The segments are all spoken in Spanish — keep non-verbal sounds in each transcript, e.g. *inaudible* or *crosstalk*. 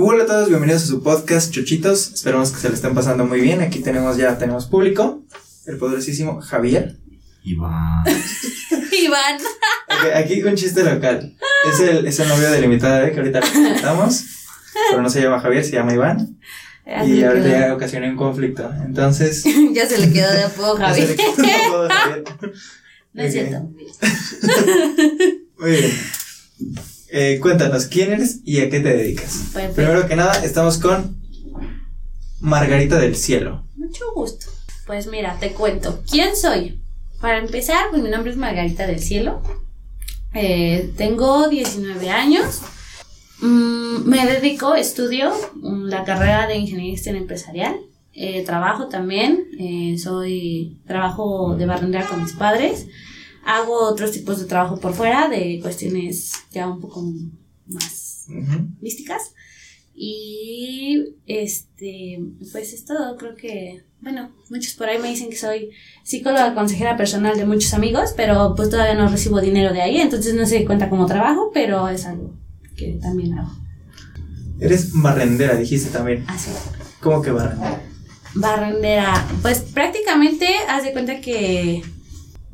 Hola a todos, bienvenidos a su podcast Chuchitos. Esperamos que se le estén pasando muy bien. Aquí tenemos ya tenemos público. El poderosísimo Javier. Iván. *laughs* Iván. Ok, aquí un chiste local. Es el, es el novio de la invitada de que ahorita le presentamos. Pero no se llama Javier, se llama Iván. Así Y ahorita ya ocasionó un conflicto. Entonces. *laughs* ya se le quedó de apodo, *laughs* Javier. No es cierto. Muy bien. Eh, cuéntanos, ¿quién eres y a qué te dedicas? Perfecto. Primero que nada, estamos con Margarita del Cielo. Mucho gusto. Pues mira, te cuento. ¿Quién soy? Para empezar, pues mi nombre es Margarita del Cielo. Eh, tengo 19 años. Mm, me dedico, estudio mm, la carrera de ingeniería externa empresarial. Eh, trabajo también. eh, soy trabajo de barrendera con mis padres. Hago otros tipos de trabajo por fuera, de cuestiones ya un poco más Ujú. místicas. Y este, pues es todo, creo que, bueno, muchos por ahí me dicen que soy psicóloga consejera personal de muchos amigos, pero pues todavía no recibo dinero de ahí, entonces no se cuenta como trabajo, pero es algo que también hago. Eres barrendera, dijiste también. Así. ¿Cómo que barrendera? Barrendera, pues prácticamente haz de cuenta que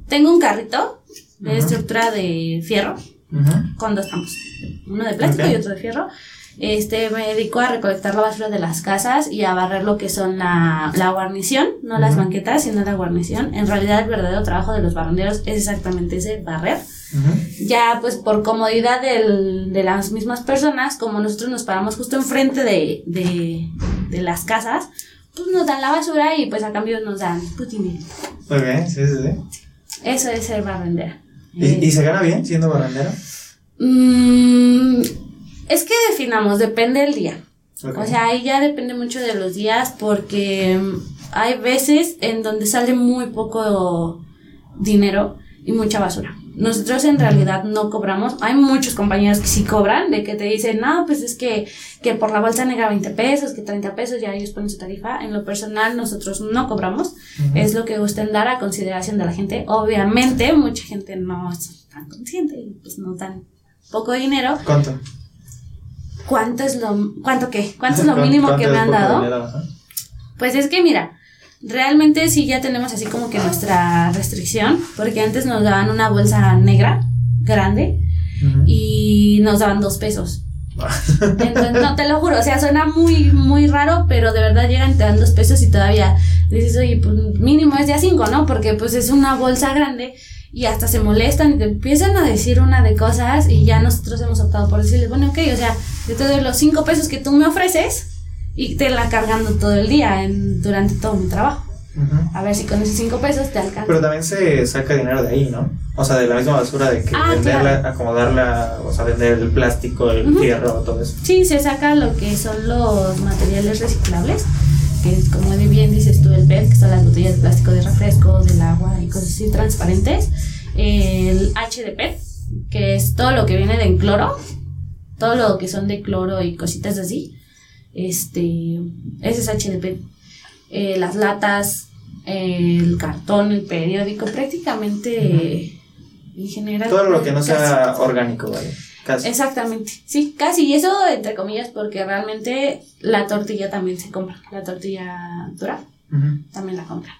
tengo un carrito de Ujú. estructura de fierro Ujú. con dos tramos, uno de plástico Ok. y otro de fierro. Este, me dedico a recolectar la basura de las casas y a barrer lo que son la, la guarnición, no las Ujú. banquetas, sino la guarnición. En realidad, el verdadero trabajo de los barrenderos es exactamente ese, barrer. Ujú. Ya, pues, por comodidad del- de las mismas personas, como nosotros nos paramos justo enfrente de, de, de las casas, pues nos dan la basura y pues a cambio nos dan pues, dinero. Muy bien, sí, sí, sí. Eso es ser barrendera. ¿Y, Eh, y se gana bien siendo barrendera? Mm, es que definamos, depende del día. O sea, ahí ya depende mucho de los días porque hay veces en donde sale muy poco dinero y mucha basura. Nosotros en realidad no cobramos. Hay muchos compañeros que sí cobran, de que te dicen, no, pues es que, que por la bolsa negra 20 pesos, que 30 pesos, ya ellos ponen su tarifa. En lo personal, nosotros no cobramos. Es lo que gusten dar a consideración de la gente. Obviamente, mucha gente no es tan consciente y pues nos dan poco dinero. ¿Cuánto? ¿Cuánto es lo, cuánto qué? ¿Cuánto es lo ¿Cuánto- mínimo que me han dado? dinero? Pues es que mira, realmente sí ya tenemos así como que nuestra restricción, porque antes nos daban una bolsa negra grande y nos daban dos pesos. *laughs* Entonces, no te lo juro, o sea, suena muy, muy raro, pero de verdad llegan y te dan dos pesos y todavía dices, oye, pues mínimo es de a cinco, ¿no? Porque pues es una bolsa grande y hasta se molestan y te empiezan a decir una de cosas y ya nosotros hemos optado por decirles, bueno, ok, o sea, yo te doy los cinco pesos que tú me ofreces y te la cargando todo el día en, durante todo mi trabajo. A ver si con esos cinco pesos te alcanza. Pero también se saca dinero de ahí, ¿no? O sea, de la misma basura de que Ah, venderla, claro. acomodarla, o sea, vender el plástico, el Ujú. fierro, todo eso. Sí, se saca lo que son los materiales reciclables, que es como bien dices tú, el PET, que son las botellas de plástico de refresco, del agua y cosas así transparentes. El HDP, que es todo lo que viene de cloro, todo lo que son de cloro y cositas así. Este, ese es HDP. Eh, las latas, el cartón, el periódico, prácticamente en general. Todo lo que no casi sea orgánico, ¿vale? Casi. Exactamente, sí, casi. Y eso entre comillas porque realmente la tortilla también se compra. La tortilla dura también la compra.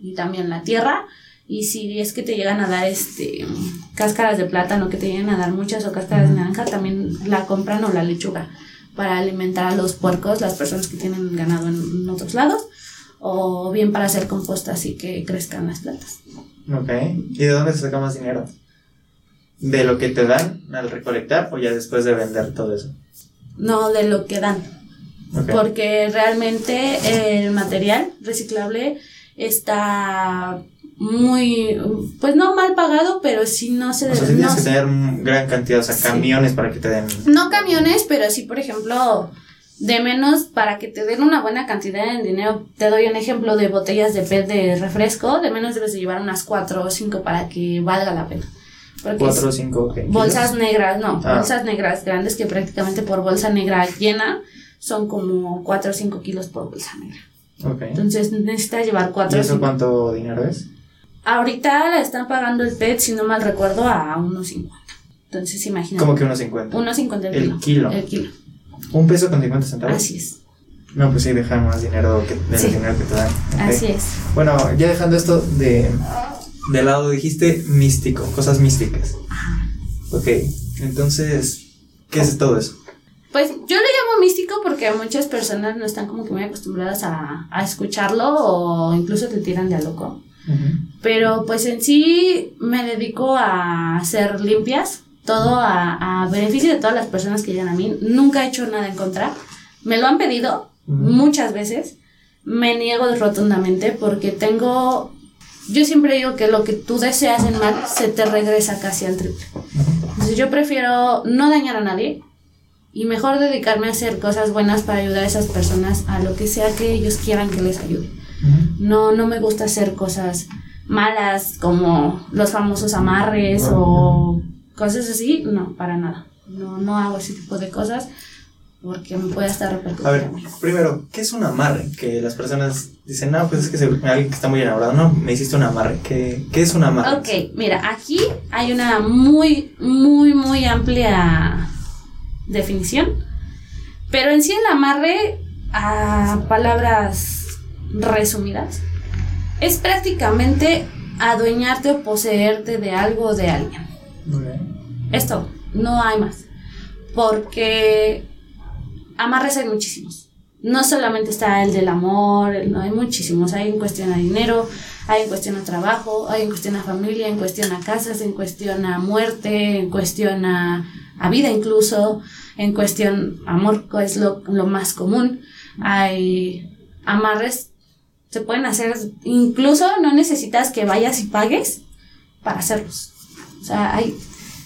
Y también la tierra. Y si es que te llegan a dar este cáscaras de plátano, que te llegan a dar muchas o cáscaras de naranja, también la compran o la lechuga para alimentar a los puercos, las personas que tienen ganado en, otros lados, o bien para hacer composta así que crezcan las plantas. Ok. ¿Y de dónde se saca más dinero? ¿De lo que te dan al recolectar o ya después de vender todo eso? No de lo que dan. Porque realmente el material reciclable está muy, pues no mal pagado, pero sí no se O sea, sí no, tienes que tener gran cantidad, o sea, Sí. camiones para que te den. no camiones, pero sí, por ejemplo, de menos para que te den una buena cantidad de dinero. Te doy un ejemplo de botellas de PET de refresco, de menos debes de llevar unas cuatro o cinco para que valga la pena. Porque Cuatro o cinco, ok. Bolsas negras, no, Ah. bolsas negras grandes que prácticamente por bolsa negra llena son como 4 o 5 kilos por bolsa negra. Ok. Entonces necesitas llevar ¿Y 4 o eso 5. cuánto dinero es? Ahorita la están pagando el PET, si no mal recuerdo, a unos 50. Entonces imagínate. Como que unos 50. Unos 50 el, El kilo. El kilo. ¿Un peso con 50 centavos? Así es. No, pues sí, dejan más dinero que, del Sí. dinero que te dan. Ok. Así es. Bueno, ya dejando esto de, de lado, dijiste místico, cosas místicas. Ok, entonces, ¿qué es todo eso? Pues yo lo llamo místico porque muchas personas no están como que muy acostumbradas a, a escucharlo o incluso te tiran de a loco. Pero pues en sí me dedico a hacer limpias, todo a, a beneficio de todas las personas que llegan a mí. Nunca he hecho nada en contra. Me lo han pedido muchas veces. Me niego rotundamente porque tengo... Yo siempre digo que lo que tú deseas en mal se te regresa casi al triple. Entonces yo prefiero no dañar a nadie y mejor dedicarme a hacer cosas buenas para ayudar a esas personas a lo que sea que ellos quieran que les ayude. No, no me gusta hacer cosas malas como los famosos amarres o cosas así. No, para nada. No, no hago ese tipo de cosas porque me puede estar A repercutiendo. ver, a mí. primero, ¿qué es un amarre? Que las personas dicen, no, pues es que se- alguien que está muy enamorado, no, me hiciste un amarre. ¿Qué, qué es un amarre? Ok, mira, aquí hay una muy, muy, muy amplia definición. Pero en sí el amarre, a palabras resumidas, es prácticamente adueñarte o poseerte de algo o de alguien. Esto, no hay más. Porque amarres hay muchísimos. No solamente está el del amor, no hay muchísimos. Hay en cuestión a dinero, hay en cuestión a trabajo, hay en cuestión a familia, en cuestión a casas, en cuestión a muerte, en cuestión a, a vida incluso, en cuestión amor que es lo, lo más común. Hay amarres, se pueden hacer, incluso no necesitas que vayas y pagues para hacerlos. O sea, hay,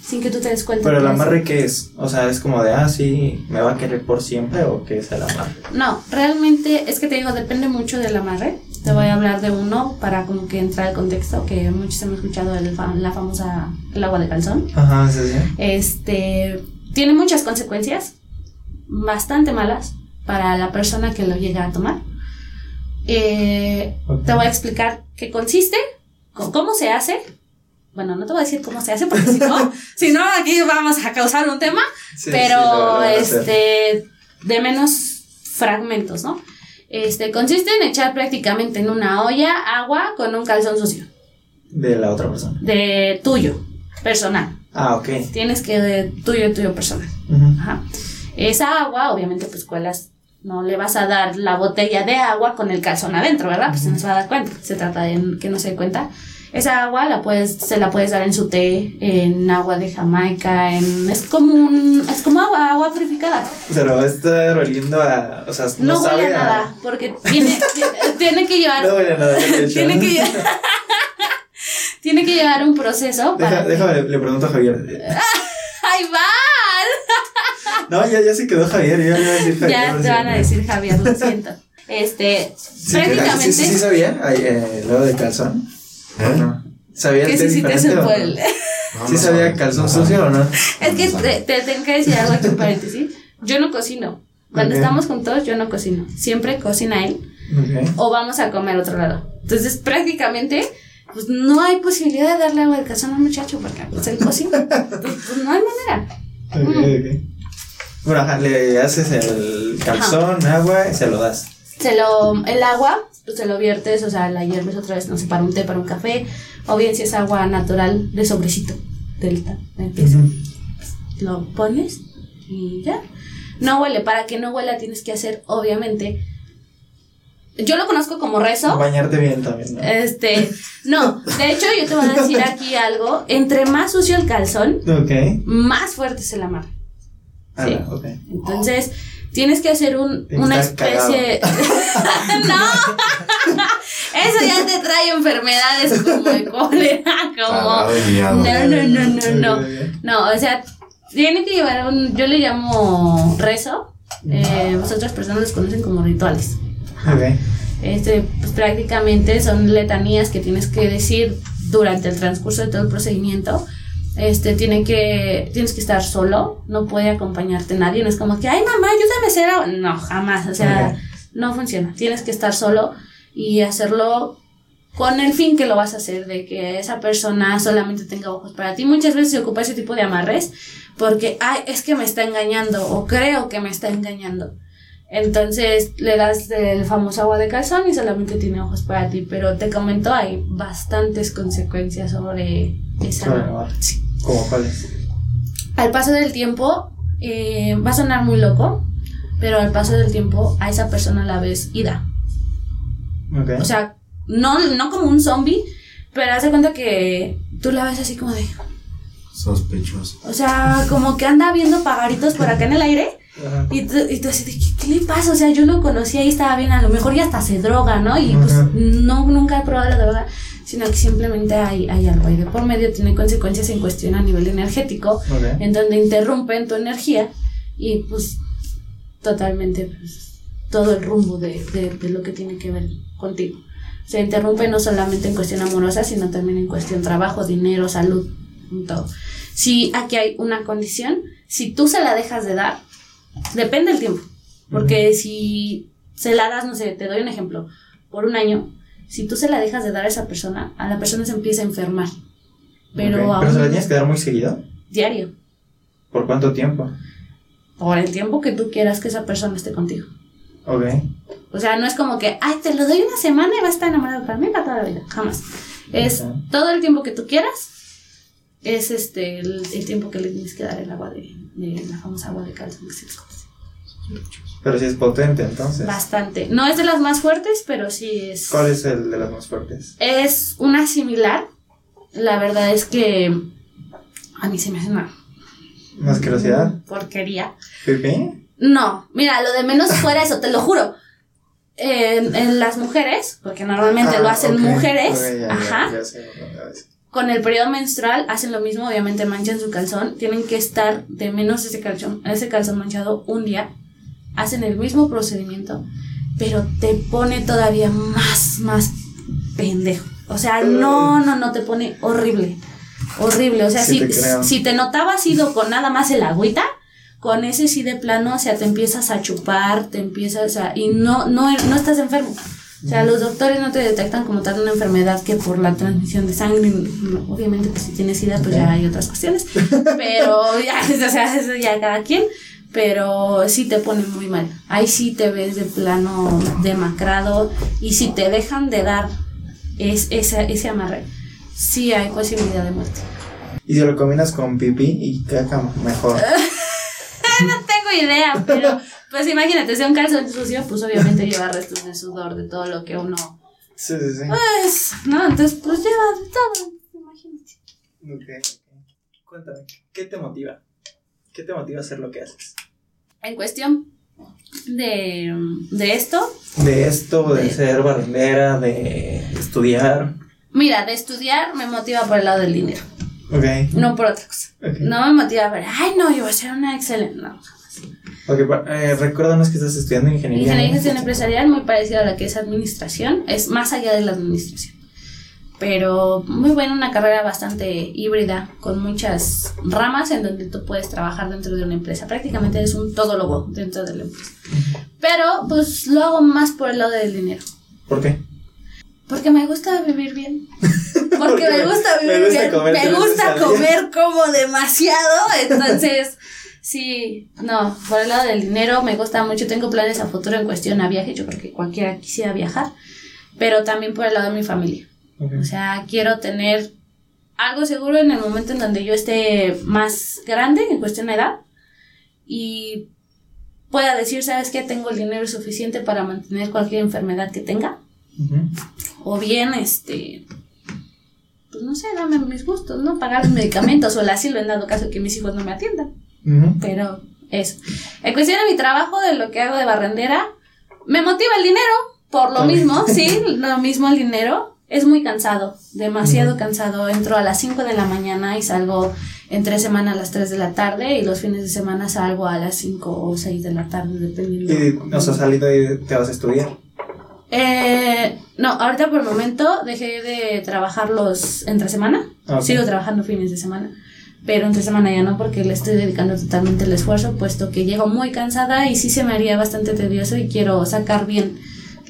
sin que tú te des cuenta. Pero el que amarre, ¿qué es? O sea, es como de, ah, sí, me va a querer por siempre o qué es el amarre. No, realmente es que te digo, depende mucho del amarre. Te voy a hablar de uno para como que entrar al contexto, que muchos hemos escuchado el la famosa el agua de calzón. Ajá, sí, sí. Este tiene muchas consecuencias, bastante malas para la persona que lo llega a tomar. Eh. Te voy a explicar qué consiste, con cómo se hace. Bueno, no te voy a decir cómo se hace porque si no, *laughs* si no aquí vamos a causar un tema Sí, pero este de menos fragmentos, ¿no? Este consiste en echar prácticamente en una olla agua con un calzón sucio De la otra persona. de tuyo, personal. Ah, ok. Tienes que de tuyo, tuyo personal. Ajá. Esa agua, obviamente, pues cuelas, no le vas a dar la botella de agua con el calzón adentro, ¿verdad? Pues no se va a dar cuenta. Se trata de que no se dé cuenta. Esa agua la puedes, se la puedes dar en su té, en agua de Jamaica, en es como un, es como agua, agua purificada. Pero estar oliendo a. O sea, no, No, sabe huele a nada, porque tiene, *laughs* tiene- que llevar, No huele a nada, tiene que llevar, *laughs* tiene que llevar un proceso Deja- para. déjame, le pregunto a Javier. *laughs* ¡Ay, va! No, ya, ya se quedó Javier. Ya, iba a decir Javier, Ya te van a decir Javier, lo siento. Este, Sí, prácticamente. Sí, sí, sí sabía. Ay, eh, lo de calzón. ¿Eh? ¿Sabía que sí, sí te supo el- No, ¿Sí no sabía calzón No sucio o no? Es que te, te tengo que decir algo aquí en paréntesis. Yo no cocino. Cuando estamos juntos, yo no cocino. Siempre cocina él Ok. o vamos a comer a otro lado. Entonces, prácticamente, pues no hay posibilidad de darle agua de calzón al muchacho porque pues, él cocina. *laughs* Pues no hay manera. Ok, ok. Bueno, ajá, le haces el calzón, agua y se lo das. Se lo, el agua, pues se lo viertes, o sea, la hierves otra vez, no sé, para un té, para un café, o bien si es agua natural de sobrecito del, ta- del piso. Ujú. lo pones y ya. No huele, para que no huela tienes que hacer, obviamente. Yo lo conozco como rezo. Bañarte bien también, ¿no? Este, no, de hecho yo te voy a decir *laughs* aquí algo, entre más sucio el calzón, más fuerte es el amarre. Ah, Sí. ok. Entonces, tienes que hacer un, una especie... *laughs* *laughs* no, eso ya te trae enfermedades como el cólera, como... No, no, no, no, no. No, o sea, tiene que llevar un, yo le llamo rezo, eh, pues otras personas los conocen como rituales. Ok. Este, pues prácticamente son letanías que tienes que decir durante el transcurso de todo el procedimiento. Este, tiene que, tienes que estar solo, no puede acompañarte nadie, no es como que, ay mamá, ayúdame a hacer agua". No, jamás, o sea, no funciona. Tienes que estar solo y hacerlo con el fin que lo vas a hacer, de que esa persona solamente tenga ojos para ti. Muchas veces se ocupa ese tipo de amarres porque, ay, es que me está engañando o creo que me está engañando. Entonces le das el famoso agua de calzón y solamente tiene ojos para ti, pero te comento, hay bastantes consecuencias sobre esa... ¿Cómo cuáles? Al paso del tiempo, eh, va a sonar muy loco, pero al paso del tiempo a esa persona la ves ida. O sea, no, no como un zombie, pero haz de cuenta que tú la ves así como de... Sospechoso. O sea, como que anda viendo pagaritos por acá en el aire. Y tú, y tú así de, ¿qué, le pasa? O sea, yo lo conocí y estaba bien, a lo mejor ya hasta se droga, ¿no? Y pues no, nunca he probado la droga, sino que simplemente hay, hay algo ahí de por medio, tiene consecuencias en cuestión a nivel energético, en donde interrumpen tu energía y pues totalmente pues, todo el rumbo de, de, de lo que tiene que ver contigo. Se interrumpe no solamente en cuestión amorosa, sino también en cuestión trabajo, dinero, salud, todo. Si aquí hay una condición, si tú se la dejas de dar, depende del tiempo. Porque si se la das, no sé, te doy un ejemplo, por un año, si tú se la dejas de dar a esa persona, a la persona se empieza a enfermar. Pero, ¿Pero se la tienes que dar muy seguido. Diario. ¿Por cuánto tiempo? Por el tiempo que tú quieras que esa persona esté contigo. Ok. O sea, no es como que, ay, te lo doy una semana y va a estar enamorado para mí para toda la vida. Jamás. Es todo el tiempo que tú quieras. Es este el, tiempo que le tienes que dar el agua de, la famosa agua de se Pero sí es potente entonces. Bastante. No es de las más fuertes, pero sí es. ¿Cuál es el de las más fuertes? Es una similar. La verdad es que a mí se me hace una. ¿Más curiosidad? Porquería. ¿Pipí? No, mira, lo de menos *laughs* fuera eso, te lo juro. En, las mujeres, porque normalmente lo ah, hacen mujeres, ajá. con el periodo menstrual hacen lo mismo, obviamente manchan su calzón, tienen que estar de menos ese calzón, ese calzón manchado un día, hacen el mismo procedimiento, pero te pone todavía más, más pendejo. O sea, no, no, no, te pone horrible. Horrible. O sea, si, si te notabas ido con nada más el agüita, con ese sí de plano, o sea, te empiezas a chupar, te empiezas a... y no, no, no estás enfermo. O sea, los doctores no te detectan como tal una enfermedad que por la transmisión de sangre, obviamente pues si tienes sida pues ya hay otras cuestiones, *laughs* pero ya, *laughs* o sea, eso ya cada quien, pero sí te pone muy mal. Ahí sí te ves de plano demacrado y si te dejan de dar es, ese, ese amarre, sí hay posibilidad de muerte. Y si lo combinas con pipí y caca, mejor. *laughs* no tengo idea, pero pues imagínate, si un calzón sucio, pues obviamente *laughs* lleva restos de sudor, de todo lo que uno. Sí, sí, sí. Pues, no, entonces pues lleva de todo, imagínate. Ok, Cuéntame, ¿qué te motiva? ¿Qué te motiva a hacer lo que haces? En cuestión de, de esto. De esto, de, ser barrendera, de estudiar. Mira, de estudiar me motiva por el lado del dinero. Okay. No por otra cosa. No me motiva ver, ay, no, yo voy a ser una excelente. No, Ok, eh, recuérdanos que estás estudiando ingeniería. Ingeniería y gestión empresarial, muy parecida a la que es administración, es más allá de la administración. Pero muy buena, una carrera bastante híbrida, con muchas ramas en donde tú puedes trabajar dentro de una empresa. Prácticamente eres un todólogo dentro de la empresa. Pero pues lo hago más por el lado del dinero. ¿Por qué? Porque me gusta vivir bien. *laughs* Porque, me gusta vivir bien. me gusta comer como demasiado. Entonces, sí, no, por el lado del dinero me gusta mucho. Tengo planes a futuro en cuestión a viaje. Yo creo que cualquiera quisiera viajar. Pero también por el lado de mi familia. O sea, quiero tener algo seguro en el momento en donde yo esté más grande en cuestión de edad. Y pueda decir, ¿sabes qué? Tengo el dinero suficiente para mantener cualquier enfermedad que tenga. O bien, este, pues no sé, dame mis gustos, ¿no? Pagar medicamentos o el asilo en dado caso que mis hijos no me atiendan. Pero eso. En cuestión de mi trabajo, de lo que hago de barrendera, me motiva el dinero, por lo mismo, sí, *laughs* lo mismo el dinero. Es muy cansado, demasiado cansado. Entro a las 5 de la mañana y salgo entre semana a las 3 de la tarde y los fines de semana salgo a las 5 o 6 de la tarde, dependiendo. ¿Y nos has salido y te vas a estudiar? Eh, no, ahorita por el momento dejé de trabajar los entre semana. Ah, Sigo trabajando fines de semana. Pero entre semana ya no, porque le estoy dedicando totalmente el esfuerzo, puesto que llego muy cansada y sí se me haría bastante tedioso y quiero sacar bien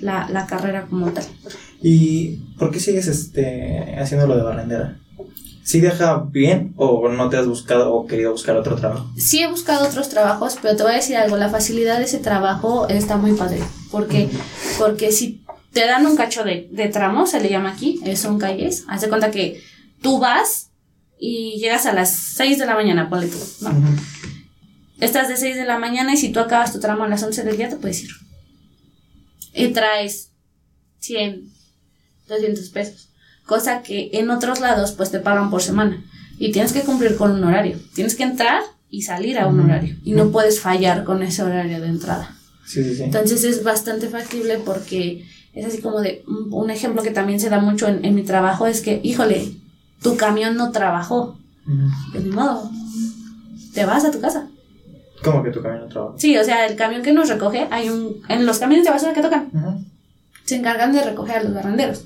la, la carrera como tal. ¿Y por qué sigues este, haciendo lo de barrendera? ¿Sí deja bien o no te has buscado o querido buscar otro trabajo? Sí he buscado otros trabajos, pero te voy a decir algo, la facilidad de ese trabajo está muy padre, porque, porque si te dan un cacho de, de tramo, se le llama aquí, eh, son calles, haz de cuenta que tú vas y llegas a las 6 de la mañana, ponle tú. Estás de 6 de la mañana y si tú acabas tu tramo a las 11 del día, te puedes ir. Y traes 100, 200 pesos. Cosa que en otros lados, pues te pagan por semana. Y tienes que cumplir con un horario. Tienes que entrar y salir a un horario. Y no puedes fallar con ese horario de entrada. Sí, sí, sí. Entonces es bastante factible porque es así como de un ejemplo que también se da mucho en, en mi trabajo es que, híjole, tu camión no trabajó. Ujú. Pues ni modo. Te vas a tu casa. ¿Cómo que tu camino trabajo? Sí, o sea, el camión que nos recoge, hay un. En los camiones de basura que tocan, Ujú. se encargan de recoger a los barrenderos.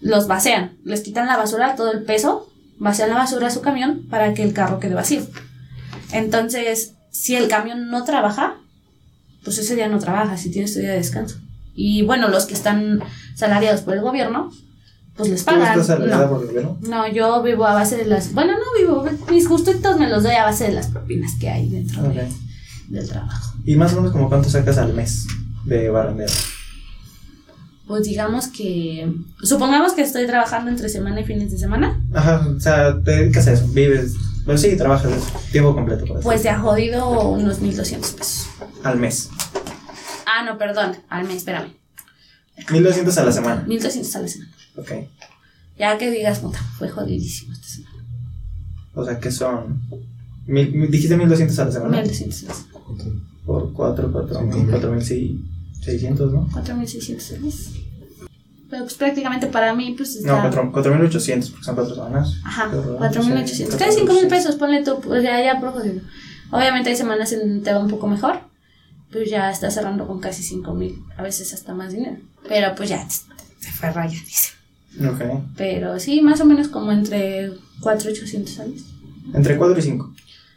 Los vacían, les quitan la basura, todo el peso, vacían la basura a su camión para que el carro quede vacío. Entonces, si el camión no trabaja, pues ese día no trabaja, si tienes tu día de descanso. Y bueno, los que están salariados por el gobierno, pues les ¿Tú pagan. estás No. por el gobierno? No, yo vivo a base de las. Bueno, no vivo, mis gustitos me los doy a base de las propinas que hay dentro de- del trabajo. ¿Y más o menos como cuánto sacas al mes de barrendero? Pues digamos que. Supongamos que estoy trabajando entre semana y fines de semana. Ajá, o sea, te dedicas a eso, vives, bueno, sí, trabajas eso, tiempo completo, por Pues decir, de a jodido unos 1200 pesos. al mes. Ah, no, perdón, al mes, espérame. 1200 a la semana. 1200 a la semana. Ok. Ya que digas, puta, fue jodidísimo esta semana. O sea, que son. Mil, mil- dijiste 1200 a la semana. 1200 a la semana. Por 4, 4, Cinco mil. 4600, ¿no? 4600 al mes. Pero pues prácticamente para mí, pues está. No, 4, 4800, porque son 4 semanas. Ajá, Cuatro, 4800. sí, Casi 5000 4,800. pesos, ponle tú, pues ya, ya por jodido. Obviamente hay semanas en te va un poco mejor, pues ya estás cerrando con casi 5000, a veces hasta más dinero. Pero pues ya te fue raya, dice. Ok. Pero sí, más o menos como entre 4,800 al mes. Entre 4 y 5.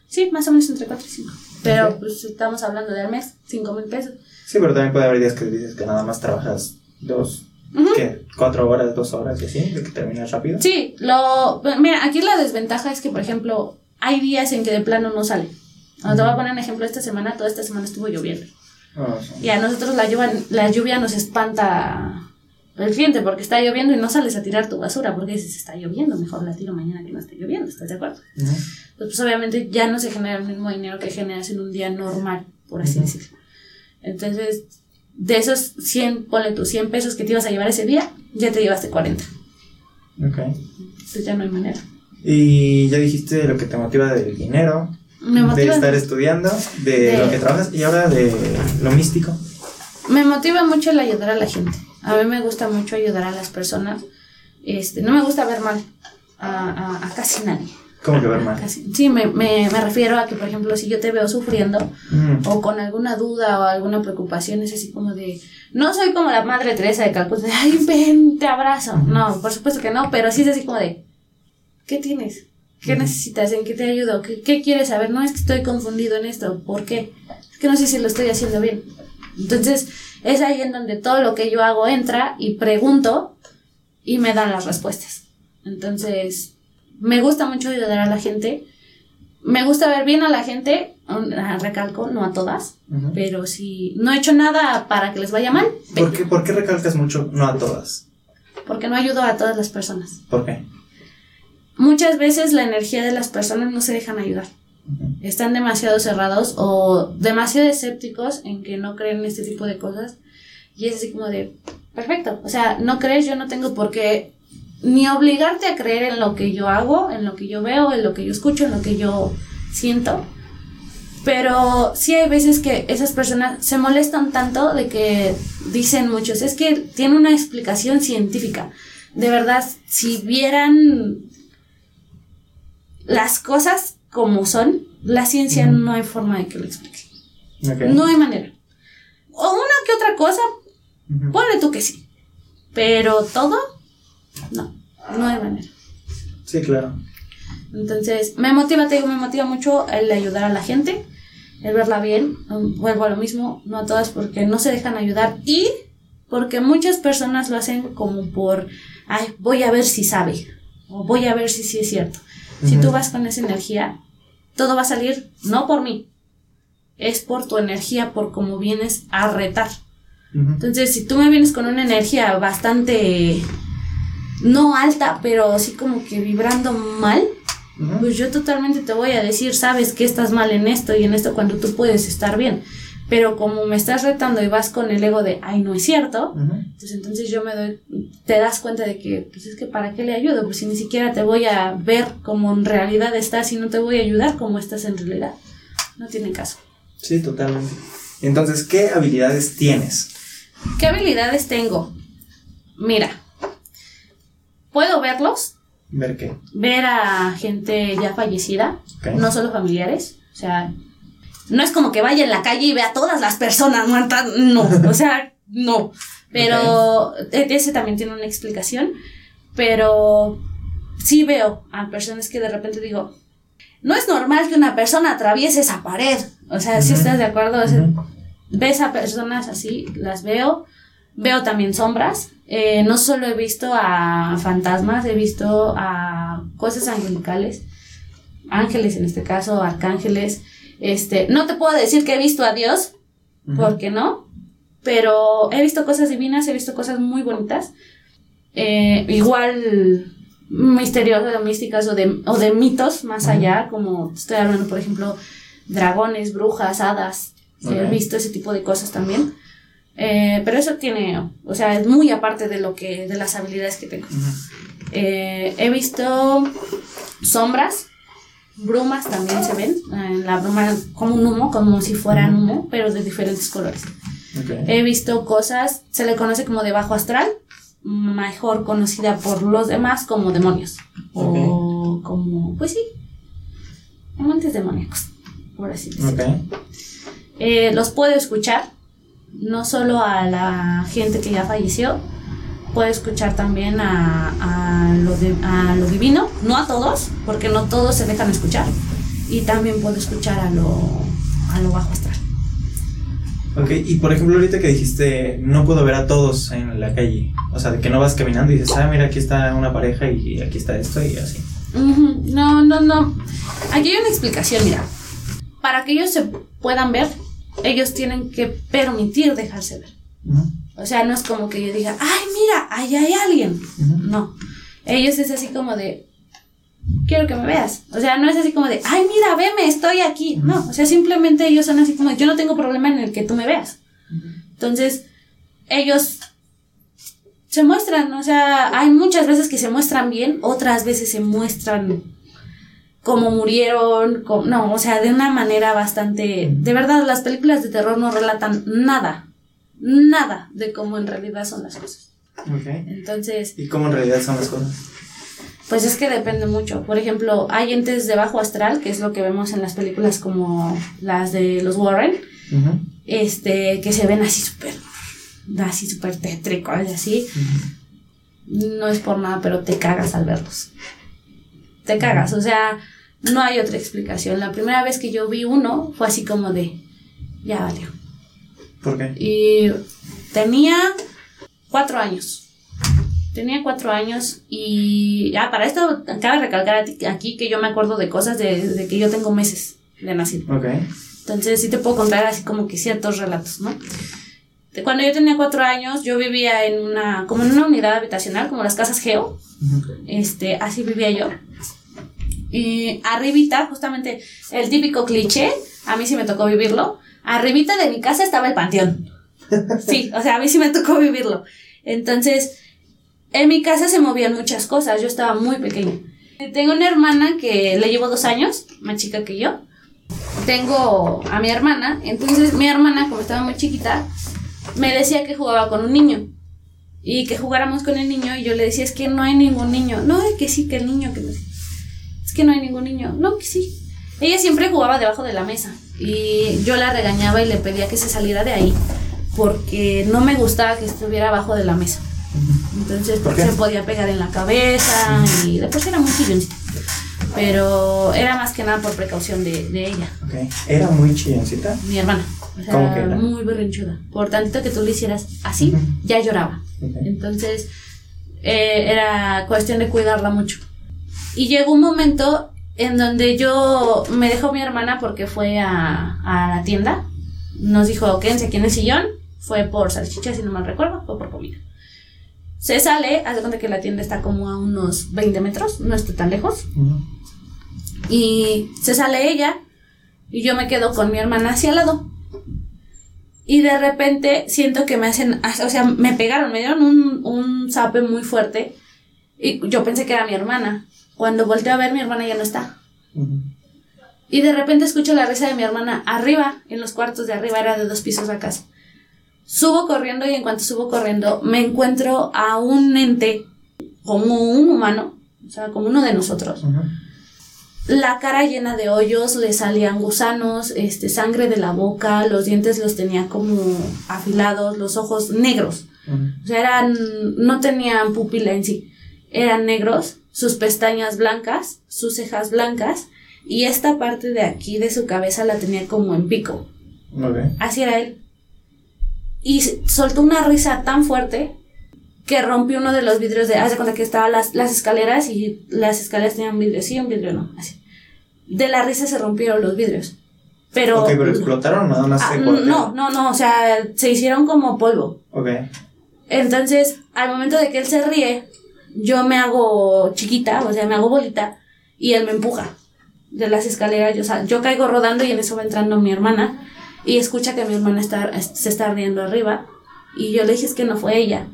Sí, más o menos entre 4 y 5. Pero Ok. pues estamos hablando de al mes, 5 mil pesos. Sí, pero también puede haber días que dices que nada más trabajas dos, Ujú. ¿qué? Cuatro horas, dos horas y así, de que terminas rápido. Sí, lo. Mira, aquí la desventaja es que, por ejemplo, hay días en que de plano no sale. Ah, Te voy a poner un ejemplo. Esta semana, toda esta semana estuvo lloviendo. Oh, sí. Y a nosotros la lluvia, la lluvia nos espanta el cliente porque está lloviendo y no sales a tirar tu basura porque dices, está lloviendo, mejor la tiro mañana que no esté lloviendo, ¿estás de acuerdo? Ujú. Pues, pues, obviamente ya no se genera el mismo dinero que generas en un día normal, por así decirlo. Entonces, de esos 100, ponle tus 100 pesos que te ibas a llevar ese día, ya te llevaste 40. Ok. Entonces ya no hay manera. Y ya dijiste lo que te motiva del dinero, Me de motiva, estar estudiando, de, De- lo que trabajas y ahora de lo místico. me motiva mucho el ayudar a la gente. A mí me gusta mucho ayudar a las personas. Este, no me gusta ver mal a, a- a casi nadie. ¿Cómo que ver mal? Casi- Sí, me, me, me refiero a que, por ejemplo, si yo te veo sufriendo Mm, o con alguna duda o alguna preocupación, es así como de. No soy como la madre Teresa de Calcuta, de ay, ven, te abrazo. No, por supuesto que no, pero sí es así como de. ¿Qué tienes? ¿Qué Ujú. necesitas? ¿En qué te ayudo? ¿Qué, ¿Qué quieres saber? No es que estoy confundido en esto. ¿Por qué? Es que no sé si lo estoy haciendo bien. Entonces, es ahí en donde todo lo que yo hago entra y pregunto y me dan las respuestas. Entonces, me gusta mucho ayudar a la gente. Me gusta ver bien a la gente, ah, recalco, no a todas, pero si no he hecho nada para que les vaya mal, ¿Por qué, ¿Por qué recalcas mucho no a todas? porque no ayudo a todas las personas. ¿Por qué? Muchas veces la energía de las personas no se dejan ayudar. Están demasiado cerrados o demasiado escépticos en que no creen en este tipo de cosas. Y es así como de, perfecto, o sea, no crees, yo no tengo por qué ni obligarte a creer en lo que yo hago, en lo que yo veo, en lo que yo escucho, en lo que yo siento. Pero sí hay veces que esas personas se molestan tanto de que dicen muchos, es que tiene una explicación científica. De verdad, si vieran las cosas como son, la ciencia no hay forma de que lo explique. No hay manera. O una que otra cosa, Ujú. ponle tú que sí. Pero todo, no, no hay manera. Sí, claro. Entonces, me motiva, te digo, me motiva mucho el ayudar a la gente, el verla bien. Um, Vuelvo a lo mismo, no a todas porque no se dejan ayudar y porque muchas personas lo hacen como por, ay, voy a ver si sabe, o voy a ver si sí es cierto. Si tú vas con esa energía, todo va a salir no por mí, es por tu energía, por cómo vienes a retar. Entonces, si tú me vienes con una energía bastante no alta, pero así como que vibrando mal, pues yo totalmente te voy a decir, sabes que estás mal en esto y en esto cuando tú puedes estar bien. Pero como me estás retando y vas con el ego de, ay, no es cierto, pues entonces yo me doy, te das cuenta de que, pues es que para qué le ayudo, pues si ni siquiera te voy a ver como en realidad estás y no te voy a ayudar como estás en realidad. No tiene caso. Sí, totalmente. Entonces, ¿qué habilidades tienes? ¿Qué habilidades tengo? Mira, puedo verlos, Ver qué. ver a gente ya fallecida, Ok. no solo familiares, o sea, no es como que vaya en la calle y vea a todas las personas muertas, no, o sea, no, pero e- ese también tiene una explicación, pero sí veo a personas que de repente digo, no es normal que una persona atraviese esa pared, o sea, si Ujú. estás de acuerdo, O sea, Ujú. ves a personas así, las veo, veo también sombras. Eh, no solo he visto a fantasmas, he visto a cosas angelicales, ángeles en este caso, arcángeles. Este, no te puedo decir que he visto a Dios, porque no, pero he visto cosas divinas, he visto cosas muy bonitas. Eh, igual misteriosas o místicas o de, o de mitos más allá, como estoy hablando, por ejemplo, dragones, brujas, hadas. He visto ese tipo de cosas también. Eh, pero eso tiene, o sea, es muy aparte de lo que, de las habilidades que tengo. Ujú. Eh, he visto sombras, brumas también se ven. Eh, la bruma como un humo, como si fueran humo, pero de diferentes colores. Ok. He visto cosas, se le conoce como de bajo astral, mejor conocida por los demás como demonios. O como, pues sí, amantes demoníacos, por así decirlo. Ok. Eh, los puedo escuchar, no solo a la gente que ya falleció, puedo escuchar también a, a lo, de- a lo divino, no a todos, porque no todos se dejan escuchar, y también puedo escuchar a lo, a lo bajo astral. Ok, y por ejemplo, ahorita que dijiste, no puedo ver a todos en la calle. O sea, de que no vas caminando y dices, ah, mira, aquí está una pareja y aquí está esto y así. No, no, no. Aquí hay una explicación, mira. Para que ellos se puedan ver, ellos tienen que permitir dejarse ver. O sea, no es como que yo diga, ay, mira, ahí hay alguien. No. Ellos es así como de, quiero que me veas. O sea, no es así como de, ay, mira, veme, estoy aquí. No, o sea, simplemente ellos son así como, yo no tengo problema en el que tú me veas. Entonces, ellos se muestran, o sea, hay muchas veces que se muestran bien, otras veces se muestran como murieron, no, o sea, de una manera bastante, de verdad, las películas de terror no relatan nada, nada de cómo en realidad son las cosas. Ok. Entonces, ¿Y cómo en realidad son las cosas? pues es que depende mucho. Por ejemplo, hay entes de bajo astral, que es lo que vemos en las películas como las de los Warren, este, que se ven así súper, así súper tétricos, así. No es por nada, pero te cagas al verlos. Te cagas, o sea, no hay otra explicación. La primera vez que yo vi uno fue así como de, ya valió. ¿Por qué? Y tenía cuatro años. Tenía cuatro años y ya para esto cabe recalcar aquí que yo me acuerdo de cosas de, de que yo tengo meses de nacido. Ok. Entonces sí te puedo contar así como que ciertos relatos, ¿no? De cuando yo tenía cuatro años, yo vivía en una, como en una unidad habitacional, como las casas Geo, este, así vivía yo. Y arribita, justamente el típico cliché, a mí sí me tocó vivirlo, arribita de mi casa estaba el panteón. Sí, o sea, a mí sí me tocó vivirlo. Entonces, en mi casa se movían muchas cosas, yo estaba muy pequeña. Tengo una hermana que le llevo dos años, más chica que yo. Tengo a mi hermana, entonces mi hermana, como estaba muy chiquita, me decía que jugaba con un niño y que jugáramos con el niño y yo le decía es que no hay ningún niño no que sí que el niño que no sé. Es que no hay ningún niño no que sí ella siempre jugaba debajo de la mesa y yo la regañaba y le pedía que se saliera de ahí porque no me gustaba que estuviera abajo de la mesa entonces se podía pegar en la cabeza y después era muy chilloncita pero era más que nada por precaución de, de ella Ok. Era muy chilloncita. mi hermana. O sea, ¿Cómo que era? muy berrinchuda. Por tantito que tú le hicieras así, ya lloraba. Entonces, eh, era cuestión de cuidarla mucho. Y llegó un momento en donde yo me dejó mi hermana porque fue a, a la tienda. Nos dijo, quédense aquí en el sillón. Fue por salchichas, si no mal recuerdo, fue por comida. Se sale, hace cuenta que la tienda está como a unos 20 metros, no está tan lejos. Y se sale ella y yo me quedo con mi hermana hacia al lado. Y de repente siento que me hacen, o sea, me pegaron, me dieron un, un zape muy fuerte. Y yo pensé que era mi hermana. Cuando volteo a ver, mi hermana ya no está. Y de repente escucho la risa de mi hermana arriba, en los cuartos de arriba, era de dos pisos la casa. Subo corriendo y en cuanto subo corriendo me encuentro a un ente como un humano, o sea, como uno de nosotros. La cara llena de hoyos, le salían gusanos, este, sangre de la boca, los dientes los tenía como afilados, los ojos negros. O sea, eran, no tenían pupila en sí, eran negros, sus pestañas blancas, sus cejas blancas, y esta parte de aquí de su cabeza la tenía como en pico. Ok. Así era él. Y soltó una risa tan fuerte que rompió uno de los vidrios de. Haz de cuenta que estaban las, las escaleras y las escaleras tenían vidrio, sí, un vidrio no, así. De la risa se rompieron los vidrios. Pero. pero explotaron o nada más Ah, no, no, no, o sea, se hicieron como polvo. Ok. Entonces, al momento de que él se ríe, yo me hago chiquita, o sea, me hago bolita, y él me empuja de las escaleras. Yo, sal- yo caigo rodando y en eso va entrando mi hermana y escucha que mi hermana está, es- se está riendo arriba. Y yo le dije, es que no fue ella.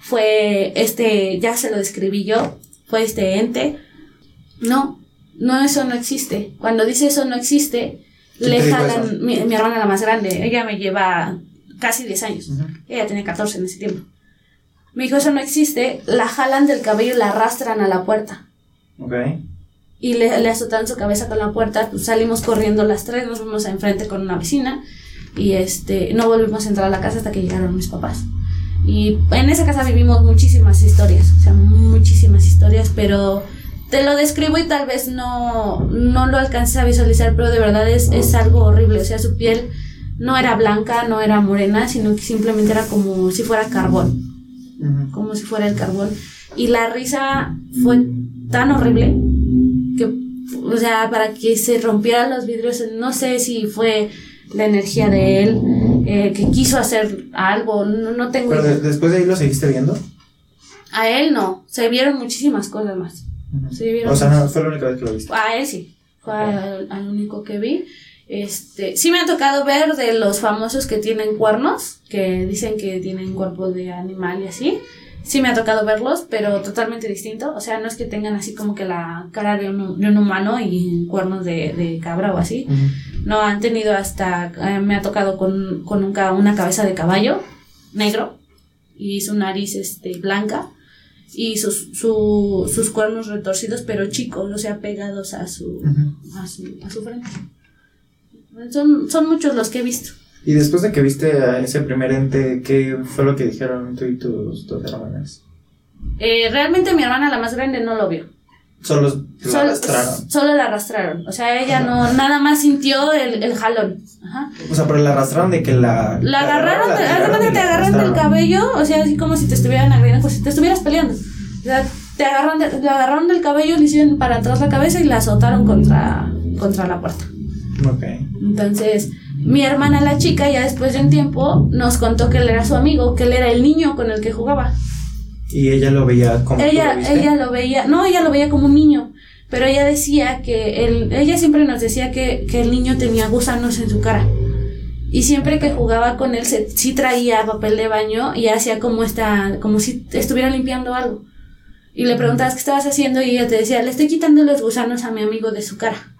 Fue este, ya se lo describí yo, fue este ente. No, no, eso no existe. Cuando dice eso no existe, ¿Quién le jalan, mi, mi hermana la más grande, ella me lleva casi 10 años. Ella tenía 14 en ese tiempo. Me dijo, eso no existe. La jalan del cabello y la arrastran a la puerta. Ok. Y le, le azotan su cabeza con la puerta. Pues salimos corriendo las tres, nos fuimos enfrente con una vecina. Y este, no volvimos a entrar a la casa hasta que llegaron mis papás. Y en esa casa vivimos muchísimas historias. O sea, muchísimas historias. Pero te lo describo y tal vez no, no lo alcances a visualizar. Pero de verdad es, es algo horrible. O sea, su piel no era blanca, no era morena, sino que simplemente era como si fuera carbón Como si fuera el carbón. Y la risa fue tan horrible que, o sea, para que se rompieran los vidrios, no sé si fue la energía de él, eh, que quiso hacer algo, no, no tengo Pero idea. después de ahí lo seguiste viendo. A él no, se vieron muchísimas cosas más. Vieron O sea, no, fue la única vez que lo viste. A él sí, fue al, al único que vi. Este, sí me ha tocado ver de los famosos que tienen cuernos, que dicen que tienen cuerpo de animal y así. Sí me ha tocado verlos, pero totalmente distinto. O sea, no es que tengan así como que la cara de un, de un humano y cuernos de, de cabra o así. No, han tenido hasta, eh, me ha tocado con, con un una cabeza de caballo negro y su nariz este, blanca y sus, su- sus cuernos retorcidos pero chicos, o sea, pegados a su, a su, a su frente. Son, son muchos los que he visto. Y después de que viste a ese primer ente, ¿qué fue lo que dijeron tú y tus dos hermanas? Eh, realmente mi hermana, la más grande, no lo vio. Solo la Solo, arrastraron. solo la arrastraron. O sea, ella no, nada más sintió el, el jalón. Ajá. O sea, pero la arrastraron de que la. La agarraron, la y que te la agarran del cabello, o sea, así como si te estuvieran agrediendo, como si te estuvieras peleando. O sea, te agarran, de- agarraron del cabello, le hicieron para atrás la cabeza y la azotaron contra, contra la puerta. Ok. Entonces, mi hermana, la chica, ya después de un tiempo, nos contó que él era su amigo, que él era el niño con el que jugaba. Y ella lo veía como. Ella, lo ella lo veía, no, ella lo veía como un niño, pero ella decía que el, ella siempre nos decía que, que el niño tenía gusanos en su cara. Y siempre que jugaba con él, se, sí traía papel de baño y hacía como esta, como si estuviera limpiando algo. Y le preguntabas qué estabas haciendo y ella te decía, le estoy quitando los gusanos a mi amigo de su cara.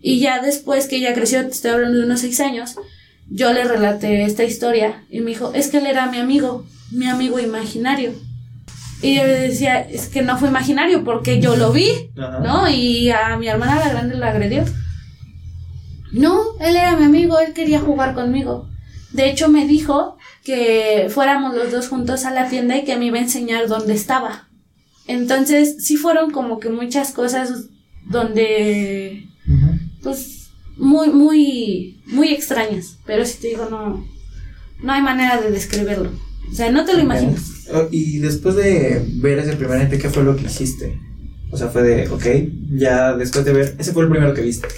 Y ya después que ella creció, te estoy hablando de unos seis años, yo le relaté esta historia y me dijo, es que él era mi amigo, mi amigo imaginario. Y yo le decía, es que no fue imaginario porque yo lo vi, Ajá. ¿no? Y a mi hermana la grande la agredió. No, él era mi amigo, él quería jugar conmigo. De hecho, me dijo que fuéramos los dos juntos a la tienda y que me iba a enseñar dónde estaba. Entonces, sí fueron como que muchas cosas donde. Pues muy, muy, muy extrañas. Pero si te digo, no, no hay manera de describirlo. O sea, no te lo imaginas. Ok. Oh, Y después de ver ese primer ente, ¿qué fue lo que hiciste? O sea, fue de, ok, ya después de ver, ese fue el primero que viste.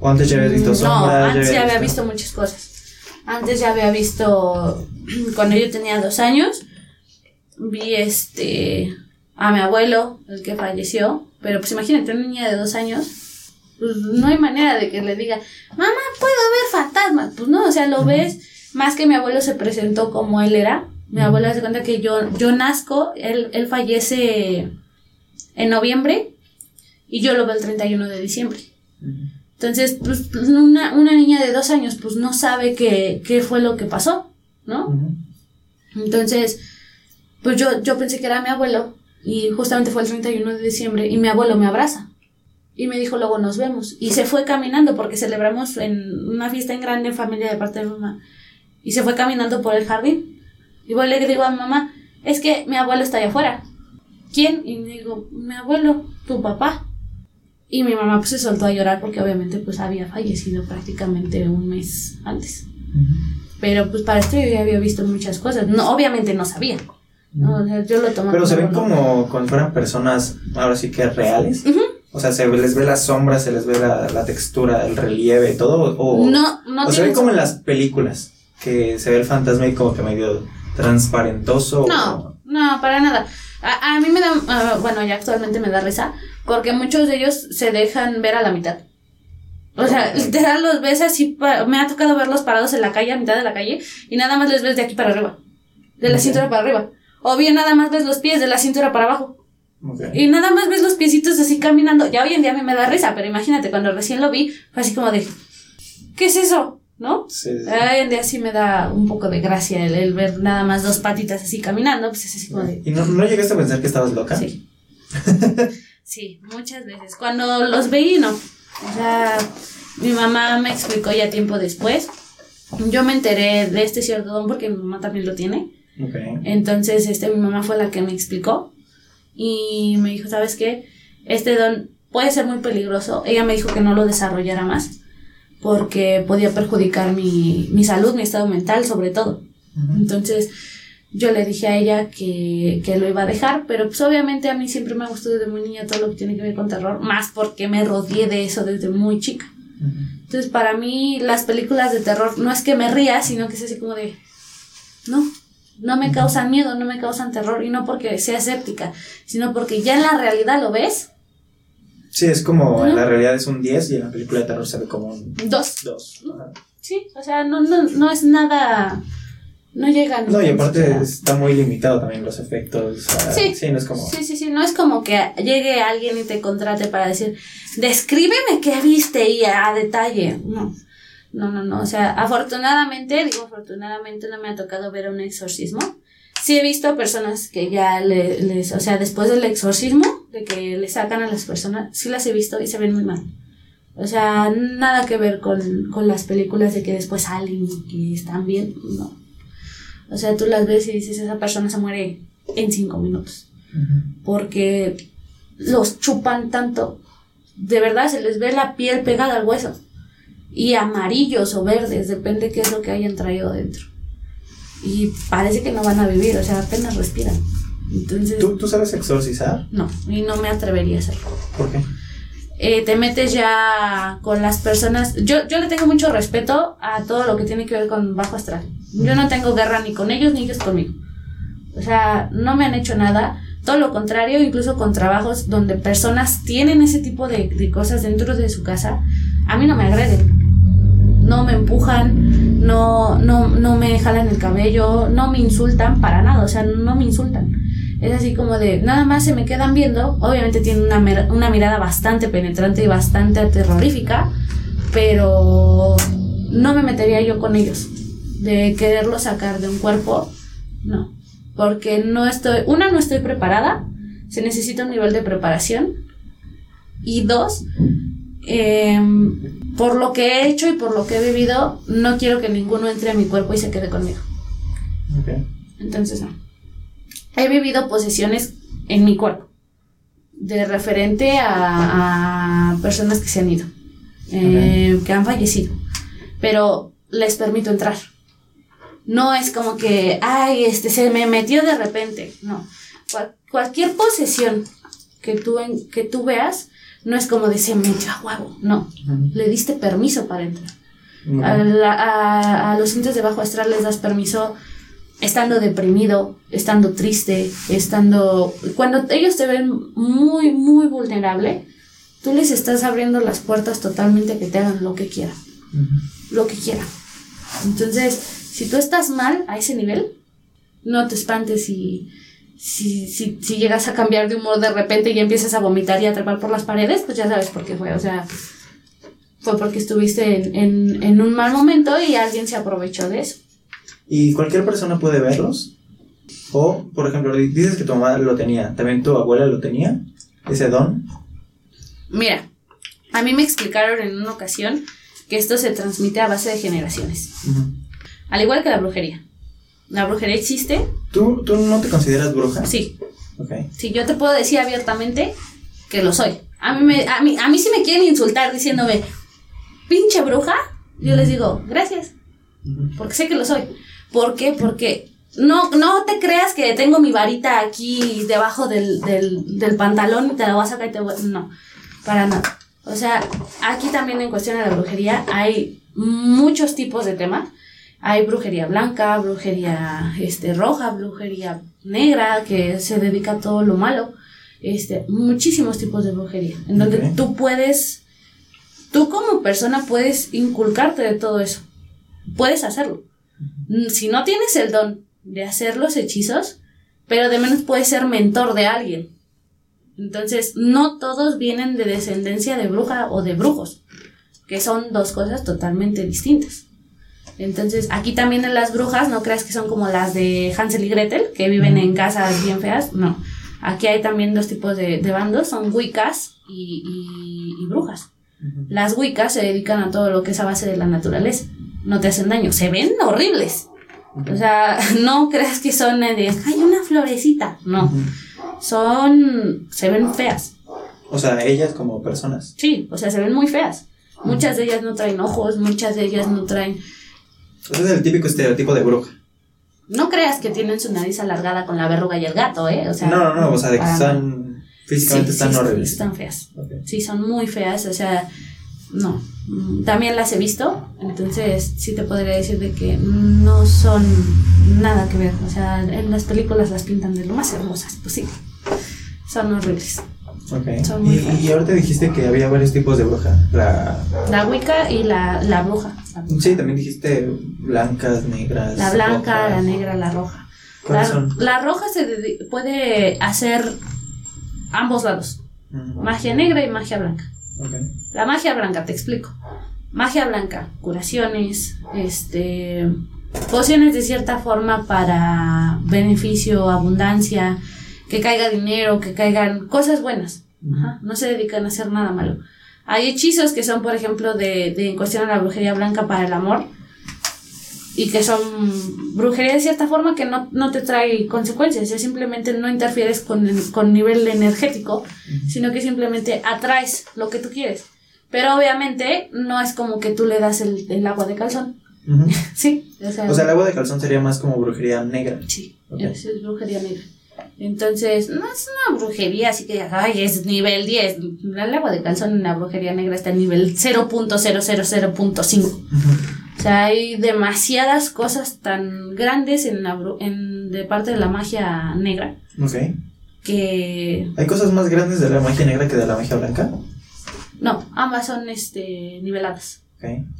O antes ya habías visto No, sombras. antes ya había visto muchas cosas. Antes ya había visto, *clears throat* cuando yo tenía dos años, vi este a mi abuelo, el que falleció. Pero pues imagínate, una niña de dos años, pues no hay manera de que le diga, mamá, puedo ver fantasmas. Pues no, o sea, lo ves, más que mi abuelo se presentó como él era. Mi abuelo hace cuenta que yo, yo nazco, él, él fallece en noviembre y yo lo veo el 31 de diciembre. Entonces, pues una, una niña de dos años, pues no sabe qué, qué fue lo que pasó, ¿no? Entonces, pues yo, yo pensé que era mi abuelo y justamente fue el 31 de diciembre y mi abuelo me abraza y me dijo luego nos vemos y se fue caminando porque celebramos en una fiesta en grande en familia de parte de mi mamá y se fue caminando por el jardín y voy y le digo a mi mamá es que mi abuelo está allá afuera ¿quién? y me digo mi abuelo tu papá y mi mamá pues se soltó a llorar porque obviamente pues había fallecido prácticamente un mes antes pero pues para esto yo ya había visto muchas cosas. No, obviamente no sabía. ¿no? O sea, yo lo tomaba Pero se ven como- si fueran personas, ahora sí que reales. O sea, se les ve las sombras, se les ve la, la textura, el relieve, todo. O, No, no o se ve como en sombra. las películas, que se ve el fantasma y como que medio transparentoso. No, no, para nada. A, a mí me da, ah, bueno, ya actualmente me da risa, porque muchos de ellos se dejan ver a la mitad. O sea, literal los ves así, me ha tocado verlos parados en la calle, a mitad de la calle, y nada más les ves de aquí para arriba, de la cintura para arriba. O bien nada más ves los pies de la cintura para abajo. Y nada más ves los piecitos así caminando. Ya hoy en día a mí me da risa, pero imagínate, cuando recién lo vi, fue así como de, ¿qué es eso? ¿No? Sí, sí. Hoy en día sí me da un poco de gracia el, el ver nada más dos patitas así caminando, pues es así como de, ¿Y no, no llegaste a pensar que estabas loca? sí. *laughs* sí, muchas veces. Cuando los veí, no. O sea, mi mamá me explicó ya tiempo después. Yo me enteré de este cierto don porque mi mamá también lo tiene. Ok. Entonces, este, mi mamá fue la que me explicó y me dijo, ¿sabes qué? Este don puede ser muy peligroso. Ella me dijo que no lo desarrollara más porque podía perjudicar mi, mi salud, mi estado mental, sobre todo. Ujú. Entonces, yo le dije a ella que, que lo iba a dejar, pero pues obviamente a mí siempre me ha gustado desde muy niña todo lo que tiene que ver con terror, más porque me rodeé de eso desde muy chica. Ujú. Entonces, para mí, las películas de terror no es que me ría, sino que es así como de. No, no me causan miedo, no me causan terror, y no porque sea escéptica, sino porque ya en la realidad lo ves. Sí, es como en la realidad es un 10 y en la película de terror se ve como un Dos. 2. Sí, o sea, no, no, no es nada. No llegan. No, y aparte siquiera. está muy limitado también los efectos. Sí. Sí, no es como. Sí, sí, sí, no es como que llegue alguien y te contrate para decir, descríbeme qué viste y a detalle. No, no, no, no. O sea, afortunadamente, digo afortunadamente, no me ha tocado ver un exorcismo. Sí he visto personas que ya le- les, o sea, después del exorcismo, de que le sacan a las personas, sí las he visto y se ven muy mal. O sea, nada que ver con, con las películas de que después salen y que están bien, no. O sea, tú las ves y dices, esa persona se muere en cinco minutos porque los chupan tanto. De verdad, se les ve la piel pegada al hueso. Y amarillos o verdes, depende qué es lo que hayan traído dentro. Y parece que no van a vivir, o sea, apenas respiran. Entonces, ¿Tú, ¿Tú sabes exorcizar? no, y no me atrevería a hacerlo. ¿Por qué? Eh, te metes ya con las personas. Yo, yo le tengo mucho respeto a todo lo que tiene que ver con bajo astral. Yo no tengo guerra ni con ellos ni ellos conmigo. O sea, no me han hecho nada. Todo lo contrario, incluso con trabajos donde personas tienen ese tipo de, de cosas dentro de su casa, a mí no me agreden. No me empujan, no, no, no me jalan el cabello, no me insultan para nada, o sea, no me insultan. Es así como de, nada más se me quedan viendo. Obviamente tienen una, una mirada bastante penetrante y bastante terrorífica, pero no me metería yo con ellos. De quererlo sacar de un cuerpo, no. Porque no estoy, una, no estoy preparada, se necesita un nivel de preparación. Y dos, em, por lo que he hecho y por lo que he vivido, no quiero que ninguno entre a mi cuerpo y se quede conmigo. Entonces, no. He vivido posesiones en mi cuerpo. De referente a, a personas que se han ido. eh, Que han fallecido. Pero les permito entrar. No es como que, ay, este se me metió de repente. No. Cual- cualquier posesión que que tú, en, que tú veas no es como de se metió a huevo, no. Le diste permiso para entrar. A, la- a- a los entes de bajo astral les das permiso estando deprimido, estando triste, estando... Cuando ellos te ven muy, muy vulnerable, tú les estás abriendo las puertas totalmente que te hagan lo que quieran, lo que quieran. Entonces, si tú estás mal a ese nivel, no te espantes si, si, si, si llegas a cambiar de humor de repente y empiezas a vomitar y a trepar por las paredes, pues ya sabes por qué fue. O sea, fue porque estuviste en, en, en un mal momento y alguien se aprovechó de eso. ¿Y cualquier persona puede verlos? O, por ejemplo, di- dices que tu mamá lo tenía, ¿también tu abuela lo tenía? ¿Ese don? Mira, a mí me explicaron en una ocasión que esto se transmite a base de generaciones, al igual que la brujería. La brujería existe, ¿Tú, ¿Tú no te consideras bruja? sí, Ok. sí, yo te puedo decir abiertamente que lo soy. A mí, me, a mí, a mí si me quieren insultar diciéndome, pinche bruja, yo les digo, gracias, porque sé que lo soy. ¿Por qué? Porque no, no te creas que tengo mi varita aquí debajo del, del, del pantalón y te la voy a sacar y te voy No, para nada. O sea, aquí también en cuestión de la brujería hay muchos tipos de temas. Hay brujería blanca, brujería este, roja, brujería negra, que se dedica a todo lo malo. Este, muchísimos tipos de brujería. En donde tú puedes, tú como persona puedes inculcarte de todo eso. Puedes hacerlo. Mm, Si no tienes el don de hacer los hechizos, pero de menos puedes ser mentor de alguien. Entonces, no todos vienen de descendencia de bruja o de brujos, que son dos cosas totalmente distintas. Entonces, aquí también en las brujas, no creas que son como las de Hansel y Gretel, que viven en casas bien feas, no. Aquí hay también dos tipos de, de bandos, son wiccas y, y- y brujas. Las wiccas se dedican a todo lo que es a base de la naturaleza. No te hacen daño, se ven horribles. O sea, *laughs* no creas que son de, hay una florecita. No, son, se ven feas. O sea, ellas como personas. Sí, o sea, se ven muy feas. Muchas de ellas no traen ojos, muchas de ellas no traen... Ese es el típico estereotipo de bruja. No creas que tienen su nariz alargada con la verruga y el gato, ¿eh? O sea, no, no, no, o sea, de que están. Físicamente Sí, están sí, horribles. Están feas. Ok. Sí, son muy feas, o sea, no. También las he visto, entonces sí te podría decir de que no son nada que ver. O sea, en las películas las pintan de lo más hermosas posible. Son horribles. Ok. Son muy Y, feas. y ahorita dijiste que había varios tipos de bruja. La. La Wicca y la, la bruja. Sí, también dijiste blancas, negras. La blanca, rojas. la negra, la roja. La, ¿Cuáles son? la roja se puede hacer ambos lados. Ujú. Magia negra y magia blanca. La magia blanca, te explico. Magia blanca, curaciones, este, pociones de cierta forma para beneficio, abundancia, que caiga dinero, que caigan cosas buenas. Ajá, no se dedican a hacer nada malo. Hay hechizos que son, por ejemplo, de, de en cuestión a la brujería blanca para el amor y que son brujería de cierta forma que no, no te trae consecuencias, ya simplemente no interfieres con, con nivel energético, sino que simplemente atraes lo que tú quieres. Pero obviamente no es como que tú le das el, el agua de calzón. Ujú. *laughs* Sí, o sea, O sea, el agua de calzón sería más como brujería negra. sí, Ok. eso es brujería negra. Entonces, no es una brujería así que ay, es nivel 10. El agua de calzón en la brujería negra está en nivel 0.000.5. Ujú. O sea, hay demasiadas cosas tan grandes en la bru- en, de parte de la magia negra Ok. que ¿Hay cosas más grandes de la magia negra que de la magia blanca? no, ambas son este niveladas.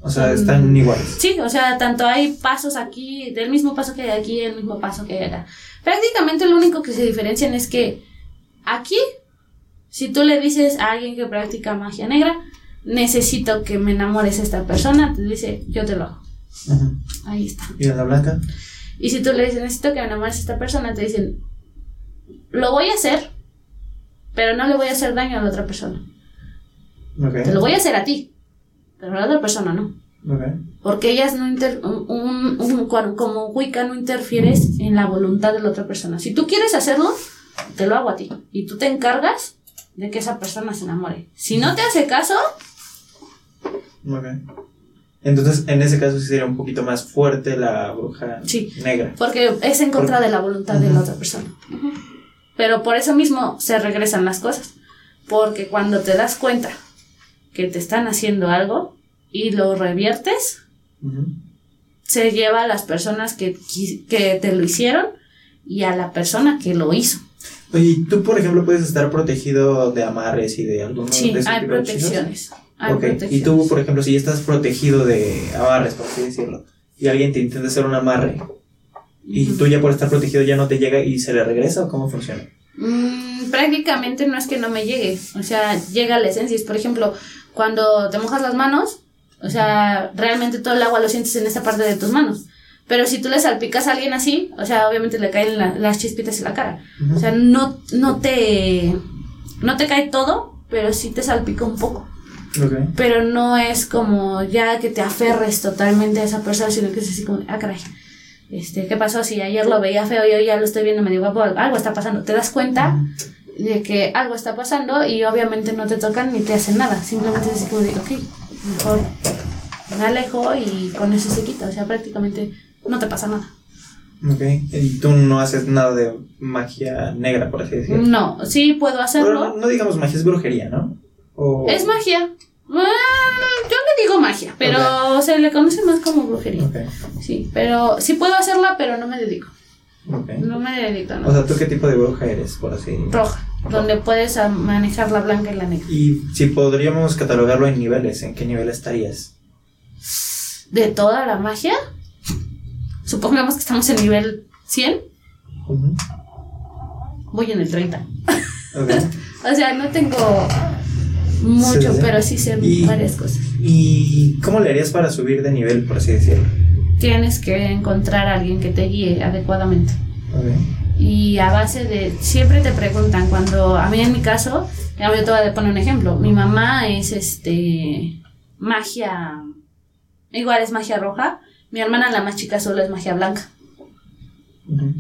O sea, Son- están iguales. Sí, o sea, tanto hay pasos aquí, del mismo paso que hay aquí, el mismo paso que hay acá. Prácticamente lo único que se diferencian es que aquí, si tú le dices a alguien que practica magia negra, necesito que me enamores a esta persona, te dice, yo te lo hago. Ahí está. ¿Y en la blanca? Y si tú le dices, necesito que me enamores a esta persona, te dicen, lo voy a hacer, pero no le voy a hacer daño a la otra persona. Ok. Te lo voy a hacer a ti, pero a la otra persona no. Porque ellas no inter un, un- como Wicca no interfieres en la voluntad de la otra persona. Si tú quieres hacerlo, te lo hago a ti. Y tú te encargas de que esa persona se enamore. Si no te hace caso. Entonces, en ese caso sí sería un poquito más fuerte la bruja Sí. negra. porque es en contra Por- de la voluntad de la otra persona. Pero por eso mismo se regresan las cosas. Porque cuando te das cuenta que te están haciendo algo y lo reviertes, se lleva a las personas que, que te lo hicieron y a la persona que lo hizo. ¿y tú, por ejemplo, puedes estar protegido de amarres y de algunos Sí, de hay protecciones. Hay Ok, protecciones. Y tú, por ejemplo, si estás protegido de amarres, por así decirlo, y alguien te intenta hacer un amarre, y tú ya por estar protegido ya no te llega y se le regresa, ¿o cómo funciona? Mm, prácticamente no es que no me llegue, o sea, llega la esencia. Es, por ejemplo, cuando te mojas las manos, o sea, realmente todo el agua lo sientes en esta parte de tus manos. Pero si tú le salpicas a alguien así, o sea, obviamente le caen la- las chispitas en la cara. O sea, no, no te no te cae todo, pero sí te salpica un poco. Ok. Pero no es como ya que te aferres totalmente a esa persona, sino que es así como, ah, caray. Este, ¿qué pasó? Si ayer lo veía feo y hoy ya lo estoy viendo medio guapo, algo está pasando. Te das cuenta de que algo está pasando y obviamente no te tocan ni te hacen nada. Simplemente es así como de, ok, mejor me alejo y con eso se quita. O sea, prácticamente no te pasa nada. Ok. Y tú no haces nada de magia negra, por así decirlo. No, sí puedo Pero hacerlo. no, no digamos magia, es brujería, ¿no? O... Es magia. Ah, yo le digo magia, pero se le conoce más como brujería. Ok, Sí, pero sí puedo hacerla, pero no me dedico. No me dedico, O no. sea, ¿tú qué tipo de bruja eres, por así Roja, donde puedes manejar la blanca y la negra. Y si podríamos catalogarlo en niveles, ¿en qué nivel estarías? De toda la magia, supongamos que estamos en nivel 100, Ujú. voy en el 30. Ok. *laughs* O sea, no tengo mucho, Sí, sí. pero sí sé varias cosas. ¿Y cómo le harías para subir de nivel, por así decirlo? Tienes que encontrar a alguien que te guíe adecuadamente. Y a base de, siempre te preguntan, cuando, a mí en mi caso, yo te voy a poner un ejemplo, mi mamá es este, magia, igual es magia roja, mi hermana la más chica solo es magia blanca.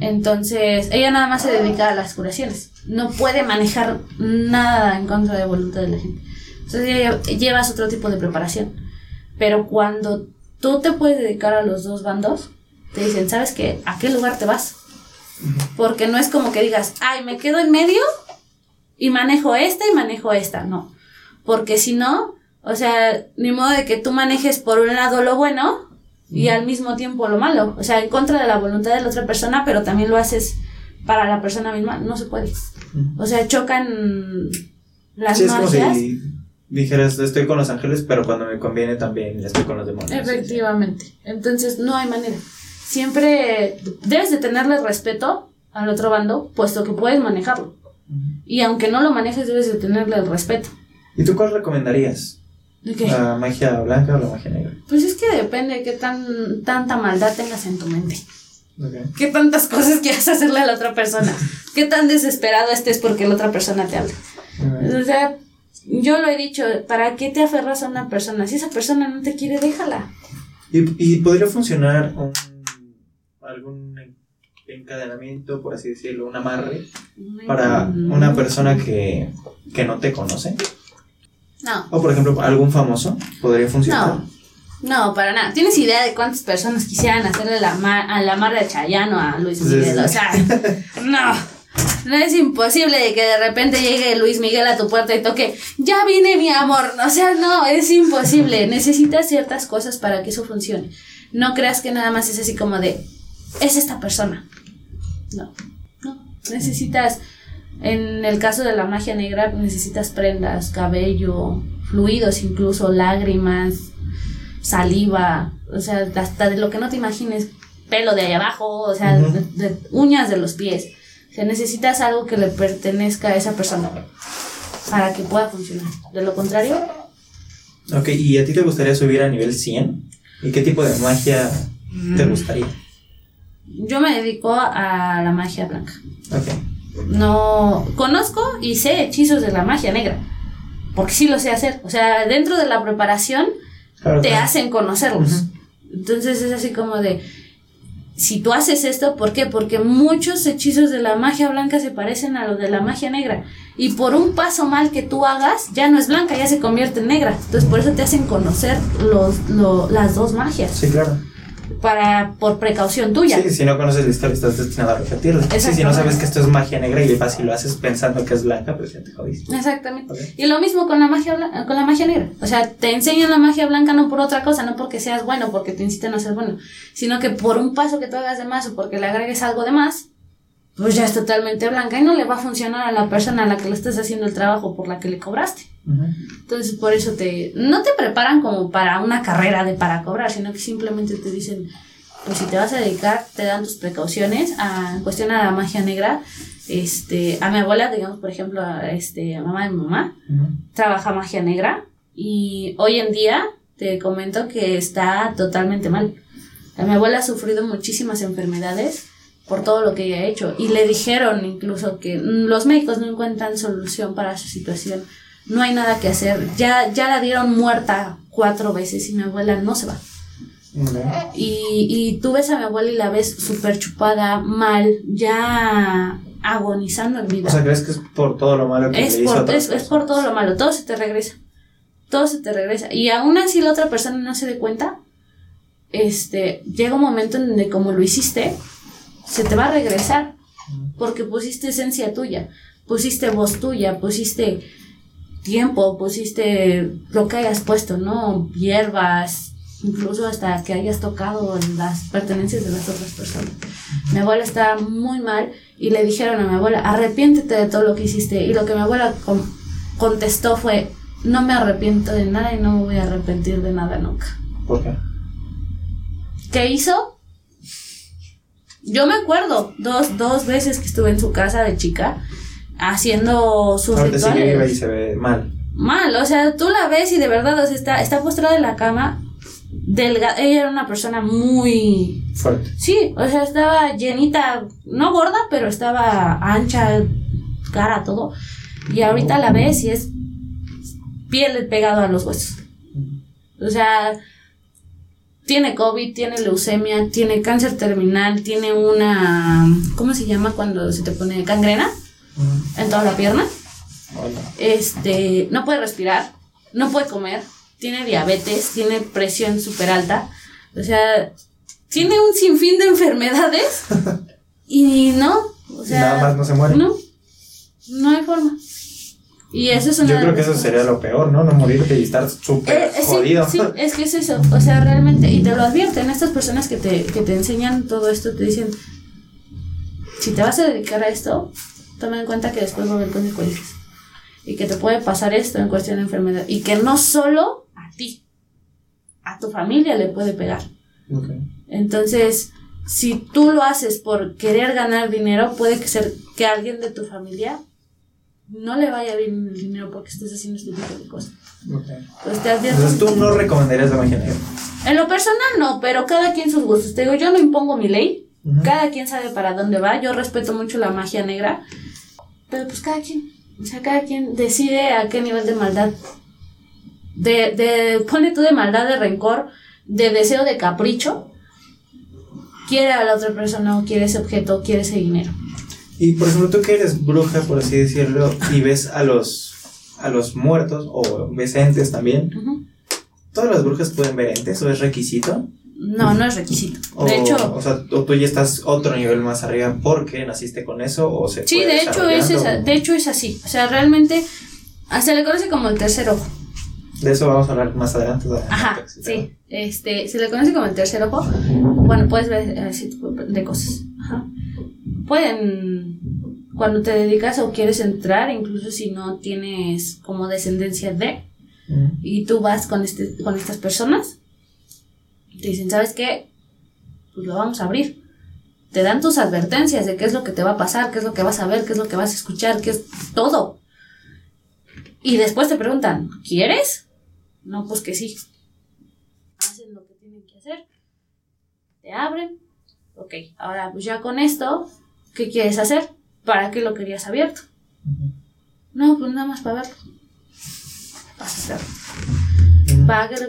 Entonces, ella nada más se dedica a las curaciones, no puede manejar nada en contra de voluntad de la gente. Entonces, ella llevas otro tipo de preparación. Pero cuando tú te puedes dedicar a los dos bandos, te dicen, ¿sabes qué? ¿A qué lugar te vas? Porque no es como que digas, ay, me quedo en medio y manejo esta y manejo esta. No. Porque si no, o sea, ni modo de que tú manejes por un lado lo bueno y al mismo tiempo lo malo. O sea, en contra de la voluntad de la otra persona, pero también lo haces para la persona misma. No se puede. O sea, chocan las Sí, magias. si dijeras, estoy con los ángeles, pero cuando me conviene también estoy con los demonios. Efectivamente. Entonces, no hay manera. Siempre debes de tenerle respeto al otro bando, puesto que puedes manejarlo. Ujú. Y aunque no lo manejes, debes de tenerle el respeto. ¿Y tú cuál recomendarías? ¿La magia blanca o la magia negra? Pues es que depende de qué tan, tanta maldad tengas en tu mente. Ok. ¿Qué tantas cosas quieras hacerle a la otra persona? ¿Qué tan desesperado estés porque la otra persona te habla? O sea, yo lo he dicho, ¿para qué te aferras a una persona? Si esa persona no te quiere, déjala. ¿Y, y podría funcionar un, algún encadenamiento, por así decirlo, un amarre para Mm. una persona que, que no te conoce? No. O por ejemplo, algún famoso podría funcionar. No, no, para nada. ¿Tienes idea de cuántas personas quisieran hacerle la ma- a la marra de Chayano a Luis Miguel? O sea, *laughs* no. No es imposible de que de repente llegue Luis Miguel a tu puerta y toque, ya vine mi amor. O sea, no, es imposible. Necesitas ciertas cosas para que eso funcione. No creas que nada más es así como de, es esta persona. No, no. Necesitas, en el caso de la magia negra, necesitas prendas, cabello, fluidos incluso, lágrimas, saliva, o sea, hasta de lo que no te imagines, pelo de ahí abajo, o sea, Ujú. de, de uñas de los pies. Sea, necesitas algo que le pertenezca a esa persona para que pueda funcionar. De lo contrario, Ok, ¿y a ti te gustaría subir a nivel 100? ¿Y qué tipo de magia te Mm. gustaría? yo me dedico a la magia blanca. Ok. No conozco y sé hechizos de la magia negra, porque sí lo sé hacer. O sea, dentro de la preparación Claro, te claro. hacen conocerlos. Entonces es así como de, si tú haces esto, ¿por qué? Porque muchos hechizos de la magia blanca se parecen a los de la magia negra. Y por un paso mal que tú hagas, ya no es blanca, ya se convierte en negra. Entonces por eso te hacen conocer los, lo- las dos magias. Sí, claro. Para por precaución tuya. Sí, si no conoces la historia estás destinado a repetirla. Sí, si no sabes que esto es magia negra y fácil lo haces pensando que es blanca, pues ya te jodiste. Exactamente. Ok. Y lo mismo con la magia con la magia negra. O sea, te enseñan la magia blanca no por otra cosa, no porque seas bueno, porque te incitan a ser bueno, sino que por un paso que tú hagas de más o porque le agregues algo de más, pues ya es totalmente blanca y no le va a funcionar a la persona a la que le estás haciendo el trabajo por la que le cobraste. Entonces, por eso te no te preparan como para una carrera de para cobrar, sino que simplemente te dicen, pues si te vas a dedicar, te dan tus precauciones a en cuestión a la magia negra. Este, a mi abuela, digamos, por ejemplo, a este, a mamá de mi mamá, Ujú. trabaja magia negra y hoy en día te comento que está totalmente mal. A mi abuela ha sufrido muchísimas enfermedades por todo lo que ella ha hecho y le dijeron incluso que mm, los médicos no encuentran solución para su situación, no hay nada que hacer, ya, ya la dieron muerta cuatro veces y mi abuela no se va. Y, y tú ves a mi abuela y la ves súper chupada, mal, ya agonizando en vida O sea, ¿crees que es por todo lo malo que es a por, es, es por todo lo malo, todo se te regresa. Todo se te regresa. Y aún así la otra persona no se dé cuenta, este, llega un momento en donde como lo hiciste, se te va a regresar. Porque pusiste esencia tuya, pusiste voz tuya, pusiste tiempo, pusiste lo que hayas puesto, ¿no? Hierbas, incluso hasta que hayas tocado las pertenencias de las otras personas. Mi abuela estaba muy mal y le dijeron a mi abuela, arrepiéntete de todo lo que hiciste. Y lo que mi abuela con- contestó fue, no me arrepiento de nada y no me voy a arrepentir de nada nunca. ¿Por qué? ¿Qué hizo? Yo me acuerdo dos, dos veces que estuve en su casa de chica haciendo sus Ahorita sigue viva y rituales. se ve mal. Mal, o sea, tú la ves y de verdad, o sea, está, está postrada en la cama, delgada. Ella era una persona muy Fuerte. Sí, o sea, estaba llenita, no gorda, pero estaba ancha, cara, todo. Y ahorita la ves y es piel pegado a los huesos. O sea, tiene COVID, tiene leucemia, tiene cáncer terminal, tiene una, ¿cómo se llama cuando se te pone gangrena. En toda la pierna? Hola. Este, no puede respirar, no puede comer, tiene diabetes, tiene presión súper alta, o sea, tiene un sinfín de enfermedades *laughs* y no, o sea, Nada más no se muere. no, no hay forma. Y eso es una Yo creo que eso sería lo peor, ¿no? No morirte y estar súper Eh, eh, sí, jodido. sí, *laughs* es que es eso, o sea, realmente, y te lo advierten, estas personas que te, que te enseñan todo esto, te dicen, si te vas a dedicar a esto, toma en cuenta que después va a haber consecuencias. Y que te puede pasar esto en cuestión de enfermedad. Y que no solo a ti, a tu familia le puede pegar. Ok. Entonces, si tú lo haces por querer ganar dinero, puede que ser que a alguien de tu familia no le vaya bien el dinero porque estés haciendo este tipo de cosas. Ok. Pues te. Entonces tú no recomendarías la magia negra. En lo personal no, pero cada quien sus gustos. Te digo, yo no impongo mi ley. Ujú. Cada quien sabe para dónde va. Yo respeto mucho la magia negra. Pero pues cada quien. O sea, cada quien decide a qué nivel de maldad. De, de, pone tú de maldad, de rencor, de deseo, de capricho. Quiere a la otra persona o quiere ese objeto o quiere ese dinero. Y por ejemplo, tú que eres bruja, por así decirlo, y ves a los a los muertos o ves entes también. ¿Todas las brujas pueden ver entes o es requisito? No, no es requisito. O, De hecho, o sea, o tú ya estás otro nivel más arriba porque naciste con eso o se Sí, de hecho, es esa- de hecho es así. O sea, realmente se le conoce como el tercer ojo. De eso vamos a hablar más adelante. Ajá, sí. Este, se le conoce como el tercer ojo. Bueno, puedes ver ese tipo de cosas. Ajá. Pueden, cuando te dedicas o quieres entrar, incluso si no tienes como descendencia de, Mm. y tú vas con, este, con estas personas, te dicen, ¿sabes qué? Pues lo vamos a abrir. Te dan tus advertencias de qué es lo que te va a pasar, qué es lo que vas a ver, qué es lo que vas a escuchar, qué es todo. Y después te preguntan, ¿quieres? No, pues que sí. Hacen lo que tienen que hacer. Te abren. Ok, ahora pues ya con esto, ¿qué quieres hacer? ¿Para qué lo querías abierto? No, pues nada más para verlo. Vas a hacerlo.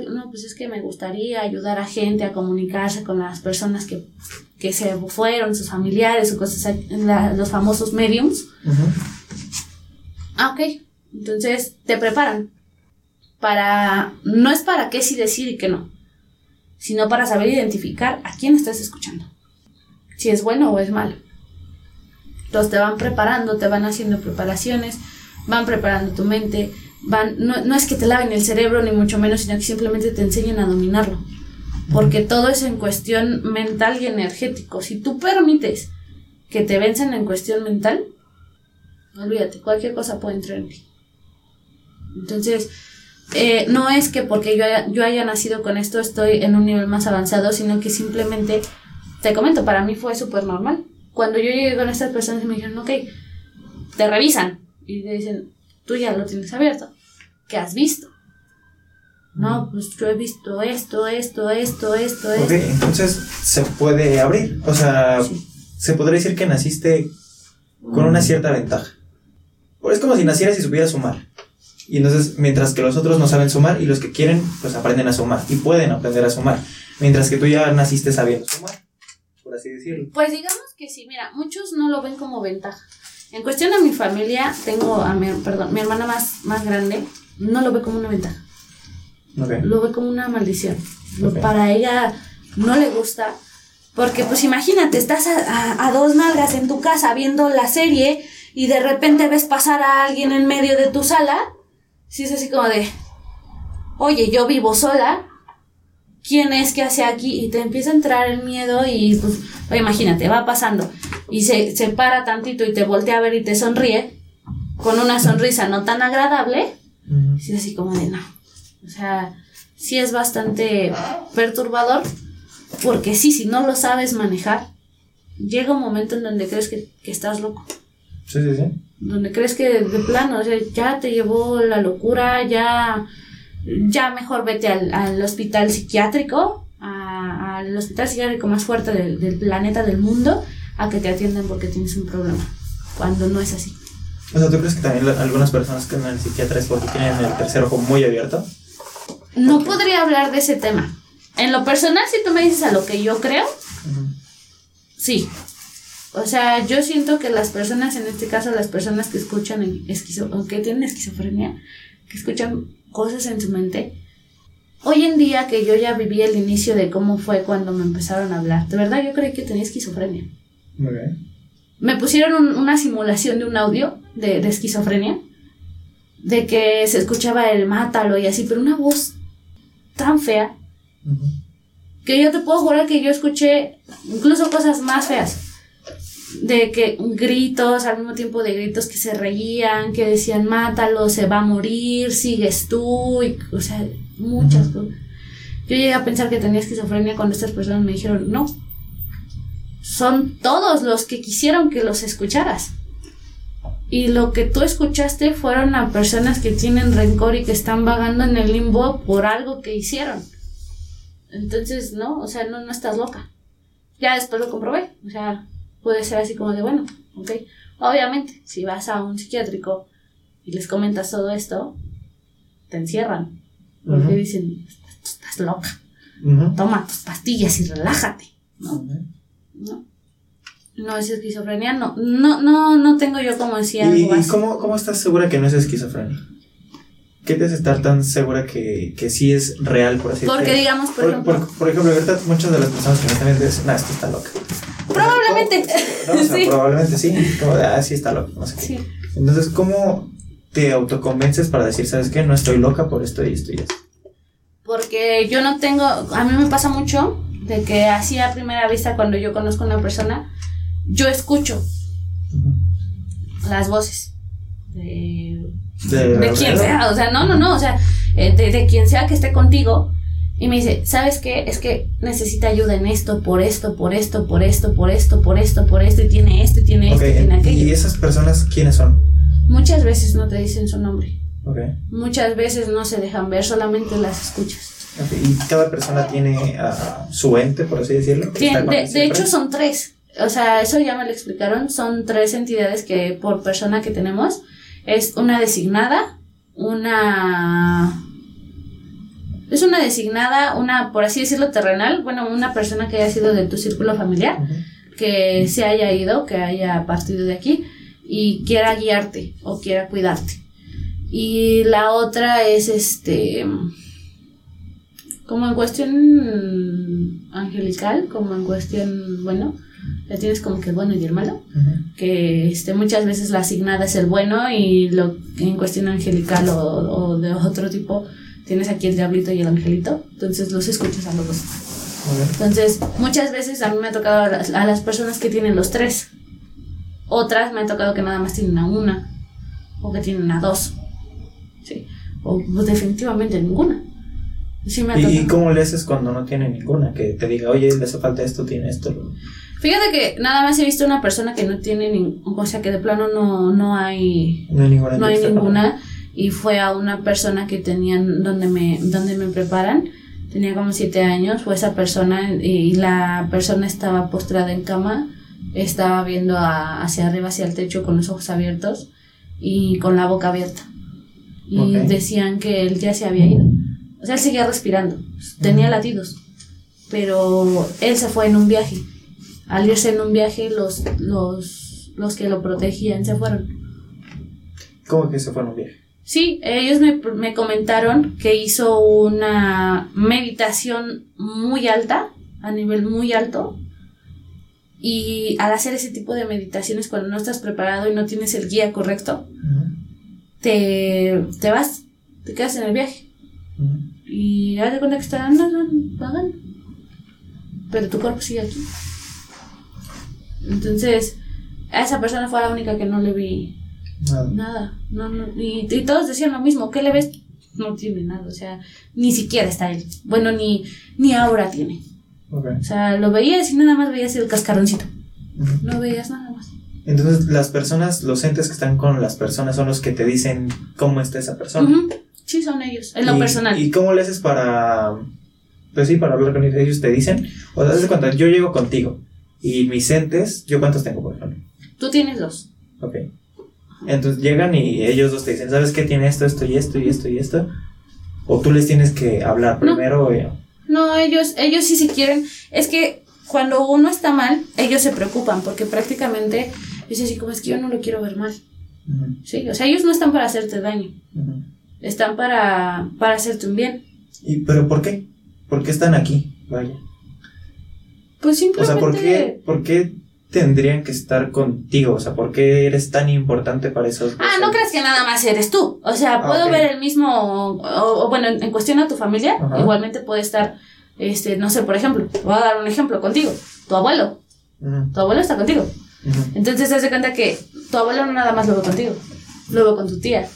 No, pues es que me gustaría ayudar a gente a comunicarse con las personas que, que se fueron, sus familiares o cosas la- los famosos mediums. Ah, ok. Entonces te preparan. Para. No es para qué sí decir y qué no. sino para saber identificar a quién estás escuchando. Si es bueno o es malo. Entonces te van preparando, te van haciendo preparaciones, van preparando tu mente, van, no, no es que te laven el cerebro ni mucho menos, sino que simplemente te enseñan a dominarlo. Porque todo es en cuestión mental y energético. Si tú permites que te vencen en cuestión mental, olvídate, cualquier cosa puede entrar en ti. Entonces, eh, no es que porque yo haya, yo haya nacido con esto estoy en un nivel más avanzado, sino que simplemente, te comento, para mí fue súper normal. Cuando yo llegué con estas personas y me dijeron, ok, te revisan y te dicen, tú ya lo tienes abierto, ¿qué has visto? No, pues yo he visto esto, esto, esto, esto, esto. Entonces se puede abrir. O sea, se podría decir que naciste con una cierta ventaja. Pues es como si nacieras y supieras sumar. Y entonces, mientras que los otros no saben sumar y los que quieren, pues aprenden a sumar y pueden aprender a sumar. Mientras que tú ya naciste sabiendo sumar, por así decirlo. Pues digamos que sí, mira, muchos no lo ven como ventaja. En cuestión a mi familia, tengo a mi, perdón, mi hermana más, más grande, no lo ve como una ventaja. Lo ve como una maldición. Para ella no le gusta. Porque pues imagínate, estás a, a- a dos nalgas en tu casa viendo la serie y de repente ves pasar a alguien en medio de tu sala. Si es así como de, oye, yo vivo sola. ¿Quién es que hace aquí? Y te empieza a entrar el miedo y pues, imagínate, va pasando y se, se para tantito y te voltea a ver y te sonríe con una sonrisa no tan agradable. Ujú. Sí, así como de no. O sea, sí es bastante perturbador. Porque sí, si no lo sabes manejar, llega un momento en donde crees que, que estás loco. Sí, sí, sí. Donde crees que de, de plano, o sea, ya te llevó la locura, ya, ya mejor vete al, al hospital psiquiátrico, a- al hospital psiquiátrico más fuerte del, del planeta, del mundo, a que te atiendan porque tienes un problema. Cuando no es así. O sea, ¿tú crees que también la- algunas personas que andan al psiquiatra es porque tienen el tercer ojo muy abierto? No podría hablar de ese tema. En lo personal, si tú me dices a lo que yo creo, sí. O sea, yo siento que las personas, en este caso las personas que escuchan en esquizo o que tienen esquizofrenia, que escuchan cosas en su mente, hoy en día que yo ya viví el inicio de cómo fue cuando me empezaron a hablar, de verdad yo creí que tenía esquizofrenia. Me pusieron un- una simulación de un audio de, de esquizofrenia, de que se escuchaba el mátalo y así, pero una voz tan fea que yo te puedo jurar que yo escuché incluso cosas más feas. De que gritos, al mismo tiempo de gritos que se reían, que decían, mátalo, se va a morir, sigues tú, y, o sea, muchas cosas. Yo llegué a pensar que tenía esquizofrenia cuando estas personas me dijeron, no, son todos los que quisieron que los escucharas. Y lo que tú escuchaste fueron a personas que tienen rencor y que están vagando en el limbo por algo que hicieron. Entonces, no, o sea, no, no estás loca. Ya después lo comprobé. O sea, puede ser así como de, bueno, ok. Obviamente, si vas a un psiquiátrico y les comentas todo esto, te encierran. Porque Ujú. dicen, estás loca. Toma tus pastillas y relájate. ¿no? No. No es esquizofrenia, no. No, no, no tengo yo como decía ¿Y, algo y así. cómo, cómo estás segura que no es esquizofrenia? ¿Qué te hace estar tan segura que, que sí es real, por así Porque decirlo? digamos, por, Por, ejemplo, por- por ejemplo, ahorita muchas de las personas que me están viendo dicen, no, esto está loca. Probablemente. No, o sea, *laughs* Sí. Probablemente sí. Como de, ah, sí está loca. No sé qué. sí. Entonces, ¿cómo te autoconvences para decir, sabes qué? No estoy loca por esto y esto y esto. Porque yo no tengo, a mí me pasa mucho de que así a primera vista cuando yo conozco a una persona, yo escucho las voces de, De, de quien sea, o sea, no, no, no, o sea, eh, de, de quien sea que esté contigo y me dice, ¿sabes qué? Es que necesita ayuda en esto, por esto, por esto, por esto, por esto, por esto, por esto, y tiene esto, y tiene esto, y tiene aquello. ¿Y esas personas quiénes son? Muchas veces no te dicen su nombre, muchas veces no se dejan ver, solamente las escuchas. Y cada persona tiene ah, su ente, por así decirlo. de, hecho son tres. O sea, eso ya me lo explicaron. Son tres entidades que por persona que tenemos es una designada, una... Es una designada, una, por así decirlo, terrenal. Bueno, una persona que haya sido de tu círculo familiar, que se haya ido, que haya partido de aquí y quiera guiarte o quiera cuidarte. Y la otra es este... Como en cuestión angelical, como en cuestión, bueno, ya tienes como que el bueno y el malo. Que este, muchas veces la asignada es el bueno y lo en cuestión angelical o, o de otro tipo tienes aquí el diablito y el angelito. Entonces los escuchas a los dos. Entonces, muchas veces a mí me ha tocado a las, a las personas que tienen los tres. Otras me ha tocado que nada más tienen a una. O que tienen a dos. Sí. O pues, definitivamente ninguna. Sí me ha ¿Y, cómo le haces cuando no tiene ninguna? Que te diga, oye, le hace falta esto, tiene esto. Fíjate que nada más he visto una persona que no tiene ningún. O sea, que de plano no, no hay. No hay ninguna. No hay ninguna. Y fue a una persona que tenían donde me, donde me preparan. Tenía como siete años. Fue esa persona y la persona estaba postrada en cama. Estaba viendo a- hacia arriba, hacia el techo con los ojos abiertos y con la boca abierta. Y decían que él ya se había ido. O sea, él seguía respirando. Tenía latidos. Pero él se fue en un viaje. Al irse en un viaje, los, los, los que lo protegían se fueron. ¿Cómo que se fue en un viaje? Sí, ellos me, me comentaron que hizo una meditación muy alta, a nivel muy alto. Y al hacer ese tipo de meditaciones, cuando no estás preparado y no tienes el guía correcto, te, te vas, te quedas en el viaje. Y que están andando, vagando. Pero tu cuerpo sigue aquí. Entonces, a esa persona fue la única que no le vi Nada. Nada, no, no, y, y todos decían lo mismo, ¿qué le ves? No tiene nada, o sea, ni siquiera está él. Bueno, ni, ni ahora tiene. Ok. O sea, lo veías y nada más veías el cascaroncito. Ujú. No veías nada más. Entonces, las personas, los entes que están con las personas son los que te dicen cómo está esa persona. Ujú, Sí, son ellos, en lo Y- personal. ¿Y cómo le haces para, pues sí, para hablar con ellos? Ellos te dicen, o sea, cuenta, yo llego contigo y mis entes, ¿yo cuántos tengo, por ejemplo? Tú tienes dos. Ok. Entonces llegan y ellos dos te dicen, ¿sabes qué? Tiene esto, esto y esto y esto y esto. O tú les tienes que hablar No. primero. eh, No, ellos, ellos sí si quieren. Es que cuando uno está mal, ellos se preocupan porque prácticamente es así como es que yo no lo quiero ver mal. Sí, o sea, ellos no están para hacerte daño. ujú. Están para, para hacerte un bien. ¿Y, ¿Pero por qué? ¿Por qué están aquí? Vaya. Pues O simplemente. sea, ¿por qué, ¿por qué tendrían que estar contigo? O sea, ¿por qué eres tan importante para esos Ah, no creas que nada más eres tú. O sea, Ah, puedo ver el mismo, o, o bueno, en, cuestión a tu familia, Ajá. igualmente puede estar, este, no sé, por ejemplo, voy a dar un ejemplo contigo, tu abuelo, tu abuelo está contigo. Entonces te das cuenta que tu abuelo no nada más lo ve contigo, lo ve con tu tía,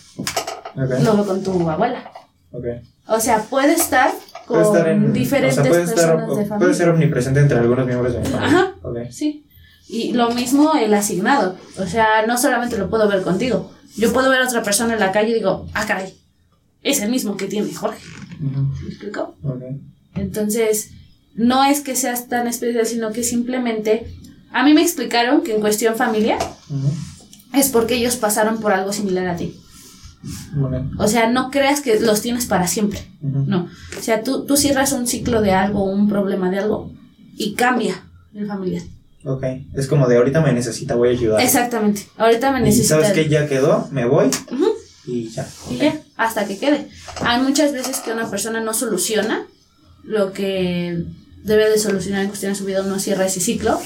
Ok, lo ve con tu abuela. ok. O sea, puede estar con Puede estar en- diferentes o sea, puede estar- personas de puede familia. ser omnipresente entre algunos miembros de mi familia. Ajá. Ok. Sí. Y lo mismo el asignado. O sea, no solamente lo puedo ver contigo. Yo puedo ver a otra persona en la calle y digo, ah, caray, es el mismo que tiene Jorge. ¿Me explico? Entonces, no es que seas tan especial, sino que simplemente. A mí me explicaron que en cuestión familiar es porque ellos pasaron por algo similar a ti. O sea, no creas que los tienes para siempre. No. O sea, tú, tú cierras un ciclo de algo, un problema de algo, y cambia el familiar. Ok. Es como de ahorita me necesita, voy a ayudar. Exactamente. Ahorita me Y necesitas. sabes que ya quedó, me voy y ya. Y ya, hasta que quede. Hay muchas veces que una persona no soluciona lo que debe de solucionar en cuestión de su vida, no cierra ese ciclo.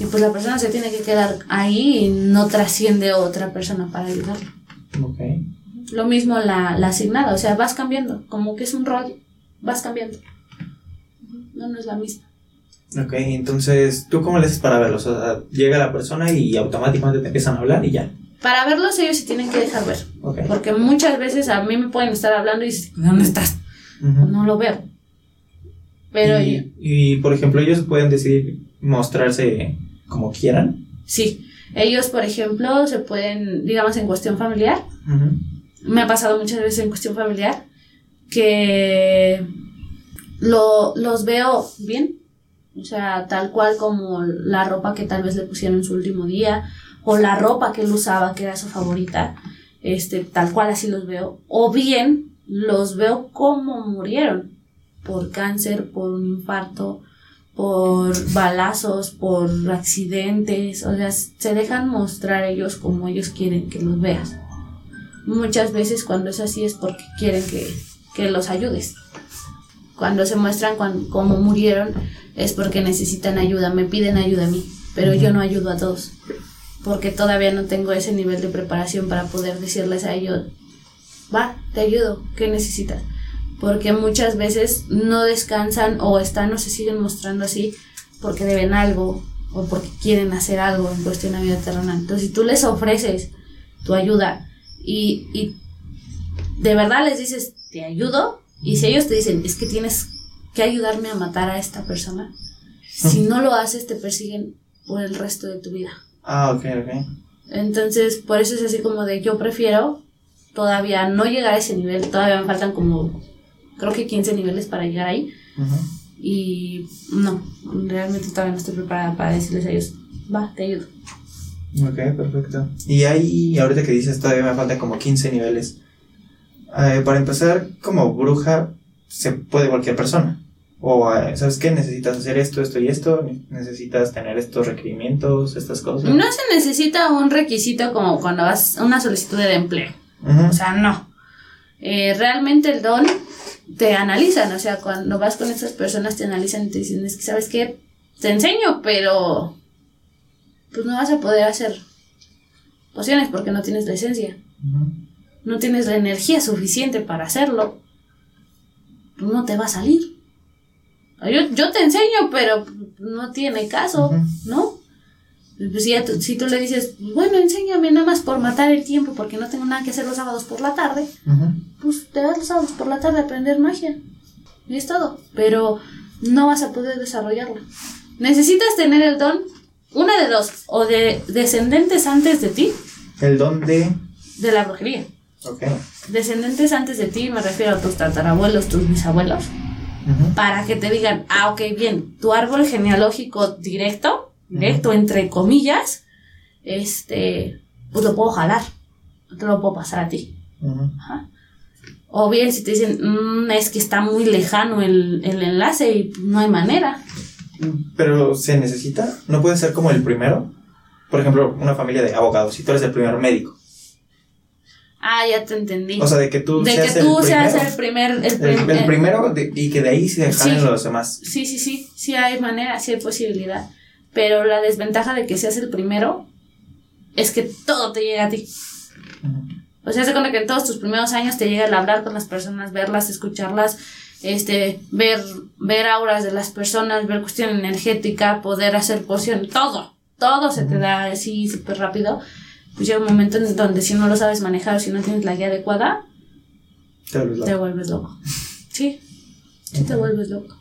Y pues la persona se tiene que quedar ahí y no trasciende a otra persona para ayudarlo. Ok. Lo mismo la, la asignada, o sea, vas cambiando, como que es un rol, vas cambiando. No, no es la misma. Ok, entonces, ¿tú cómo le haces para verlos? O sea, llega la persona y automáticamente te empiezan a hablar y ya. Para verlos ellos se tienen que dejar ver, Ok. porque muchas veces a mí me pueden estar hablando y dicen, ¿dónde estás? Ujú. No lo veo. Pero y, y, por ejemplo, ellos pueden decidir mostrarse como quieran. Sí, ellos, por ejemplo, se pueden, digamos, en cuestión familiar, Ujú. Me ha pasado muchas veces en cuestión familiar, que lo, los veo bien, o sea, tal cual como la ropa que tal vez le pusieron en su último día, o la ropa que él usaba, que era su favorita, este, tal cual así los veo, o bien los veo como murieron, por cáncer, por un infarto, por balazos, por accidentes, o sea, se dejan mostrar ellos como ellos quieren que los veas. Muchas veces cuando es así es porque quieren que, que los ayudes. Cuando se muestran cómo murieron es porque necesitan ayuda, me piden ayuda a mí, pero yo no ayudo a todos, porque todavía no tengo ese nivel de preparación para poder decirles a ellos, va, te ayudo, ¿qué necesitas? Porque muchas veces no descansan o están o se siguen mostrando así porque deben algo o porque quieren hacer algo en cuestión de vida terrenal. Entonces, si tú les ofreces tu ayuda y, y de verdad les dices, te ayudo, y si ellos te dicen, es que tienes que ayudarme a matar a esta persona, si no lo haces, te persiguen por el resto de tu vida. Ah, ok, ok. Entonces, por eso es así como de yo prefiero todavía no llegar a ese nivel, todavía me faltan como, creo que 15 niveles para llegar ahí. Y no, realmente todavía no estoy preparada para decirles a ellos, va, te ayudo. Ok, perfecto. Y ahí, ahorita que dices, todavía me faltan como 15 niveles. Eh, para empezar, como bruja, se puede cualquier persona. O, eh, ¿sabes qué? Necesitas hacer esto, esto y esto. Necesitas tener estos requerimientos, estas cosas. No se necesita un requisito como cuando vas a una solicitud de empleo. O sea, no. Eh, realmente el don te analizan, o sea, cuando vas con estas personas te analizan y te dicen, es que, ¿sabes qué? Te enseño, pero pues no vas a poder hacer pociones porque no tienes la esencia, no tienes la energía suficiente para hacerlo. Pues no te va a salir. Yo, yo te enseño, pero no tiene caso. ¿no? Pues si, tú- si tú le dices, bueno, enséñame nada más por matar el tiempo porque no tengo nada que hacer los sábados por la tarde, pues te vas los sábados por la tarde a aprender magia. Y es todo. Pero no vas a poder desarrollarla. Necesitas tener el don, una de dos, o de descendentes antes de ti, El don de. de la brujería. Ok. Descendentes antes de ti, me refiero a tus tatarabuelos, tus bisabuelos, para que te digan, ah, ok, bien, tu árbol genealógico directo, directo entre comillas, este, pues lo puedo jalar, te lo puedo pasar a ti. Ajá. O bien si te dicen, "Mm, es que está muy lejano el, el enlace y no hay manera. Pero se necesita. No puede ser como el primero. Por ejemplo, una familia de abogados. Si tú eres el primer médico. Ah, ya te entendí. O sea, de que tú de seas que tú el seas primero. el primer... El, El, prim- el eh, primero de- y que de ahí se jalen Sí. los demás. Sí, sí, sí, sí hay manera, sí hay posibilidad. Pero la desventaja de que seas el primero es que todo te llega a ti. O sea, se cuenta que en todos tus primeros años te llega el hablar con las personas, verlas, escucharlas, este, ver, ver auras de las personas, ver cuestión energética, poder hacer poción, todo, todo se te da así súper rápido. Pues llega un momento en donde si no lo sabes manejar o si no tienes la guía adecuada, Te vuelves loco. te vuelves loco. Sí, sí te vuelves loco.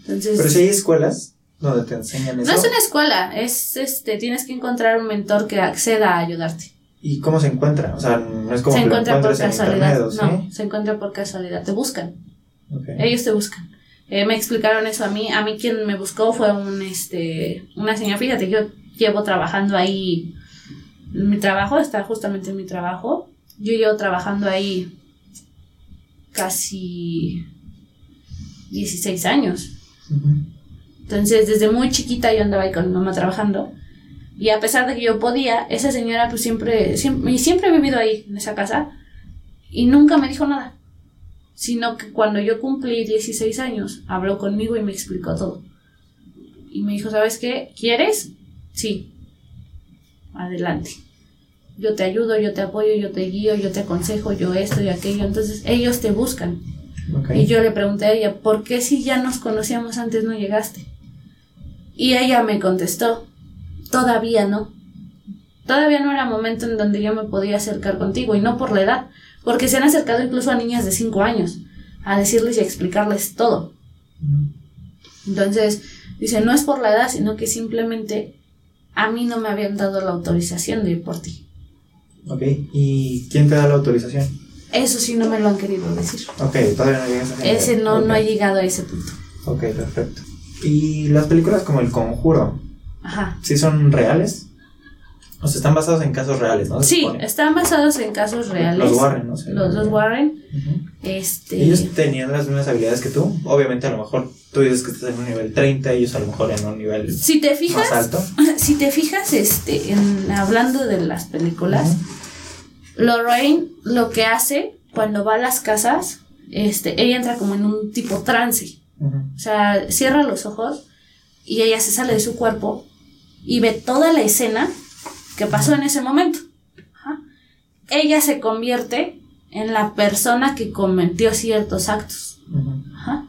Entonces, Pero si hay escuelas donde te enseñan eso. no es una escuela, es este, tienes que encontrar un mentor que acceda a ayudarte. ¿Y cómo se encuentra? O sea, no es como se que lo encuentra por encuentres en casualidad. internet, ¿o No, sí? se encuentra por casualidad. Te buscan. Ellos te buscan. Eh, me explicaron eso a mí. A mí quien me buscó fue un, este, una señora. Fíjate, yo llevo trabajando ahí. Mi trabajo está justamente en mi trabajo. Yo llevo trabajando ahí casi 16 años. Entonces, desde muy chiquita yo andaba ahí con mi mamá trabajando. Y a pesar de que yo podía, esa señora pues siempre, siempre, y siempre he vivido ahí, en esa casa, y nunca me dijo nada. Sino que cuando yo cumplí 16 años, habló conmigo y me explicó todo. Y me dijo, ¿sabes qué? ¿Quieres? Sí. Adelante. Yo te ayudo, yo te apoyo, yo te guío, yo te aconsejo, yo esto y aquello. Entonces ellos te buscan. Y yo le pregunté a ella, ¿por qué si ya nos conocíamos antes no llegaste? Y ella me contestó, todavía no. Todavía no era momento en donde yo me podía acercar contigo, y no por la edad, porque se han acercado incluso a niñas de 5 años a decirles y a explicarles todo. Entonces, dice, no es por la edad, sino que simplemente a mí no me habían dado la autorización de ir por ti. Ok. ¿Y quién te da la autorización? Eso sí no me lo han querido decir. Ok, todavía no llegas a ese no, Ok. no ha llegado a ese punto. Ok, perfecto. ¿Y las películas como El Conjuro, Ajá. sí son reales? O sea, están basados en casos reales, ¿no? Sí, supone. están basados en casos reales. Los Warren, ¿no? sé. Los, los Warren. Este. Ellos tenían las mismas habilidades que tú. Obviamente, a lo mejor tú dices que estás en un nivel 30, ellos a lo mejor en un nivel si te fijas, más alto. *laughs* si te fijas, este, en, hablando de las películas, Lorraine lo que hace cuando va a las casas, este, ella entra como en un tipo trance. O sea, cierra los ojos y ella se sale de su cuerpo y ve toda la escena que pasó en ese momento. Ajá. Ella se convierte en la persona que cometió ciertos actos. Ajá.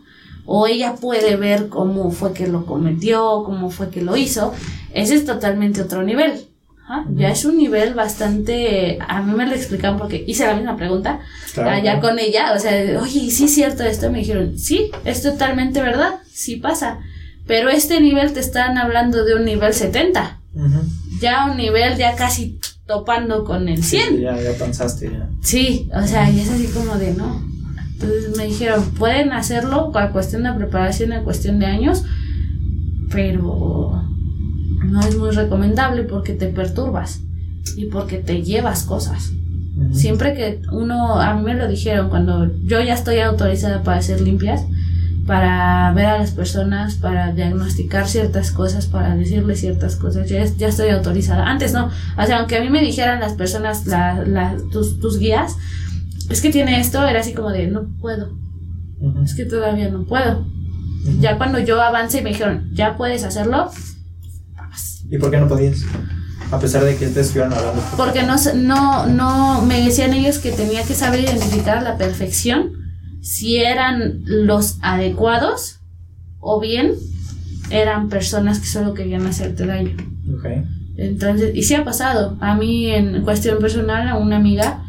O ella puede ver cómo fue que lo cometió, cómo fue que lo hizo. Ese es totalmente otro nivel. Ajá. Ya es un nivel bastante... A mí me lo explicaron porque hice la misma pregunta Claro, allá con ella. O sea, oye, ¿y sí es cierto esto? Me dijeron, sí, es totalmente verdad, sí pasa. Pero este nivel te están hablando de un nivel 70. Ujú. Ya un nivel ya casi topando con el 100. Sí, ya, ya pensaste, ya. Sí, o sea, y es así como de no. Entonces me dijeron, pueden hacerlo con cuestión de preparación en cuestión de años, pero no es muy recomendable porque te perturbas y porque te llevas cosas. Siempre que uno, a mí me lo dijeron cuando yo ya estoy autorizada para hacer limpias, para ver a las personas, para diagnosticar ciertas cosas, para decirles ciertas cosas, ya, es- ya estoy autorizada. Antes no, o sea, aunque a mí me dijeran las personas, la, la- tus, tus guías, es que tiene esto, era así como de, no puedo, es que todavía no puedo. Ya cuando yo avancé y me dijeron, ya puedes hacerlo, ¿Y por qué no podías? A pesar de que te estuvieran hablando. porque no, no, no, me decían ellos que tenía que saber identificar la perfección si eran los adecuados o bien eran personas que solo querían hacerte daño. Ok. Entonces, y sí ha pasado. A mí, en cuestión personal, a una amiga,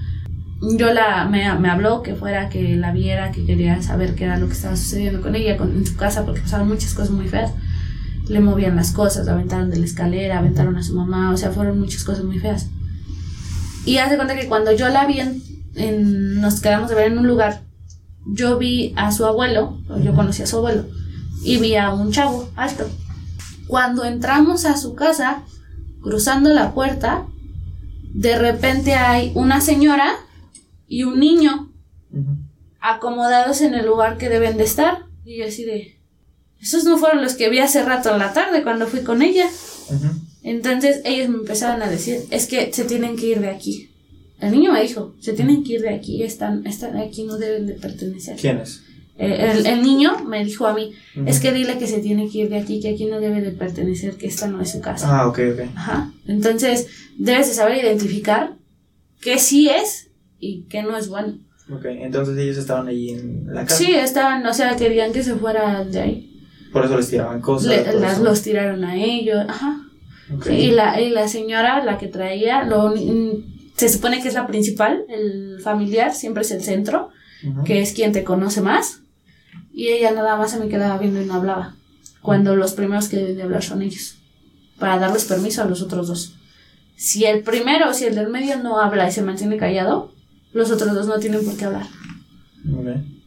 yo la, me, me habló que fuera, que la viera, que quería saber qué era lo que estaba sucediendo con ella con, en su casa, porque pasaban muchas cosas muy feas. Le movían las cosas, la aventaron de la escalera, aventaron a su mamá, o sea, fueron muchas cosas muy feas. Y hace cuenta que cuando yo la vi, en, en- nos quedamos de ver en un lugar, yo vi a su abuelo, yo conocí a su abuelo, y vi a un chavo alto. Cuando entramos a su casa, cruzando la puerta, de repente hay una señora y un niño acomodados en el lugar que deben de estar. Y yo así de... Esos no fueron los que vi hace rato en la tarde cuando fui con ella. Entonces ellos me empezaron a decir, es que se tienen que ir de aquí. El niño me dijo, se tienen que ir de aquí, están, están aquí, no deben de pertenecer. ¿Quién es? Eh, el, el niño me dijo a mí, Ujú. es que dile que se tiene que ir de aquí, que aquí no debe de pertenecer, que esta no es su casa. Ah, ok, ok. Ajá. Entonces, debes de saber identificar qué sí es y qué no es bueno. Ok, entonces ellos estaban ahí en la casa. Sí, estaban, o sea, querían que se fuera de ahí. Por eso les tiraban cosas. Le- las, eso. los tiraron a ellos. Ajá. Ok. Sí, y, la, y la señora, la que traía, lo, se supone que es la principal, el familiar, siempre es el centro, que es quien te conoce más. Y ella nada más se me quedaba viendo y no hablaba. Cuando los primeros que deben de hablar son ellos. Para darles permiso a los otros dos. Si el primero, si el del medio no habla y se mantiene callado, los otros dos no tienen por qué hablar.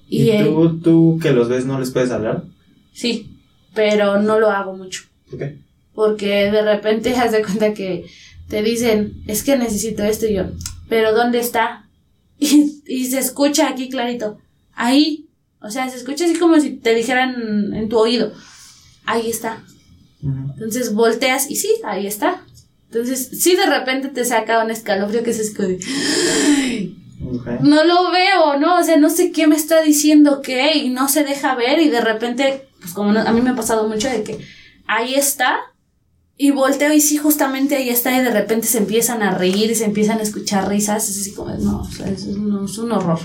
Y, ¿Y, tú, tú que los ves no les puedes hablar? sí, pero no lo hago mucho. ¿Por qué? Porque de repente *laughs* haz de cuenta que te dicen, es que necesito esto y yo, pero ¿dónde está? *laughs* Y, y se escucha aquí clarito, ahí. O sea, se escucha así como si te dijeran en tu oído, ahí está. Entonces volteas y sí, ahí está. Entonces, sí, de repente te saca un escalofrío que se esconde. Ok. No lo veo, ¿no? O sea, no sé qué me está diciendo qué y no se deja ver y de repente, pues como no- a mí me ha pasado mucho de que ahí está y volteo y sí, justamente ahí está y de repente se empiezan a reír y se empiezan a escuchar risas. Es así como, no, o sea, es, un- es un horror,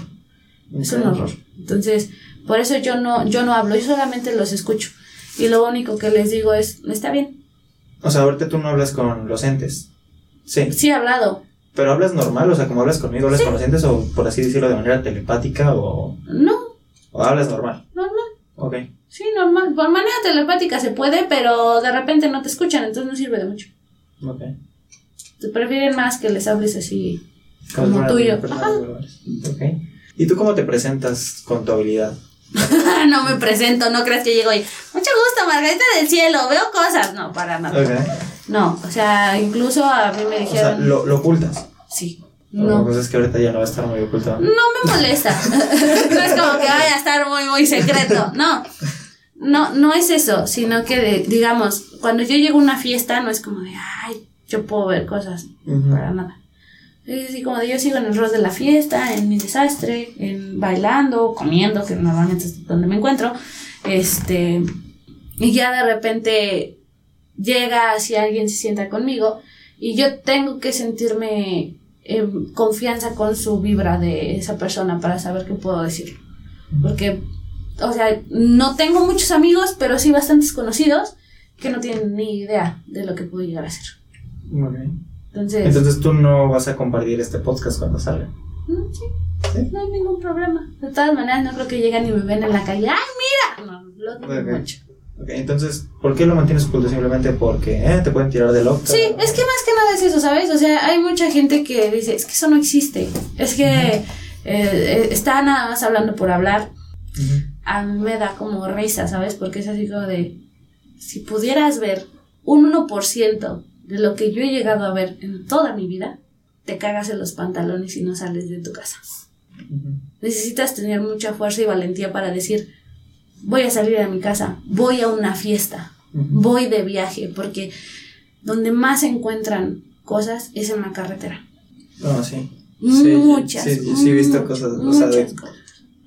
es un horror. Entonces, por eso yo no, yo no hablo, yo solamente los escucho. Y lo único que les digo es, está bien. O sea, ahorita tú no hablas con los entes. Sí. Sí he hablado. Pero hablas normal, o sea, como hablas conmigo, hablas con los entes, o por así decirlo, de manera telepática, o, No, o hablas normal. Ok. Sí, normal. Por manera telepática se puede, pero de repente no te escuchan, entonces no sirve de mucho. Ok. Te prefieren más que les hables así Como tuyo. Ajá. Ok. ¿Y tú cómo te presentas con tu habilidad? *laughs* no me presento, no creas que llego y mucho gusto, Margarita del cielo, veo cosas. No, para nada. Ok. No, o sea, incluso a mí me O sea, dijeron. lo, lo ocultas. Sí. No. Pues es que ahorita ya no va a estar muy ocultado. No me molesta. *laughs* no es como que vaya a estar muy, muy secreto. No. No, no es eso, sino que, de- digamos, cuando yo llego a una fiesta, no es como de, ay, yo puedo ver cosas. Para nada. Es así como de yo sigo en el rol de la fiesta, en mi desastre, en bailando, comiendo, que normalmente es donde me encuentro. Este, y ya de repente llega si alguien se sienta conmigo y yo tengo que sentirme en confianza con su vibra de esa persona para saber qué puedo decir. Porque, o sea, no tengo muchos amigos, pero sí bastantes conocidos que no tienen ni idea de lo que puedo llegar a. Ok. Entonces, Entonces tú no vas a compartir este podcast cuando salga. mm, sí, ¿Sí? no hay ningún problema. De todas maneras, no creo que lleguen y me ven en la calle. ¡Ay, mira! No, lo Ok. mucho. Entonces, ¿por qué lo mantienes oculto? Simplemente porque eh, te pueden tirar de loca. Sí, es que más que nada es eso, ¿sabes? O sea, hay mucha gente que dice, es que eso no existe. Es que eh, eh, está nada más hablando por hablar. A mí me da como risa, ¿sabes? Porque es así como de, si pudieras ver un 1% de lo que yo he llegado a ver en toda mi vida, te cagas en los pantalones y no sales de tu casa. Necesitas tener mucha fuerza y valentía para decir, voy a salir de mi casa, voy a una fiesta, voy de viaje, porque donde más se encuentran cosas es en la carretera. No, sí. muchas. sí, sí, he visto muchas, cosas, o sea, de- cosas.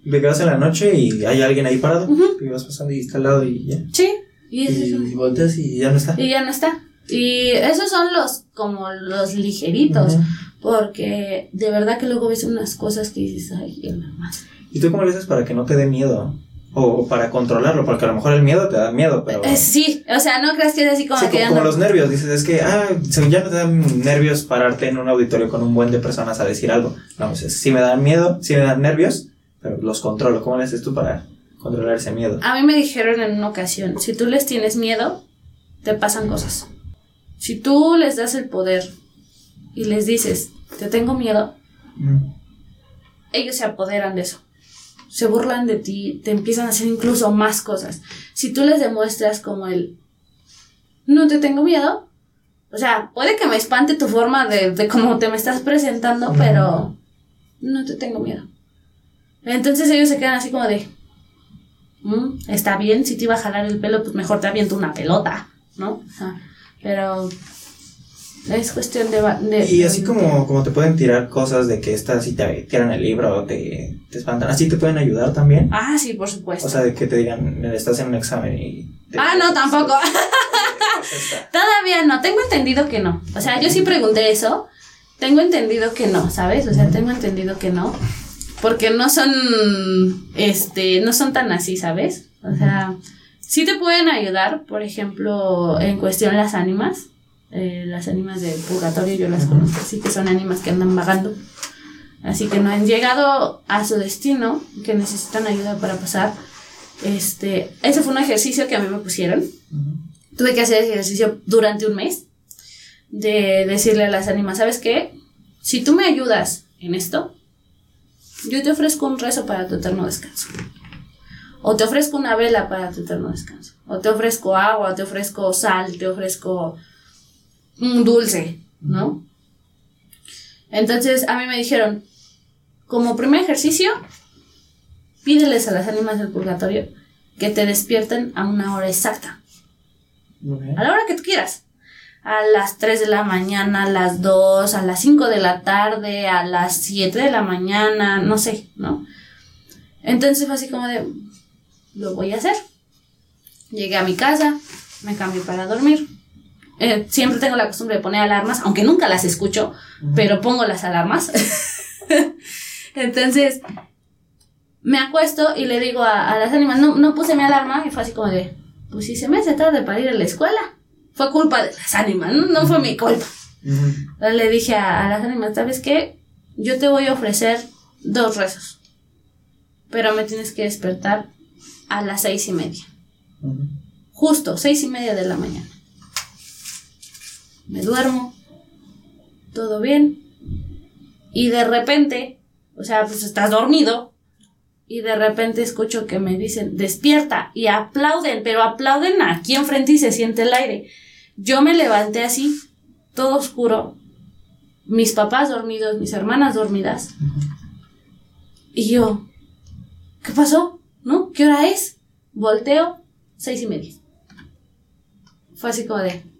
De que vas en la noche y hay alguien ahí parado. Ujú. Y vas pasando y está al lado y ya. Sí, y es. Y volteas y ya no está. Y ya no está. Y esos son los como los ligeritos, porque de verdad que luego ves unas cosas que dices, ay, más. ¿Y tú cómo le haces para que no te dé miedo? O para controlarlo, porque a lo mejor el miedo te da miedo, pero... Eh, sí, o sea, no creas que es así como Sí, que como, como los nervios, dices, es que, ah, ya no te dan nervios pararte en un auditorio con un buen de personas a decir algo. No, pues sí me dan miedo, sí me dan nervios, pero los controlo. ¿Cómo le haces tú para controlar ese miedo? A mí me dijeron en una ocasión, si tú les tienes miedo, te pasan cosas. Si tú les das el poder y les dices, te tengo miedo, Mm. ellos se apoderan de eso. Se burlan de ti, te empiezan a hacer incluso más cosas. Si tú les demuestras como el, no te tengo miedo, o sea, puede que me espante tu forma de, de cómo te me estás presentando, pero no te tengo miedo. Entonces ellos se quedan así como de, "Mm, está bien, si te iba a jalar el pelo, pues mejor te aviento una pelota, ¿no? O sea, pero es cuestión de... Y así como, como te pueden tirar cosas de que estas si te tiran el libro o te, te espantan, así te pueden ayudar también. Ah, sí, por supuesto. O sea, de que te digan, estás en un examen y... te- ah, no, tampoco. *laughs* *laughs* Todavía no, tengo entendido que no. O sea, yo sí pregunté eso. Tengo entendido que no, ¿sabes? O sea, tengo entendido que no. Porque no son, este, no son tan así, ¿sabes? O sea, sí te pueden ayudar, por ejemplo, en cuestión las ánimas. Eh, las ánimas del purgatorio yo las conozco, así que son ánimas que andan vagando. Así que no han llegado a su destino, que necesitan ayuda para pasar. Este, ese fue un ejercicio que a mí me pusieron tuve que hacer ejercicio durante un mes de decirle a las ánimas, ¿sabes qué? Si tú me ayudas en esto, yo te ofrezco un rezo para tu eterno descanso. O te ofrezco una vela para tu eterno descanso. O te ofrezco agua, te ofrezco sal, te ofrezco un dulce, ¿no? Entonces a mí me dijeron, como primer ejercicio, pídeles a las ánimas del purgatorio que te despierten a una hora exacta a la hora que tú quieras. A las 3 de la mañana, a las 2, a las 5 de la tarde, a las 7 de la mañana, no sé, ¿no? Entonces fue así como de, lo voy a hacer. Llegué a mi casa, me cambié para dormir. Eh, siempre tengo la costumbre de poner alarmas, aunque nunca las escucho, pero pongo las alarmas. *laughs* Entonces, me acuesto y le digo a, a las ánimas, no, no puse mi alarma, y fue así como de, pues si se me hace tarde para ir a la escuela, fue culpa de las ánimas, no, no fue mi culpa. Ujú. Le dije a, a las ánimas, ¿sabes qué? Yo te voy a ofrecer dos rezos, pero me tienes que despertar a las seis y media, justo seis y media de la mañana. Me duermo, todo bien, y de repente, o sea, pues estás dormido, y de repente escucho que me dicen, despierta, y aplauden, pero aplauden aquí enfrente y se siente el aire. Yo me levanté así, todo oscuro, mis papás dormidos, mis hermanas dormidas, y yo, ¿qué pasó? ¿No? ¿Qué hora es? Volteo, seis y media. Fue así como de,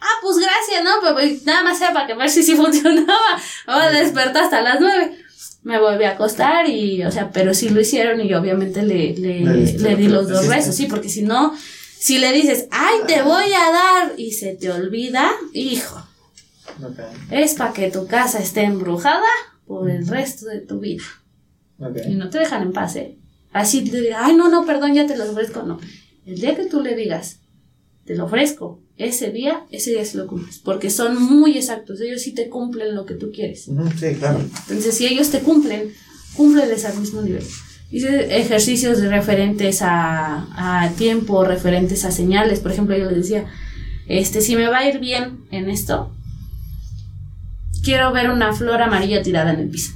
ah, pues gracias, ¿no? Pero pues, nada más sea para que ver si sí *laughs* funcionaba. Me voy a despertar hasta las nueve. me volví a acostar y, o sea, pero sí lo hicieron y obviamente le, le, Le di los dos rezos, sí, porque si no, si le dices, ay, te voy a dar y se te olvida, hijo, Ok, es para que tu casa esté embrujada por el resto de tu vida. Y no te dejan en paz, ¿eh? Así te digan, ay, no, no, perdón, ya te lo ofrezco. No. El día que tú le digas, te lo ofrezco, ese día, ese día se lo cumples. Porque son muy exactos. Ellos sí te cumplen lo que tú quieres. Sí, claro. Entonces, si ellos te cumplen, cúmpleles al mismo nivel. Hice ejercicios referentes a, a tiempo, referentes a señales. Por ejemplo, yo les decía, este, si me va a ir bien en esto, quiero ver una flor amarilla tirada en el piso.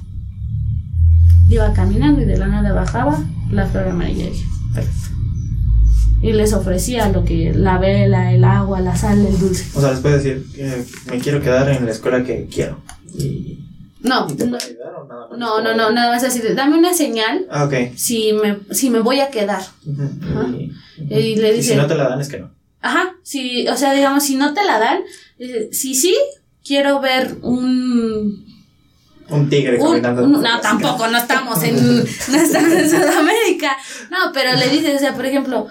Iba caminando y de la nada bajaba la flor amarilla. Dije, perfecto. Y les ofrecía lo que, la vela, el agua, la sal, el dulce. O sea, les puedes decir, eh, me quiero quedar en la escuela que quiero. Y, No, ¿y te no, ayudar o nada más? no, no, no, nada más así, dame una señal Ah, ok. si me, si me voy a quedar. Ajá. Y, Y le y dice- si no te la dan, es que no. Ajá, si, o sea, digamos, si no te la dan, si sí, quiero ver un... Un tigre un- caminando. un- no, tampoco, no estamos en, no estamos en *laughs* Sudamérica. No, pero le dices, o sea, por ejemplo,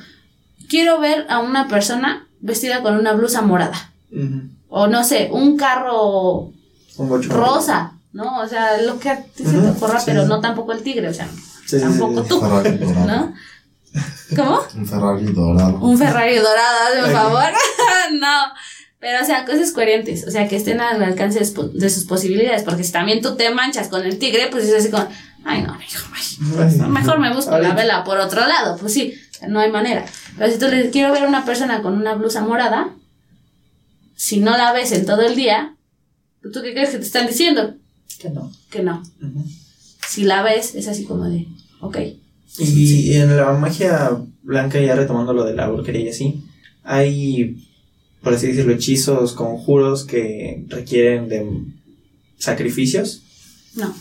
quiero ver a una persona vestida con una blusa morada. O no sé, un carro Un rosa, ¿no? O sea, lo que se te ocurra, sí, pero sí. no tampoco el tigre, o sea, Sí, tampoco sí, tú. *laughs* ¿no? ¿Cómo? Un Ferrari dorado. Un Ferrari dorado, hazme un favor. *laughs* no. Pero, o sea, cosas coherentes. O sea, que estén al alcance de, sus posibilidades. Porque si también tú te manchas con el tigre, pues es así como, ay, no, hijo, ay, mejor me busco la vela por otro lado. Pues sí, sea, no hay manera. Pero si tú le quiero ver a una persona con una blusa morada, si no la ves en todo el día, ¿tú qué crees que te están diciendo? Que no. Que no. Si la ves, es así como de, ok. Y en la magia blanca, ya retomando lo de la brujería y así, hay, por así decirlo, hechizos, conjuros que requieren de sacrificios. No.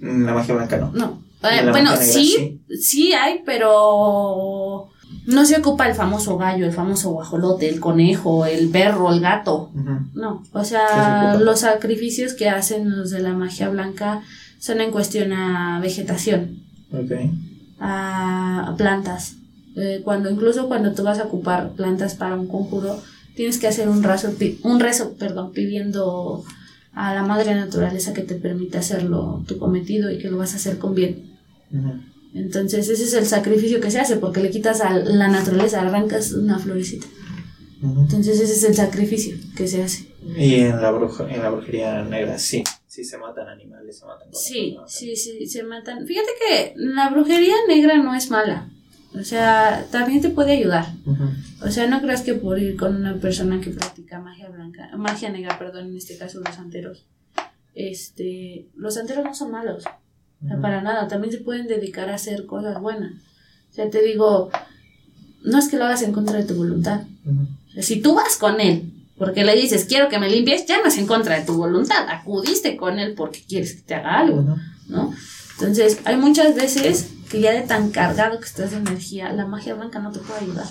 En la magia blanca no. No. Eh, bueno, sí, sí hay, pero no se ocupa el famoso gallo, el famoso guajolote, el conejo, el perro, el gato. No, o ¿Qué se sea, los sacrificios que hacen los de la magia blanca son en cuestión a vegetación, a, plantas. Eh, cuando incluso cuando tú vas a ocupar plantas para un conjuro, tienes que hacer un rezo, un rezo, perdón, pidiendo a la madre naturaleza que te permita hacerlo tu cometido y que lo vas a hacer con bien. Entonces ese es el sacrificio que se hace porque le quitas a la naturaleza, arrancas una florecita. Entonces ese es el sacrificio que se hace. Y en la, bruja, en la brujería negra sí. Sí se matan animales, se matan Sí, sí, sí, se matan. Fíjate que la brujería negra no es mala. O sea, también te puede ayudar. Ujú. O sea, no creas que por ir con una persona que practica magia blanca, magia negra, perdón, en este caso los santeros, este, los santeros no son malos. O sea, para nada, también se pueden dedicar a hacer cosas buenas. O sea, te digo, no es que lo hagas en contra de tu voluntad. Ujú. O sea, si tú vas con él porque le dices, quiero que me limpies, ya no es en contra de tu voluntad. Acudiste con él porque quieres que te haga algo. ¿no? Entonces, hay muchas veces que ya de tan cargado que estás de energía, la magia blanca no te puede ayudar.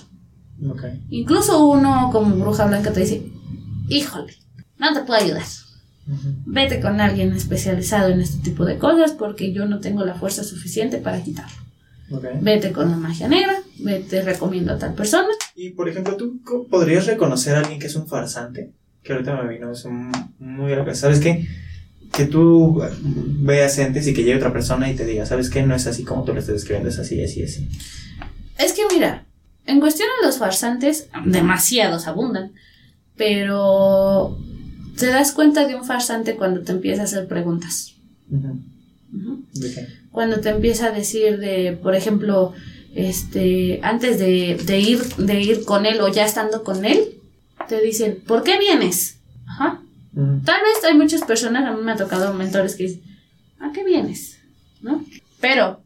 Ok. Incluso uno como bruja blanca te dice, híjole, no te puedo ayudar. Ujú. Vete con alguien especializado en este tipo de cosas porque yo no tengo la fuerza suficiente para quitarlo. Ok. Vete con la magia negra, vete recomiendo a tal persona. Y por ejemplo, ¿tú podrías reconocer a alguien que es un farsante? Que ahorita me vino, es un- muy a la cabeza. ¿Sabes qué? Que tú veas entes y que llegue otra persona y te diga, ¿sabes qué? No es así como tú lo estás describiendo, es así, así, así. Es que mira, en cuestión a los farsantes, demasiados abundan, pero te das cuenta de un farsante cuando te empieza a hacer preguntas. ¿De? Cuando te empieza a decir de, por ejemplo, este, antes de, de ir, de ir con él o ya estando con él, te dicen, ¿por qué vienes? Ajá. Tal vez hay muchas personas, a mí me ha tocado mentores que dicen, ¿a qué vienes? ¿No? Pero,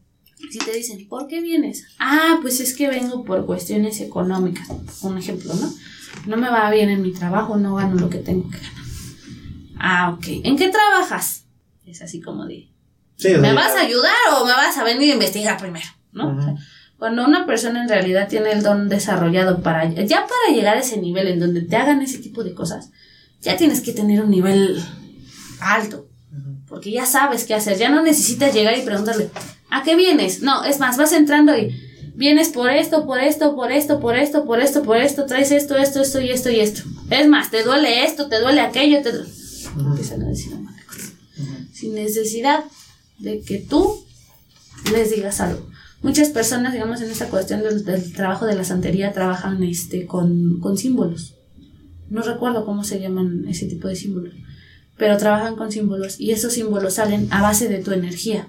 si te dicen, ¿por qué vienes? Ah, pues es que vengo por cuestiones económicas. Un ejemplo, ¿no? No me va bien en mi trabajo, no gano lo que tengo que ganar. Ah, ok. ¿En qué trabajas? Es así como de, Sí, ¿me vas a ayudar o me vas a venir a investigar primero? ¿No? Ujú. O sea, cuando una persona en realidad tiene el don desarrollado para, ya para llegar a ese nivel en donde te hagan ese tipo de cosas, ya tienes que tener un nivel alto. Porque ya sabes qué hacer, ya no necesitas llegar y preguntarle, ¿a qué vienes? No, es más, vas entrando y vienes por esto, por esto, por esto, por esto, por esto, por esto, traes esto, esto, esto y esto y esto. Es más, te duele esto, te duele aquello, te duele... Empiezan a decir. Sin necesidad de que tú les digas algo. Muchas personas, digamos, en esta cuestión del, del trabajo de la santería, trabajan este, con, con símbolos. No recuerdo cómo se llaman ese tipo de símbolos, pero trabajan con símbolos y esos símbolos salen a base de tu energía.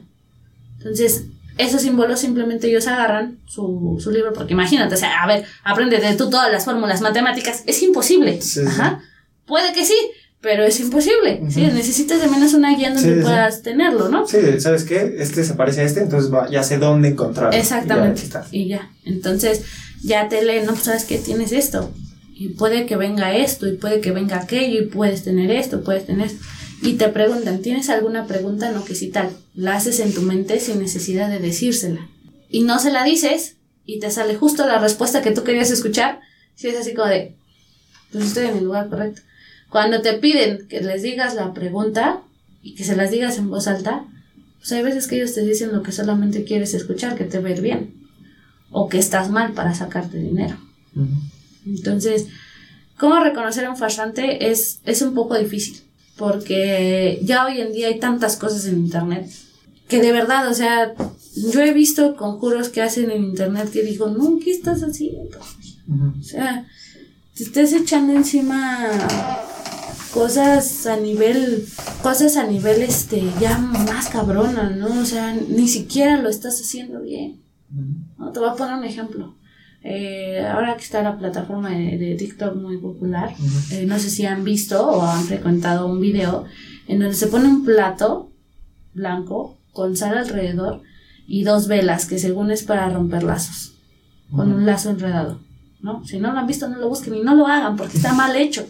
Entonces, esos símbolos simplemente ellos agarran su, su libro, porque imagínate, o sea, a ver, aprende de tú todas las fórmulas matemáticas, es imposible. Sí, sí. Ajá. Puede que sí, pero es imposible. ¿sí? Ujú. Necesitas de menos una guía donde Sí, puedas tenerlo, ¿no? Sí, ¿sabes qué? Este se parece a este, entonces va- ya sé dónde encontrarlo. Exactamente. Y ya. Y ya. Entonces, ya te leen, no, sabes que tienes esto. Y puede que venga esto, y puede que venga aquello, y puedes tener esto, puedes tener esto. Y te preguntan, ¿tienes alguna pregunta? No, que si tal. La haces en tu mente sin necesidad de decírsela. Y no se la dices, y te sale justo la respuesta que tú querías escuchar. Si es así como de, pues estoy en el lugar correcto. Cuando te piden que les digas la pregunta y que se las digas en voz alta, pues hay veces que ellos te dicen lo que solamente quieres escuchar, que te va a ir bien. O que estás mal para sacarte dinero. Entonces, ¿cómo reconocer a un farsante? Es, es un poco difícil. Porque ya hoy en día hay tantas cosas en internet. Que de verdad, o sea, yo he visto conjuros que hacen en internet que digo, no, ¿qué estás haciendo? O sea, te estás echando encima cosas a nivel, cosas a nivel este, ya más cabrona, ¿no? O sea, ni siquiera lo estás haciendo bien. ¿no? Te voy a poner un ejemplo. Eh, ahora que está la plataforma de, de TikTok muy popular, eh, no sé si han visto o han frecuentado un video en donde se pone un plato blanco con sal alrededor y dos velas que según es para romper lazos, con un lazo enredado, ¿no? Si no lo han visto, no lo busquen y no lo hagan porque está mal hecho.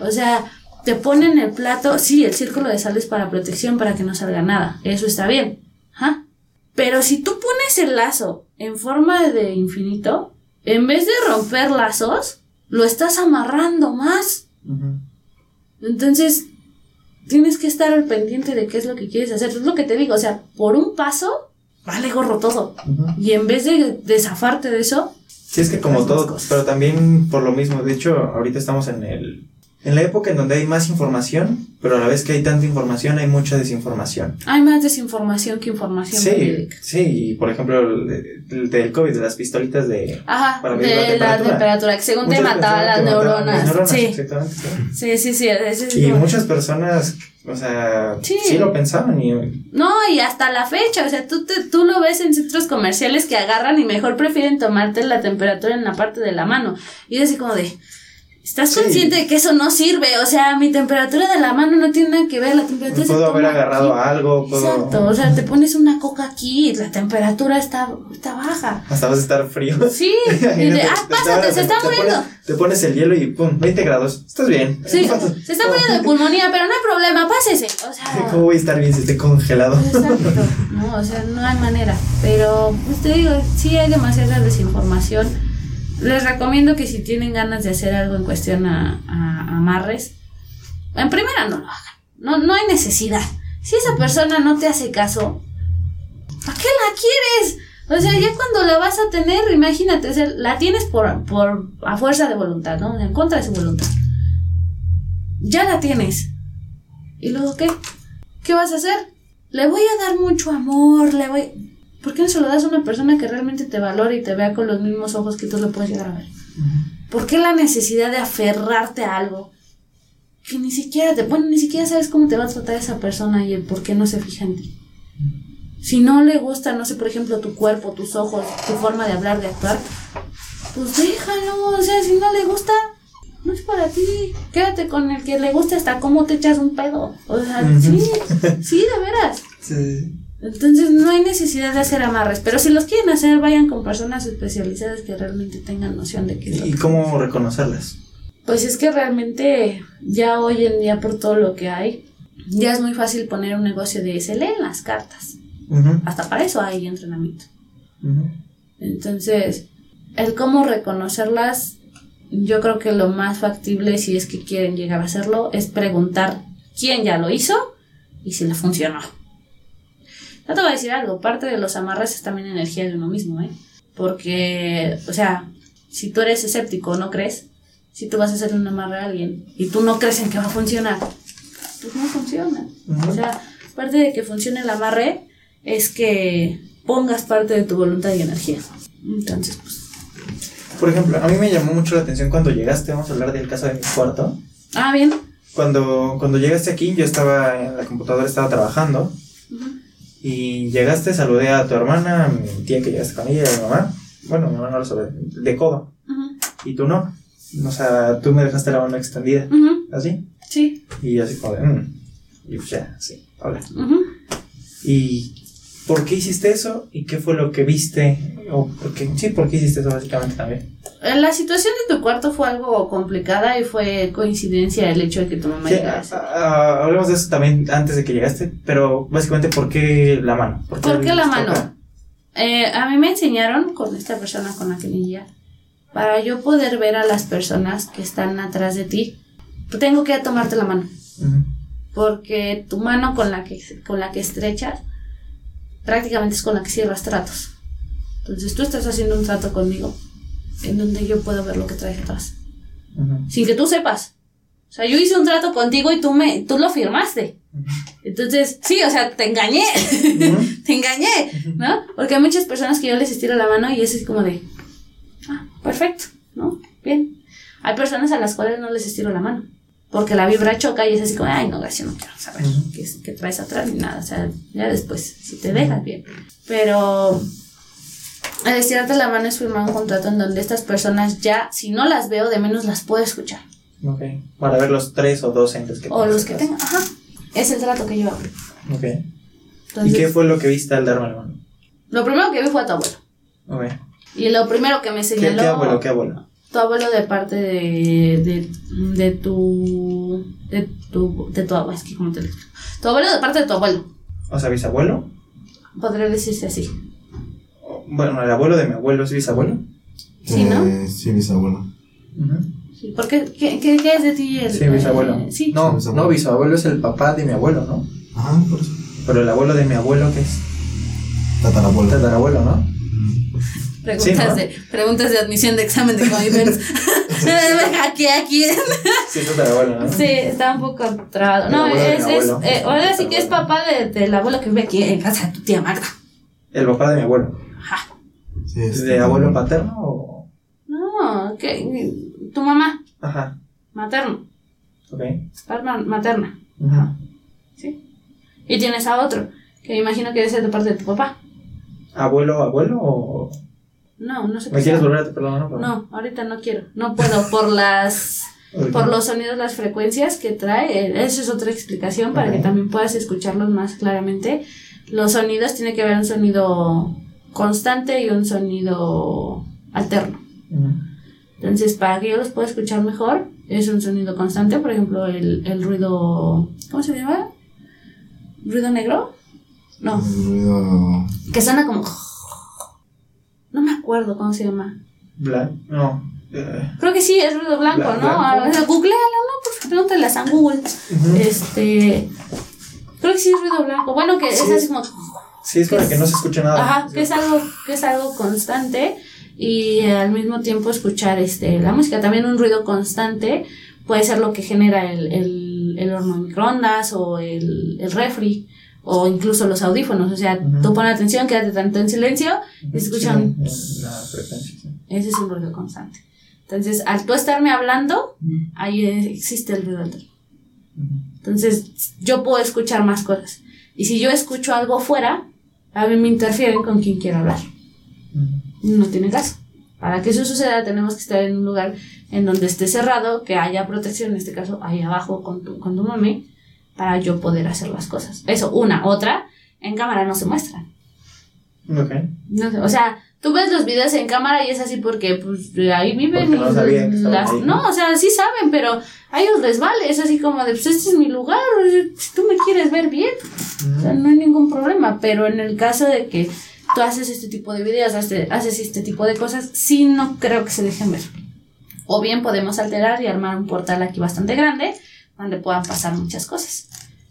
O sea, te ponen el plato, sí, el círculo de sal es para protección, para que no salga nada, eso está bien, ¿ah? Pero si tú pones el lazo en forma de infinito, en vez de romper lazos, lo estás amarrando más. Entonces, tienes que estar al pendiente de qué es lo que quieres hacer. Es lo que te digo, o sea, por un paso, vale gorro todo. Y en vez de, de zafarte de eso, Sí, es que como todo, cosas. pero también por lo mismo, de hecho, ahorita estamos en el en la época en donde hay más información, pero a la vez que hay tanta información, hay mucha desinformación. hay más desinformación que información Sí, verídica. sí, y por ejemplo, el, el del COVID, de las pistolitas de... Ajá, Para medir de la la temperatura. temperatura, que según te muchas mataba personas las mataban neuronas. neuronas, Sí, Exactamente. sí. sí, sí, sí. es Y muchas personas, o sea, Sí. sí, lo pensaban y... No, y hasta la fecha, o sea, tú, te- tú lo ves en centros comerciales que agarran y mejor prefieren tomarte la temperatura en la parte de la mano. Y es así como de, ¿estás Sí. consciente de que eso no sirve? O sea, mi temperatura de la mano no tiene nada que ver, la temperatura se Puedo haber toma agarrado aquí. algo, puedo... Exacto, o sea, te pones una coca aquí y la temperatura está, está baja. Hasta vas a estar frío. Sí, *laughs* y de, ah, pásate, se está te muriendo. Pones, te pones el hielo y pum, 20 grados. Estás bien. Sí, se está muriendo de pulmonía, pero no hay problema, pásese. O sea, ¿Cómo voy a estar bien si estoy congelado? Exacto, no, o sea, no hay manera. Pero, pues te digo, sí hay demasiada desinformación. Les recomiendo que si tienen ganas de hacer algo en cuestión a, a- amarres, en primera no lo hagan. No, no hay necesidad. Si esa persona no te hace caso, ¿para qué la quieres? O sea, ya cuando la vas a tener, imagínate, o la tienes por, por a fuerza de voluntad, ¿no? En contra de su voluntad. Ya la tienes. ¿Y luego qué? ¿Qué vas a hacer? Le voy a dar mucho amor, le voy... ¿Por qué no se lo das a una persona que realmente te valore y te vea con los mismos ojos que tú lo puedes llegar a ver? ¿Por qué la necesidad de aferrarte a algo que ni siquiera te... Bueno, ni siquiera sabes cómo te va a tratar esa persona y el por qué no se fija en ti? Si no le gusta, no sé, por ejemplo, tu cuerpo, tus ojos, tu forma de hablar, de actuar, pues déjalo. O sea, si no le gusta, no es para ti. Quédate con el que le gusta hasta cómo te echas un pedo. O sea, sí, sí, de veras. *laughs* Sí. Entonces no hay necesidad de hacer amarres, pero si los quieren hacer, vayan con personas especializadas que realmente tengan noción de qué es lo ¿Y que- cómo reconocerlas? Pues es que realmente ya hoy en día por todo lo que hay, ya es muy fácil poner un negocio de se leen las cartas. Hasta para eso hay entrenamiento. Entonces, el cómo reconocerlas, yo creo que lo más factible, si es que quieren llegar a hacerlo, es preguntar quién ya lo hizo y si le funcionó. Ya te voy a decir algo, parte de los amarres es también energía de uno mismo, ¿eh? Porque, o sea, si tú eres escéptico o no crees, si tú vas a hacer un amarre a alguien y tú no crees en que va a funcionar, pues no funciona. O sea, parte de que funcione el amarre es que pongas parte de tu voluntad y energía. Entonces, pues. Por ejemplo, a mí me llamó mucho la atención cuando llegaste, vamos a hablar del caso de mi cuarto. Ah, bien. Cuando, cuando llegaste aquí, yo estaba en la computadora, estaba trabajando. Ujú. Y llegaste, saludé a tu hermana, a mi tía que llegaste con ella, a mi mamá. Bueno, mi mamá no lo sabe, de codo. Y tú no. O sea, tú me dejaste la mano extendida. Ujú. Así. Sí. Y así como de, mm. Y pues ya, sí, hola. ¿Y por qué hiciste eso? ¿Y qué fue lo que viste? O por qué, sí, ¿por qué hiciste eso básicamente también? Eh, La situación de tu cuarto fue algo complicada y fue coincidencia el hecho de que tu mamá Sí, llegase. ah, ah, hablemos de eso también antes de que llegaste, pero básicamente, ¿por qué la mano? ¿Por qué la el- mano? Eh, a mí me enseñaron con esta persona con la que vivía, para yo poder ver a las personas que están atrás de ti, tengo que tomarte la mano, Ujú. porque tu mano con la que, con la que estrechas prácticamente es con la que cierras tratos. Entonces tú estás haciendo un trato conmigo en donde yo puedo ver lo que traes atrás, Ujú. sin que tú sepas. O sea, yo hice un trato contigo y tú me, tú lo firmaste. Entonces, sí, o sea, te engañé. Ujú. *laughs* te engañé, ¿no? Porque hay muchas personas que yo les estiro la mano y es así como de, ah, perfecto, ¿no? Bien. Hay personas a las cuales no les estiro la mano. Porque la vibra choca y es así como, ay, no, gracias, no quiero saber Ujú. qué, es- qué traes atrás ni nada. O sea, ya después, si te dejas bien. Pero al estirarte la mano es firmar un contrato en donde estas personas ya, si no las veo, de menos las puedo escuchar. Ok. Para ver los tres o dos entes que O los que tengan. Ajá. Es el trato que yo hago. Ok. ¿Y Entonces, qué fue lo que viste al darme la mano? lo primero que vi fue a tu abuelo. Ok. Y lo primero que me ¿Qué, señaló. qué abuelo? ¿Qué abuelo? Tu abuelo de parte de, de, de tu. De tu. De tu abuelo. Es que, ¿cómo te lo explico? Tu abuelo de parte de tu abuelo. O sea, bisabuelo. Podría decirse así. Bueno, el abuelo de mi abuelo es bisabuelo. Sí, ¿no? Eh, sí, bisabuelo. Ujú. Sí, ¿Por qué? ¿Qué, qué, qué es de ti el. Sí, bisabuelo. eh, sí. No, Sí, bisabuelo. no, bisabuelo es el papá de mi abuelo, ¿no? Ajá, por eso. Pero el abuelo de mi abuelo, que es Tatarabuelo. tatarabuelo, ¿no? Preguntas, de, preguntas de admisión de examen de convivencia. Me hackeé aquí. Sí, es tatarabuelo, ¿no? Sí, está un poco trabado. No, de es. es eh, ahora sí que es papá de- del abuelo que vive aquí en casa de tu tía Magda. El papá de mi abuelo. Ajá. Sí, es ¿De abuelo paterno o...? No, ¿qué? Tu mamá, Ajá. materno. Ok. Materna. Ujú. ¿Sí? Y tienes a otro, que imagino que debe ser de parte de tu papá. ¿Abuelo, abuelo o...? No, no sé ¿Me quieres sea. volver a te perdonar? Pero- No, ahorita no quiero. No puedo por las por los sonidos, las frecuencias que trae. eh, Esa es otra explicación para que también puedas escucharlos más claramente. Los sonidos tiene que haber un sonido constante y un sonido alterno. Entonces, para que yo los pueda escuchar mejor, es un sonido constante. Por ejemplo, el, el ruido. ¿Cómo se llama? ¿Ruido negro? No, El ruido. que suena como. No me acuerdo cómo se llama. Blanco. No. Eh, Creo que sí, es ruido blanco, Bla- ¿no? Googlealo, ¿no? Por favor, pregúntale a San Google. ujú. Este. Creo que sí es ruido blanco. Bueno, que Sí. es así como. Sí, es para que no se escuche nada. Ajá, que es algo, que es algo constante y al mismo tiempo escuchar este, la música. También un ruido constante puede ser lo que genera el, el, el horno de microondas o el, el refri o incluso los audífonos. O sea, Ujú. tú pon atención, quédate tanto en silencio y escuchan. Sí, la frecuencia, sí. Ese es un ruido constante. Entonces, al tú estarme hablando, ahí eh, existe el ruido alterno. Ujú. Entonces, yo puedo escuchar más cosas. Y si yo escucho algo fuera, a mí me interfieren con quien quiero hablar. No tiene caso. Para que eso suceda, tenemos que estar en un lugar en donde esté cerrado, que haya protección, en este caso, ahí abajo con tu, con tu mami, para yo poder hacer las cosas. Eso, una. Otra, en cámara no se muestran. Ok. No o sea, tú ves los videos en cámara y es así porque, pues, ahí viven Porque no sabían que las- ahí. No, o sea, sí saben, pero a ellos les vale. Es así como de, pues, este es mi lugar. Si tú me quieres ver bien, o sea, no hay ningún problema. Pero en el caso de que tú haces este tipo de videos, haces, haces este tipo de cosas, sí no creo que se dejen ver. O bien podemos alterar y armar un portal aquí bastante grande donde puedan pasar muchas cosas.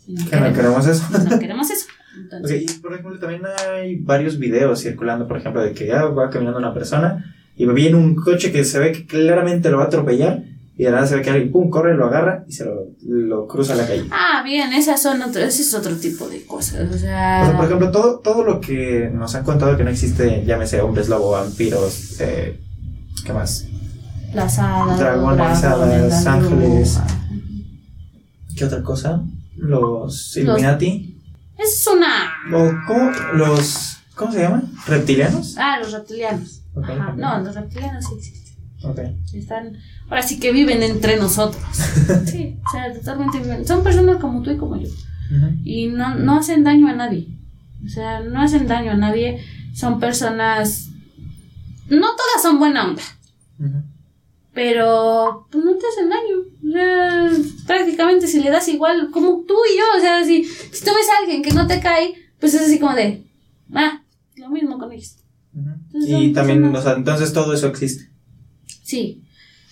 Y no Que no queremos eso. y no queremos eso. Ok, Entonces, y por ejemplo, también hay varios videos circulando, por ejemplo, de que ya va caminando una persona y viene un coche que se ve que claramente lo va a atropellar y de nada se ve que alguien, pum, corre, lo agarra y se lo, lo cruza a la calle. Ah, bien, esas son otro, ese es otro tipo de cosas. O sea, O sea, por ejemplo, todo, todo lo que nos han contado que no existe, llámese hombres lobo, vampiros, eh, ¿qué más? las hadas, dragones, dragones, hadas, las ángeles. ¿Qué otra cosa? Los Illuminati. Es una. ¿O cómo? Los, ¿Cómo se llaman? ¿Reptilianos? Ah, los reptilianos. Ok, Ajá. ok. No, los reptilianos sí existen. Están. Ahora sí que viven entre nosotros. *laughs* Sí, o sea, totalmente viven. Son personas como tú y como yo. Y no, no hacen daño a nadie. O sea, no hacen daño a nadie. Son personas. No todas son buena onda. Ujú. Pero pues no te hacen daño. O sea, prácticamente si le das igual, como tú y yo, o sea, si, si tú ves a alguien que no te cae, pues es así como de, ah, lo mismo con ellos. Entonces, Y también, personas- o sea, entonces todo eso existe. Sí,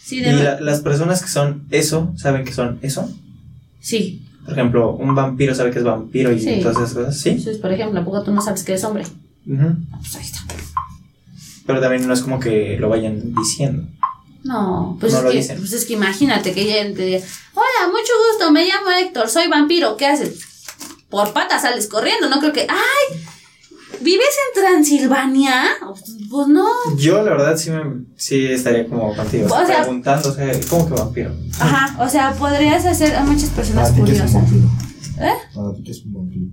sí, Y la- las personas que son eso, ¿saben que son eso? Sí, Por ejemplo, un vampiro sabe que es vampiro y Sí. todas esas cosas, ¿sí? entonces, por ejemplo, ¿a poco tú no sabes que eres hombre? Ah, Pues ahí está. Pero también no es como que lo vayan diciendo. No, pues, No es lo que, dicen. pues es que imagínate que ella te diga, hola, mucho gusto, me llamo Héctor, soy vampiro, ¿qué haces? Por patas sales corriendo, no creo que, ay, ¿vives en Transilvania? Pues no, Yo, la verdad, sí, me, sí estaría como contigo, O sea- sea, ¿cómo que vampiro? Ajá, o sea, podrías hacer a muchas personas Para ti, ¿qué es un curiosas. vampiro? ¿Eh? Para ti, ¿qué es un vampiro?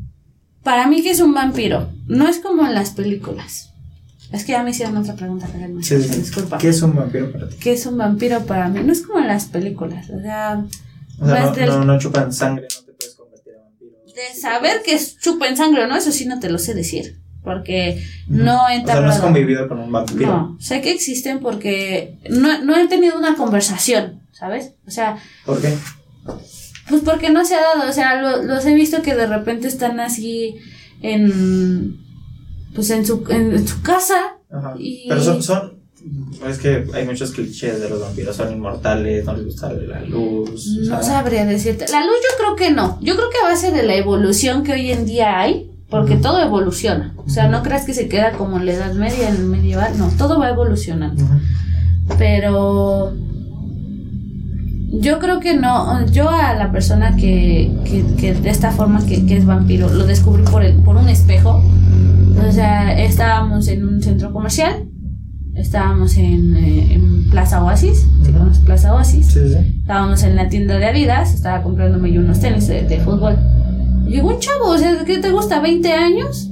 Para mí que es un vampiro, no es como en las películas. Es que ya me hicieron otra pregunta, Karen, Sí, sí. disculpa. ¿Qué es un vampiro para ti? ¿Qué es un vampiro para mí? No es como en las películas, o sea, O sea, no, del- no, no chupan sangre, no te puedes convertir en vampiro. de saber que es chupen sangre o no, eso sí no te lo sé decir, porque no he O sea, no has convivido con un vampiro. No, sé que existen porque no, no he tenido una conversación, ¿sabes? O sea, ¿Por qué? Pues porque no se ha dado, o sea, lo- los he visto que de repente están así en pues en su, en su casa Ajá. Y- Pero son, son. Es que hay muchos clichés de los vampiros. Son inmortales, no les gusta la luz. o No sea, sabría decirte. La luz yo creo que no. Yo creo que a base de la evolución que hoy en día hay, porque todo evoluciona. O sea, no creas que se queda como en la Edad Media, en el medieval. No, todo va evolucionando. Ujú. Pero yo creo que no. Yo a la persona que, que, que de esta forma que, que es vampiro, lo descubrí por, el, por un espejo. O sea, estábamos en un centro comercial. Estábamos en, eh, en Plaza Oasis. ¿Sí Ujú. conoces Plaza Oasis? Sí, sí. Estábamos en la tienda de Adidas, estaba comprándome yo unos tenis de, de fútbol. Y Llegó un chavo, o sea, ¿qué te gusta? ¿20 años?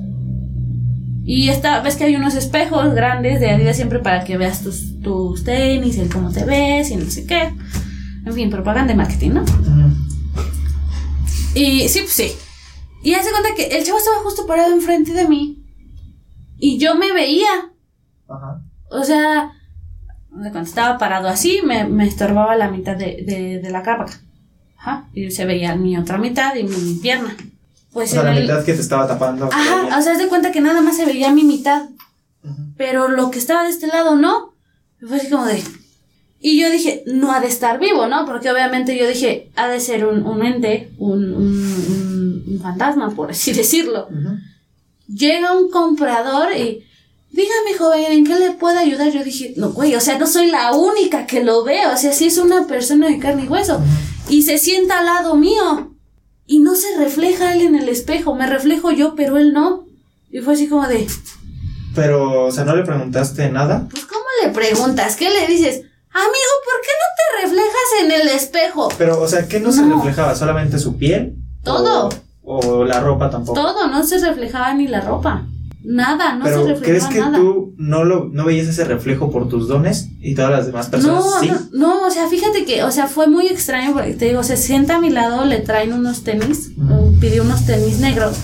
Y está, ves que hay unos espejos grandes de Adidas siempre para que veas tus, tus tenis, el cómo te ves y no sé qué. En fin, propaganda de marketing, ¿no? Ujú. Y sí, pues sí. Y hace cuenta que el chavo estaba justo parado enfrente de mí. Y yo me veía. Ajá. O sea, cuando estaba parado así, me, me estorbaba la mitad de, de, de la capa. Ajá. Y se veía mi otra mitad y mi pierna. O Pues sea, en la el- mitad que te estaba tapando. Ajá, o sea, haz de cuenta que nada más se veía mi mitad. Pero lo que estaba de este lado no. Fue así como de. Y yo dije, no ha de estar vivo, ¿no? Porque obviamente yo dije, ha de ser un, un ente, un, un, fantasma, por así *laughs* decirlo. Ujú. Llega un comprador y. Dígame, joven, ¿en qué le puedo ayudar? Yo dije, no, güey, o sea, no soy la única que lo veo. O sea, sí es una persona de carne y hueso. Y se sienta al lado mío. Y no se refleja él en el espejo. Me reflejo yo, pero él no. Y fue así como de, Pero, o sea, ¿no le preguntaste nada? pues, ¿cómo le preguntas? ¿Qué le dices? Amigo, ¿por qué no te reflejas en el espejo? Pero, o sea, ¿qué no, se reflejaba? ¿Solamente su piel? Todo. O, o la ropa tampoco. Todo, no se reflejaba ni la ropa. Nada, no se reflejaba ¿crees que nada. tú no, lo, no veías ese reflejo por tus dones y todas las demás personas No, sí? no, no, o sea, fíjate que, o sea, fue muy extraño porque te digo, se sienta a mi lado, le traen unos tenis, pidió unos tenis negros.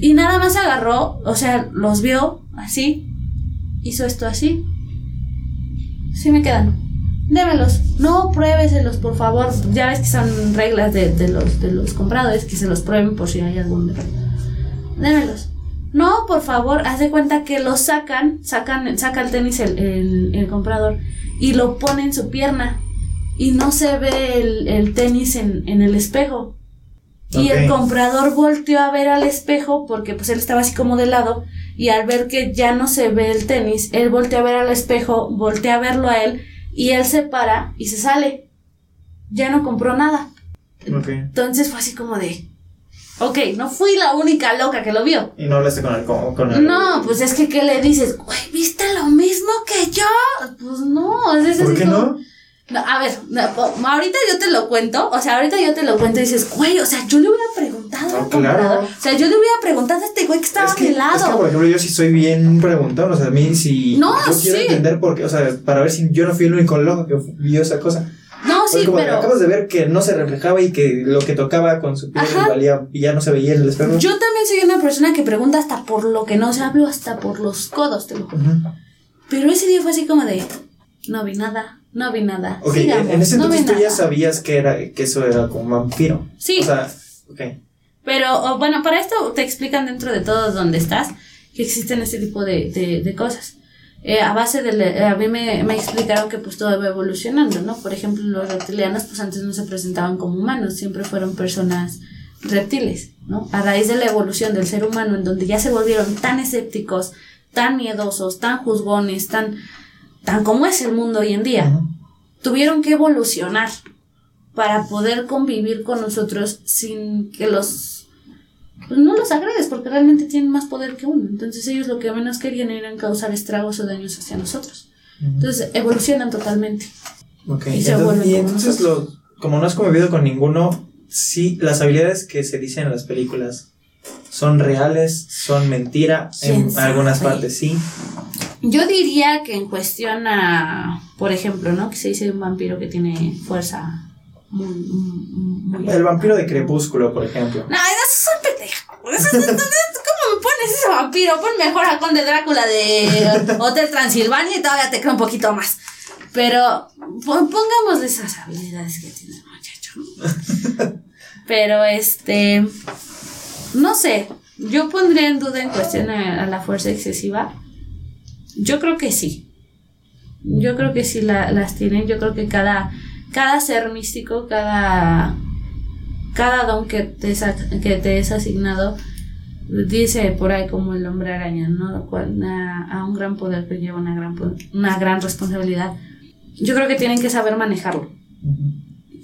Y nada más agarró, o sea, los vio así, hizo esto así. Sí me quedan. Démelos. No, pruébeselos, por favor. Ya ves que son reglas de, de los, de los compradores que se los prueben por si hay algún. Démelos. No, por favor, haz de cuenta que lo sacan, sacan, saca el tenis el, el- el comprador y lo pone en su pierna y no se ve el, el tenis en, en el espejo. Y el comprador volteó a ver al espejo porque pues él estaba así como de lado y al ver que ya no se ve el tenis, él voltea a ver al espejo, voltea a verlo a él y él se para y se sale. Ya no compró nada. Entonces fue así como de, ok, no fui la única loca que lo vio. Y no hablaste con el. Con, con el No, pues es que, ¿qué le dices? Güey, ¿viste lo mismo que yo? Pues no, es ¿Por qué como- no? No, a ver, no, ahorita yo te lo cuento, o sea, ahorita yo te lo cuento y dices, güey, o sea, yo le hubiera preguntado No, al comprador, claro. o sea, yo le hubiera preguado a este güey que estaba Es que, a mi lado. es que, por ejemplo, yo sí soy bien preguntón. O sea, a mí si. No, yo quiero sí. entender por qué. O sea, para ver si yo no fui el único loco que vio esa cosa. no, sí, como pero acabas de ver que no se reflejaba y que lo que tocaba con su piel Ajá. valía y ya no se veía en el espejo. yo también soy una persona que pregunta hasta por lo que no se hablo, hasta por los codos, te lo juro. Pero ese día fue así como de, no vi nada, no vi nada. Ok, sigamos, en ese no entonces tú ya nada". sabías que era que eso era como un vampiro. Sí. O sea, ok. Pero bueno, para esto te explican dentro de todo donde estás que existen este tipo de, de, de cosas. Eh, a base de, le- a mí me, me explicaron que pues todo va evolucionando, ¿no? Por ejemplo, los reptilianos pues antes no se presentaban como humanos, siempre fueron personas reptiles, ¿no? A raíz de la evolución del ser humano, en donde ya se volvieron tan escépticos, tan miedosos, tan juzgones, tan, tan como es el mundo hoy en día, tuvieron que evolucionar para poder convivir con nosotros sin que los pues no los agredes porque realmente tienen más poder que uno. Entonces ellos lo que menos querían era causar estragos o daños hacia nosotros. Entonces evolucionan totalmente. Y se entonces, y como entonces lo, como no has convivido con ninguno, sí, las habilidades que se dicen en las películas son reales, son mentira, en ¿Quién algunas partes sí. yo diría que en cuestión a por ejemplo no que se dice de un vampiro que tiene fuerza muy, muy, muy El vampiro de Crepúsculo, por ejemplo. No, pendejos. Esos- esos- esos- ¿Cómo me pones ese vampiro? Pon mejor a Conde Drácula de Hotel Transilvania y todavía te creo un poquito más. Pero pon- pongámosle esas habilidades que tiene el muchacho. *laughs* Pero este. No sé. Yo pondría en duda en cuestión a, la fuerza excesiva. Yo creo que sí. Yo creo que sí la- las tienen. Yo creo que cada, cada ser místico, cada cada don que te, que te es asignado, dice por ahí como el hombre araña, ¿no? A, un gran poder que lleva una gran, una gran responsabilidad. Yo creo que tienen que saber manejarlo.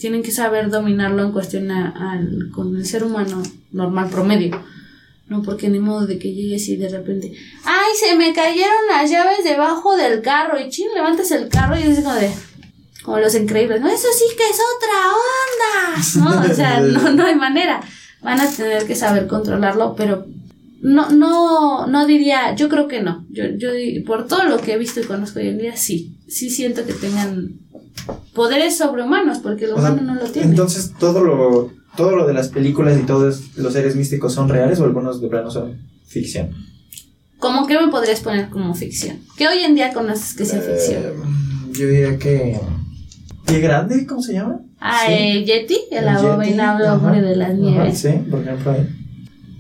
Tienen que saber dominarlo en cuestión a- al- con el ser humano normal promedio. No, porque ni modo de que llegues y de repente, ¡ay, se me cayeron las llaves debajo del carro! Y ching, levantas el carro y dices como de, como los increíbles, no, eso sí que es otra onda, ¿no? O sea, *laughs* no, no hay manera. Van a tener que saber controlarlo, pero no, no, no diría, yo creo que no. Yo, yo, por todo lo que he visto y conozco hoy en día, sí. Sí siento que tengan poderes sobrehumanos, porque el O sea, humano no lo tiene. Entonces, todo lo, todo lo de las películas y todos los seres místicos son reales o algunos de plano son ficción. ¿Cómo que me podrías poner como ficción? ¿Qué hoy en día conoces que sea ficción? Eh, yo diría que. ¿Pie grande? ¿Cómo se llama? Ah, sí. eh, Yeti, el Yeti, abominable ajá, hombre de las ajá, nieves. Sí, por ejemplo ahí.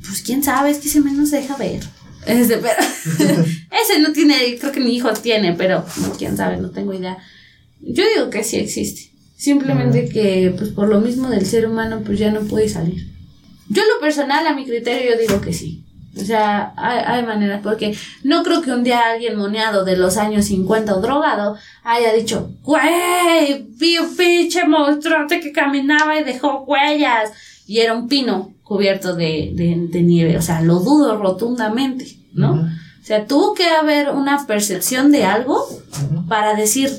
Pues quién sabe, es que ese menos deja ver. Pero *laughs* *laughs* ese no tiene, creo que mi hijo tiene, pero no, quién sabe, no tengo idea. Yo digo que sí existe. Simplemente que, pues por lo mismo del ser humano, pues ya no puede salir. Yo, en lo personal, a mi criterio, yo digo que sí. O sea, hay, hay maneras, porque no creo que un día alguien moneado de los años 50 o drogado haya dicho, güey, vi un pinche monstruote que caminaba y dejó huellas. Y era un pino cubierto de, de, de nieve. O sea, lo dudo rotundamente, ¿no? Ujú, O sea, tuvo que haber una percepción de algo para decir,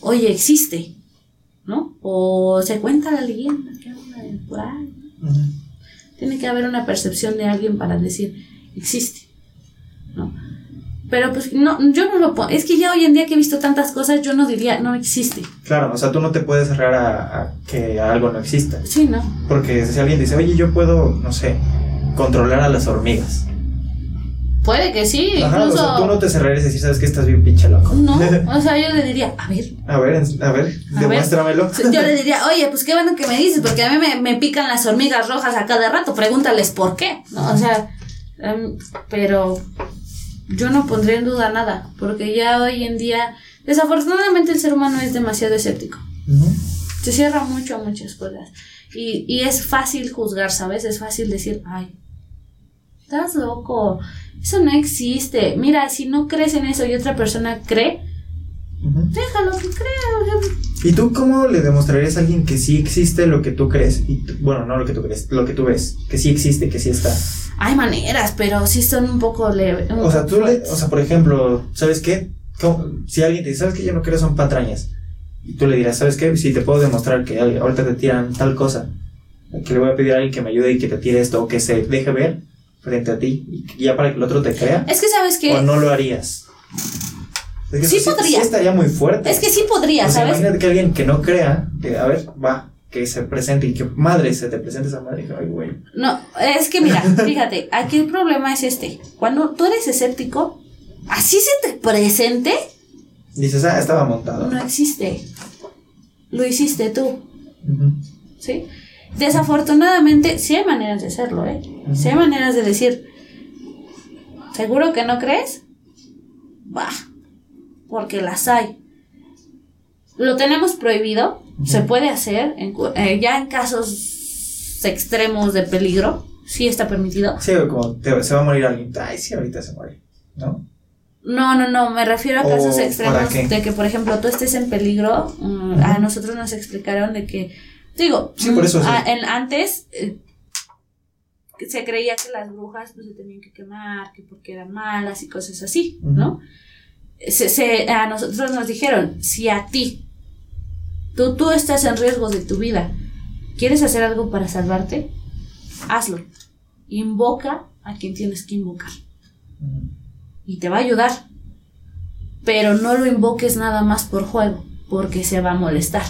oye, existe, ¿no? O se cuenta la leyenda que anda de por ahí. Ujú. Tiene que haber una percepción de alguien para decir, existe, ¿no? Pero pues no, yo no lo pongo. Es que ya hoy en día que he visto tantas cosas, yo no diría, no existe. Claro, o sea, tú no te puedes cerrar a, a que algo no exista. Sí, ¿no? Porque si alguien dice, oye, yo puedo, no sé, controlar a las hormigas. Puede que sí, Ajá, incluso. o sea, tú no te cerrarías y decir, sabes que estás bien pinche loco. No, *laughs* o sea, yo le diría, a ver, A ver, a ver, A demuéstramelo. Yo le *laughs* diría, oye, pues qué bueno que me dices, porque a mí me, me pican las hormigas rojas a cada rato, pregúntales por qué, ¿no? O sea, em, pero yo no pondría en duda nada, porque ya hoy en día, desafortunadamente el ser humano es demasiado escéptico, se cierra mucho a muchas cosas. Y, y es fácil juzgar, ¿sabes? Es fácil decir, ay, estás loco, eso no existe. Mira, si no crees en eso y otra persona cree, déjalo que crea. ¿Y tú cómo le demostrarías a alguien que sí existe lo que tú crees? Y tú- bueno, no lo que tú crees, lo que tú ves, que sí existe, que sí está. Hay maneras, pero sí son un poco leve. un O sea, tú le, o sea, por ejemplo, ¿sabes qué? ¿Cómo- Si alguien te dice, ¿sabes qué? Yo no creo son patrañas. Y tú le dirás, ¿sabes qué? Si te puedo demostrar que ahorita te tiran tal cosa, que le voy a pedir a alguien que me ayude y que te tire esto, o que se deje ver frente a ti, y ya para que el otro te crea, Es que sabes que o no lo harías. Es que Sí eso podría. estaría muy fuerte. es que sí podría, O sea, ¿sabes? imagínate que alguien que no crea, que, a ver, va, que se presente y que madre se te presente esa madre. Ay, güey. No, es que mira, *laughs* fíjate, aquí el problema es este. Cuando tú eres escéptico, así se te presente, Dices, ah, estaba montado. no existe. Lo hiciste tú, Ujú. ¿sí? Desafortunadamente, sí hay maneras de hacerlo, ¿eh? Sí hay maneras de decir, ¿seguro que no crees? Va, porque las hay. Lo tenemos prohibido, se puede hacer, en eh, ya en casos extremos de peligro, sí está permitido. Sí, como te- se va a morir alguien. Ay, sí, ahorita se muere. ¿No? No, no, no, me refiero a ¿O casos extremos de que, por ejemplo, tú estés en peligro. mm, A nosotros nos explicaron de que, digo, Sí, por eso, sí. a- en- antes eh, se creía que las brujas pues, se tenían que quemar, que porque eran malas y cosas así. ¿no? Se, se- a nosotros nos dijeron, si a ti, tú, tú estás en riesgo de tu vida, ¿quieres hacer algo para salvarte? Hazlo. Invoca a quien tienes que invocar y te va a ayudar. Pero no lo invoques nada más por juego, porque se va a molestar.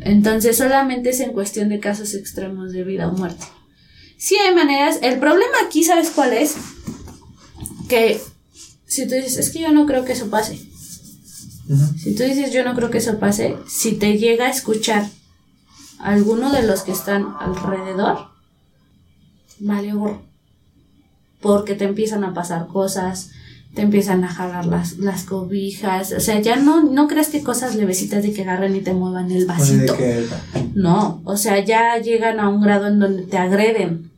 Entonces solamente es en cuestión de casos extremos de vida o muerte. Sí hay maneras, el problema aquí, ¿sabes cuál es? Que si tú dices, es que yo no creo que eso pase. Si tú dices, yo no creo que eso pase, si te llega a escuchar alguno de los que están alrededor, vale gorro. Porque te empiezan a pasar cosas, te empiezan a jalar las, las cobijas, o sea, ya no, no crees que cosas levecitas de que agarren y te muevan el vasito. No, o sea, ya llegan a un grado en donde te agreden.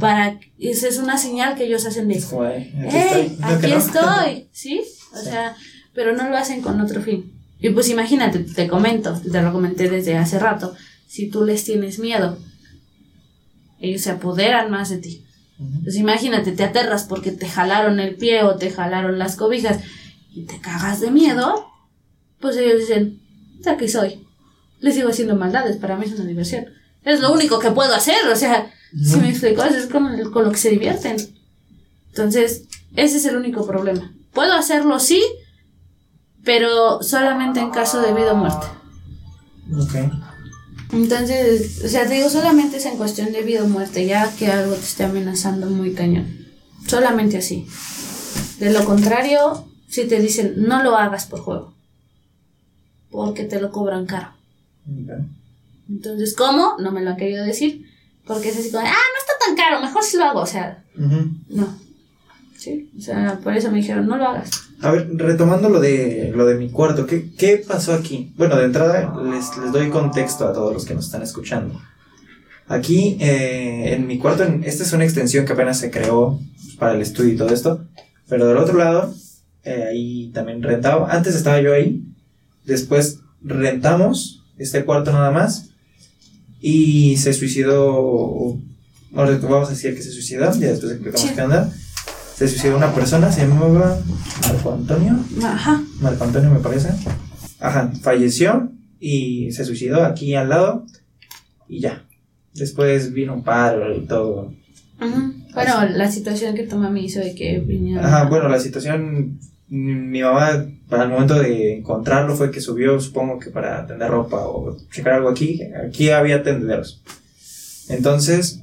Para, esa es una señal que ellos hacen de, de, aquí ¡Ey! estoy. No, que Aquí no. estoy, *laughs* ¿sí? O Sí. sea, pero no lo hacen con otro fin. Y pues imagínate, te comento, te lo comenté desde hace rato, si tú les tienes miedo, ellos se apoderan más de ti. Pues imagínate, te aterras porque te jalaron el pie o te jalaron las cobijas y te cagas de miedo, pues ellos dicen, aquí soy. Les sigo haciendo maldades, para mí es una diversión. Es lo único que puedo hacer, o sea, si me explico, es con, con lo que se divierten. Entonces, ese es el único problema. Puedo hacerlo, sí, pero solamente en caso de vida o muerte. Ok. Entonces, o sea, te digo, solamente es en cuestión de vida o muerte, ya que algo te esté amenazando muy cañón. Solamente así. De lo contrario, si te dicen, no lo hagas por juego. Porque te lo cobran caro. Entonces, ¿cómo? No me lo han querido decir. Porque es así como, ah, no está tan caro, mejor si lo hago. O sea, no. Sí, o sea, por eso me dijeron, no lo hagas. A ver, retomando lo de lo de mi cuarto, ¿qué, qué pasó aquí? Bueno, de entrada les, les doy contexto a todos los que nos están escuchando. Aquí, eh, en mi cuarto, en- esta es una extensión que apenas se creó para el estudio y todo esto. Pero del otro lado, eh, ahí también rentaba. Antes estaba yo ahí. Después rentamos este cuarto nada más. Y se suicidó. Vamos a decir que se suicidó. Ya después explicamos Sí. qué onda. Se suicidó una persona, se llamaba Marco Antonio. Ajá. Marco Antonio me parece. Ajá, falleció y se suicidó aquí al lado y ya. Después vino un paro y todo. Ujú. Bueno, la situación que tu mami hizo de que vinieron. Ajá, bueno, la situación, mm, mi mamá para el momento de encontrarlo fue que subió, supongo que para tender ropa o checar algo aquí. Aquí había tendederos. Entonces,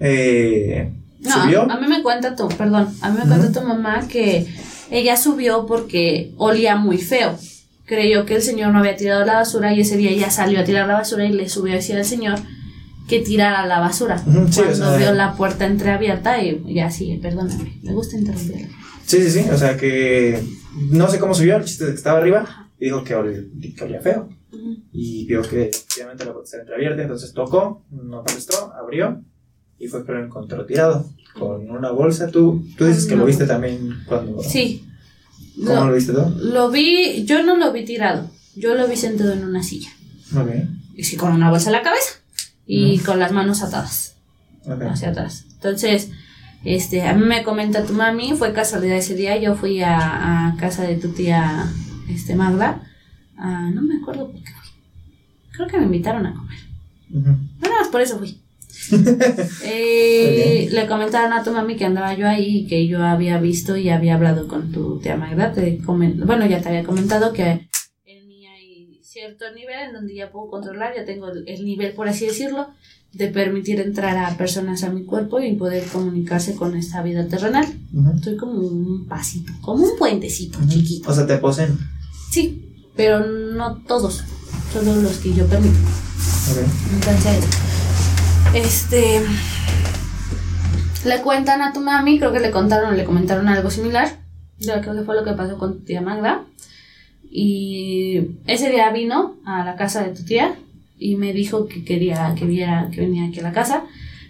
eh, No, subió. a mí me cuenta tu, perdón, a mí me cuenta tu mamá que ella subió porque olía muy feo. Creyó que el señor no había tirado la basura y ese día ella salió a tirar la basura y le subió a decir al señor que tirara la basura. Ujú, sí, cuando vio la puerta entreabierta y, y así, perdóname, me gusta interrumpir. Sí, sí, sí. O sea que no sé cómo subió, el chiste que estaba arriba y dijo que, ol- que olía feo. Ujú. Ujú. y vio que efectivamente la puerta estaba entreabierta, entonces tocó, no contestó, abrió y fue tirado con una bolsa. Tú, tú dices que lo viste también cuando... Sí. ¿Cómo lo Lo, viste tú? lo vi, yo no lo vi tirado, yo lo vi sentado en una silla. Ok, Y sí, con una bolsa en la cabeza y con las manos atadas ok. hacia atrás. Entonces, este, a mí me comenta tu mami, fue casualidad ese día, yo fui a, a casa de tu tía este, Magda, ah, no me acuerdo por qué fui. Creo que me invitaron a comer. Nada más por eso fui. Eh, le comentaron a tu mami que andaba yo ahí y que yo había visto y había hablado con tu tía Magda. Te bueno, ya te había comentado que en mí hay cierto nivel en donde ya puedo controlar, ya tengo el, el nivel, por así decirlo, de permitir entrar a personas a mi cuerpo y poder comunicarse con esta vida terrenal. Ujú. Estoy como un pasito, como un puentecito Ujú. chiquito. O sea, te poseen. Sí, pero no todos, solo los que yo permito. Ok. Entonces, este. Le cuentan a tu mami, creo que le contaron, le comentaron algo similar. Yo creo que fue lo que pasó con tu tía Magda. Y ese día vino a la casa de tu tía y me dijo que quería que viera que venía aquí a la casa.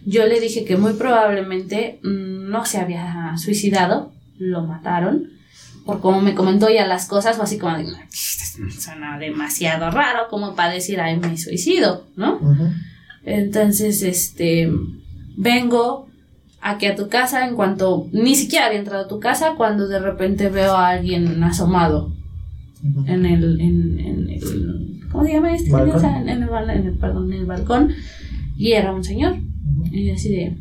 Yo le dije que muy probablemente mm, no se había suicidado, lo mataron. Por como me comentó ya las cosas, fue así como de, "No, suena demasiado raro como para decir, ay, me suicido, ¿no? Entonces, este, vengo aquí a tu casa en cuanto, ni siquiera había entrado a tu casa cuando de repente veo a alguien asomado Ujú. en el, en, en el, ¿cómo se llama este? ¿Balcón? En el, bal- en el- perdón, en el balcón y era un señor. Ujú. Y yo así de,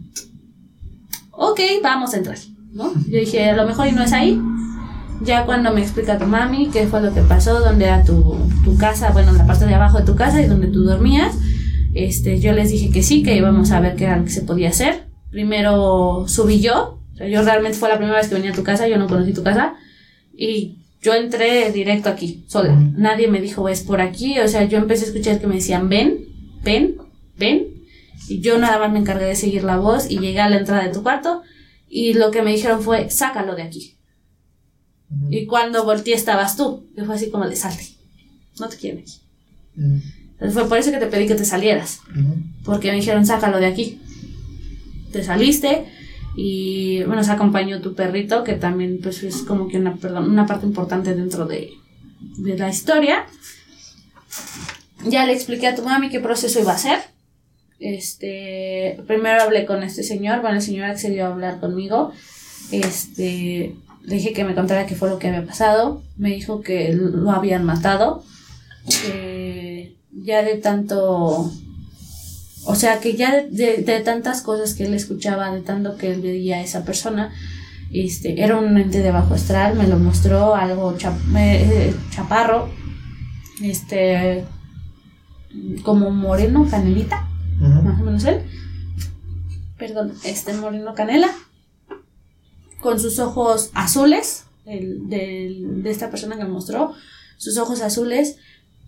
ok, vamos a entrar, ¿no? Yo dije, a lo mejor y no es ahí. Ya cuando me explica tu mami qué fue lo que pasó, dónde era tu, tu casa, bueno, la parte de abajo de tu casa y donde tú dormías, este, yo les dije que sí, que íbamos a ver qué era lo que se podía hacer. Primero subí yo, o sea, yo realmente fue la primera vez que venía a tu casa, yo no conocí tu casa, y yo entré directo aquí, sola. Nadie me dijo, es por aquí, o sea, yo empecé a escuchar que me decían, ven, ven, ven, y yo nada más me encargué de seguir la voz y llegué a la entrada de tu cuarto, y lo que me dijeron fue, sácalo de aquí. Y cuando volteé estabas tú, que fue así como de salte, no te quieren aquí. Entonces fue por eso que te pedí que te salieras porque me dijeron sácalo de aquí. Te saliste y bueno, se acompañó tu perrito, que también pues es como que una, perdón, una parte importante dentro de, de la historia. Ya le expliqué a tu mami qué proceso iba a hacer. Este, primero hablé con este señor, bueno, el señor accedió a hablar conmigo. Este, le dije que me contara qué fue lo que había pasado. Me dijo que lo habían matado. Que ya de tanto o sea, que ya de, de- de tantas cosas que él escuchaba, de tanto que él veía a esa persona, este, era un ente de bajo astral, me lo mostró algo chap- eh, chaparro, este, como moreno, canelita, más o menos él, perdón, este moreno canela, con sus ojos azules, el, del- de esta persona que me mostró, sus ojos azules,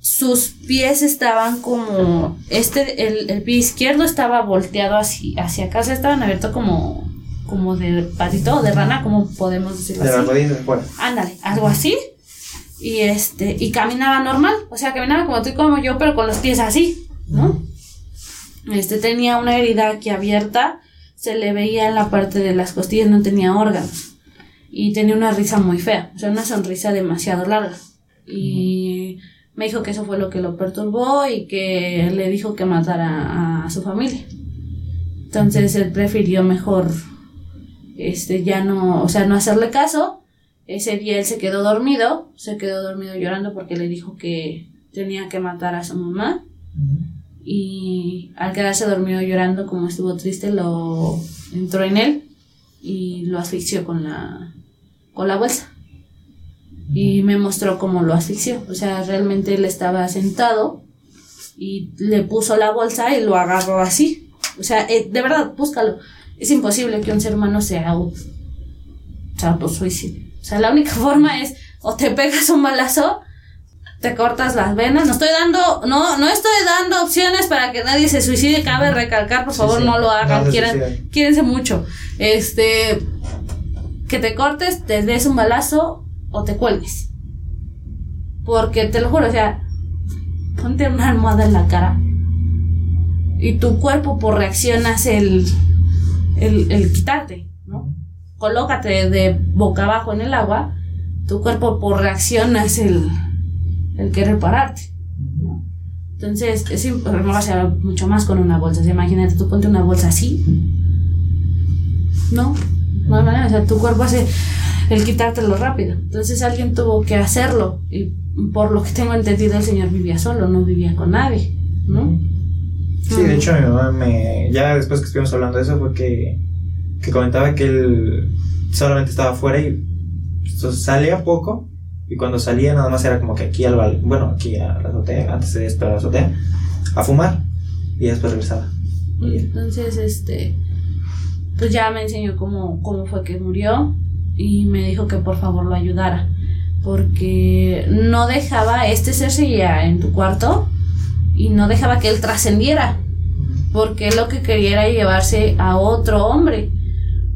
sus pies estaban como, este, el, el pie izquierdo estaba volteado hacia, hacia acá, o sea, estaban abiertos como, como de patito o de rana, como podemos decirlo De así. las rodillas de fuera. Ándale, algo así. Y este, y caminaba normal, o sea, caminaba como tú y como yo, pero con los pies así, ¿no? Este tenía una herida aquí abierta, se le veía en la parte de las costillas, no tenía órganos. Y tenía una risa muy fea, o sea, una sonrisa demasiado larga. Y me dijo que eso fue lo que lo perturbó y que le dijo que matara a su familia. Entonces él prefirió mejor este ya no, o sea, no hacerle caso. Ese día él se quedó dormido, se quedó dormido llorando porque le dijo que tenía que matar a su mamá y al quedarse dormido llorando como estuvo triste lo entró en él y lo asfixió con la con la bolsa y me mostró cómo lo asfixió o sea realmente él estaba sentado y le puso la bolsa y lo agarró así o sea eh, de verdad búscalo es imposible que un ser humano se auto se autosuicide o sea la única *laughs* forma es o te pegas un balazo te cortas las venas. No estoy dando, no, no estoy dando opciones para que nadie se suicide. Cabe recalcar, por favor, sí. no lo hagan. No Quieran, mucho. Este, que te cortes, te des un balazo o te cuelgues. Porque te lo juro, o sea, ponte una almohada en la cara. Y tu cuerpo por reacción hace el, el, el quitarte, ¿no? Colócate de boca abajo en el agua, tu cuerpo por reacción hace el, el querer pararte. ¿no? Entonces, es no mucho más con una bolsa. O imagínate, tú ponte una bolsa así. No, no, no, o sea, tu cuerpo hace el quitártelo rápido. Entonces alguien tuvo que hacerlo. Y por lo que tengo entendido, el señor vivía solo, no vivía con nadie, ¿no? Sí, de hecho mi mamá me... Ya después que estuvimos hablando de eso fue que, que comentaba que él solamente estaba afuera y pues, salía poco y cuando salía nada más era como que aquí al bueno, aquí a la azotea, antes de esperar a la azotea, a fumar y después regresaba. Y. Entonces, este, pues ya me enseñó cómo, cómo fue que murió y me dijo que por favor lo ayudara. Porque no dejaba, este ser seguía en tu cuarto y no dejaba que él trascendiera. Porque lo que quería era llevarse a otro hombre.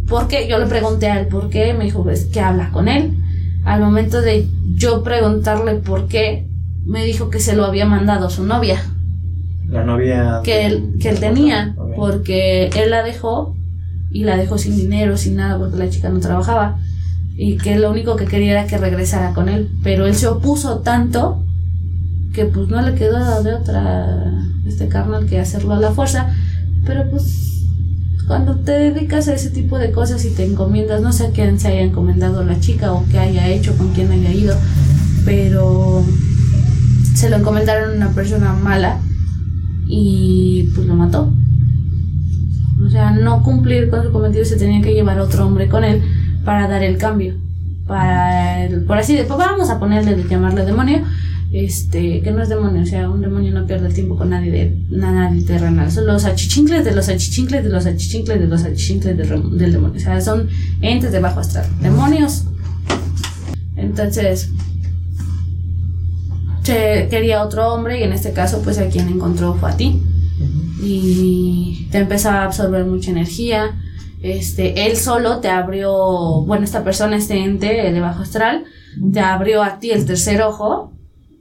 Porque yo le pregunté a él por qué, me dijo pues, que habla con él. Al momento de yo preguntarle por qué, me dijo que se lo había mandado su novia La novia... que él, que él tenía, porque él la dejó y la dejó sin dinero, sin nada, porque la chica no trabajaba y que lo único que quería era que regresara con él, pero él se opuso tanto que pues no le quedó de otra este carnal que hacerlo a la fuerza, pero pues cuando te dedicas a ese tipo de cosas y te encomiendas, no sé a quién se haya encomendado la chica o qué haya hecho, con quién haya ido, pero se lo encomendaron a una persona mala y pues lo mató. O sea, no cumplir con su cometido se tenía que llevar a otro hombre con él para dar el cambio. Para, el- por así de, pues vamos a ponerle, de llamarle demonio, este, que no es demonio, o sea, un demonio no pierde el tiempo con nadie de nadie terrenal. Son los achichincles de los achichincles de los achichincles de los achichincles del, del demonio. O sea, son entes de bajo astral. Demonios. Entonces, se quería otro hombre y en este caso pues a quien encontró fue a ti y te empezaba a absorber mucha energía este él solo te abrió bueno esta persona este ente de bajo astral te abrió a ti el tercer ojo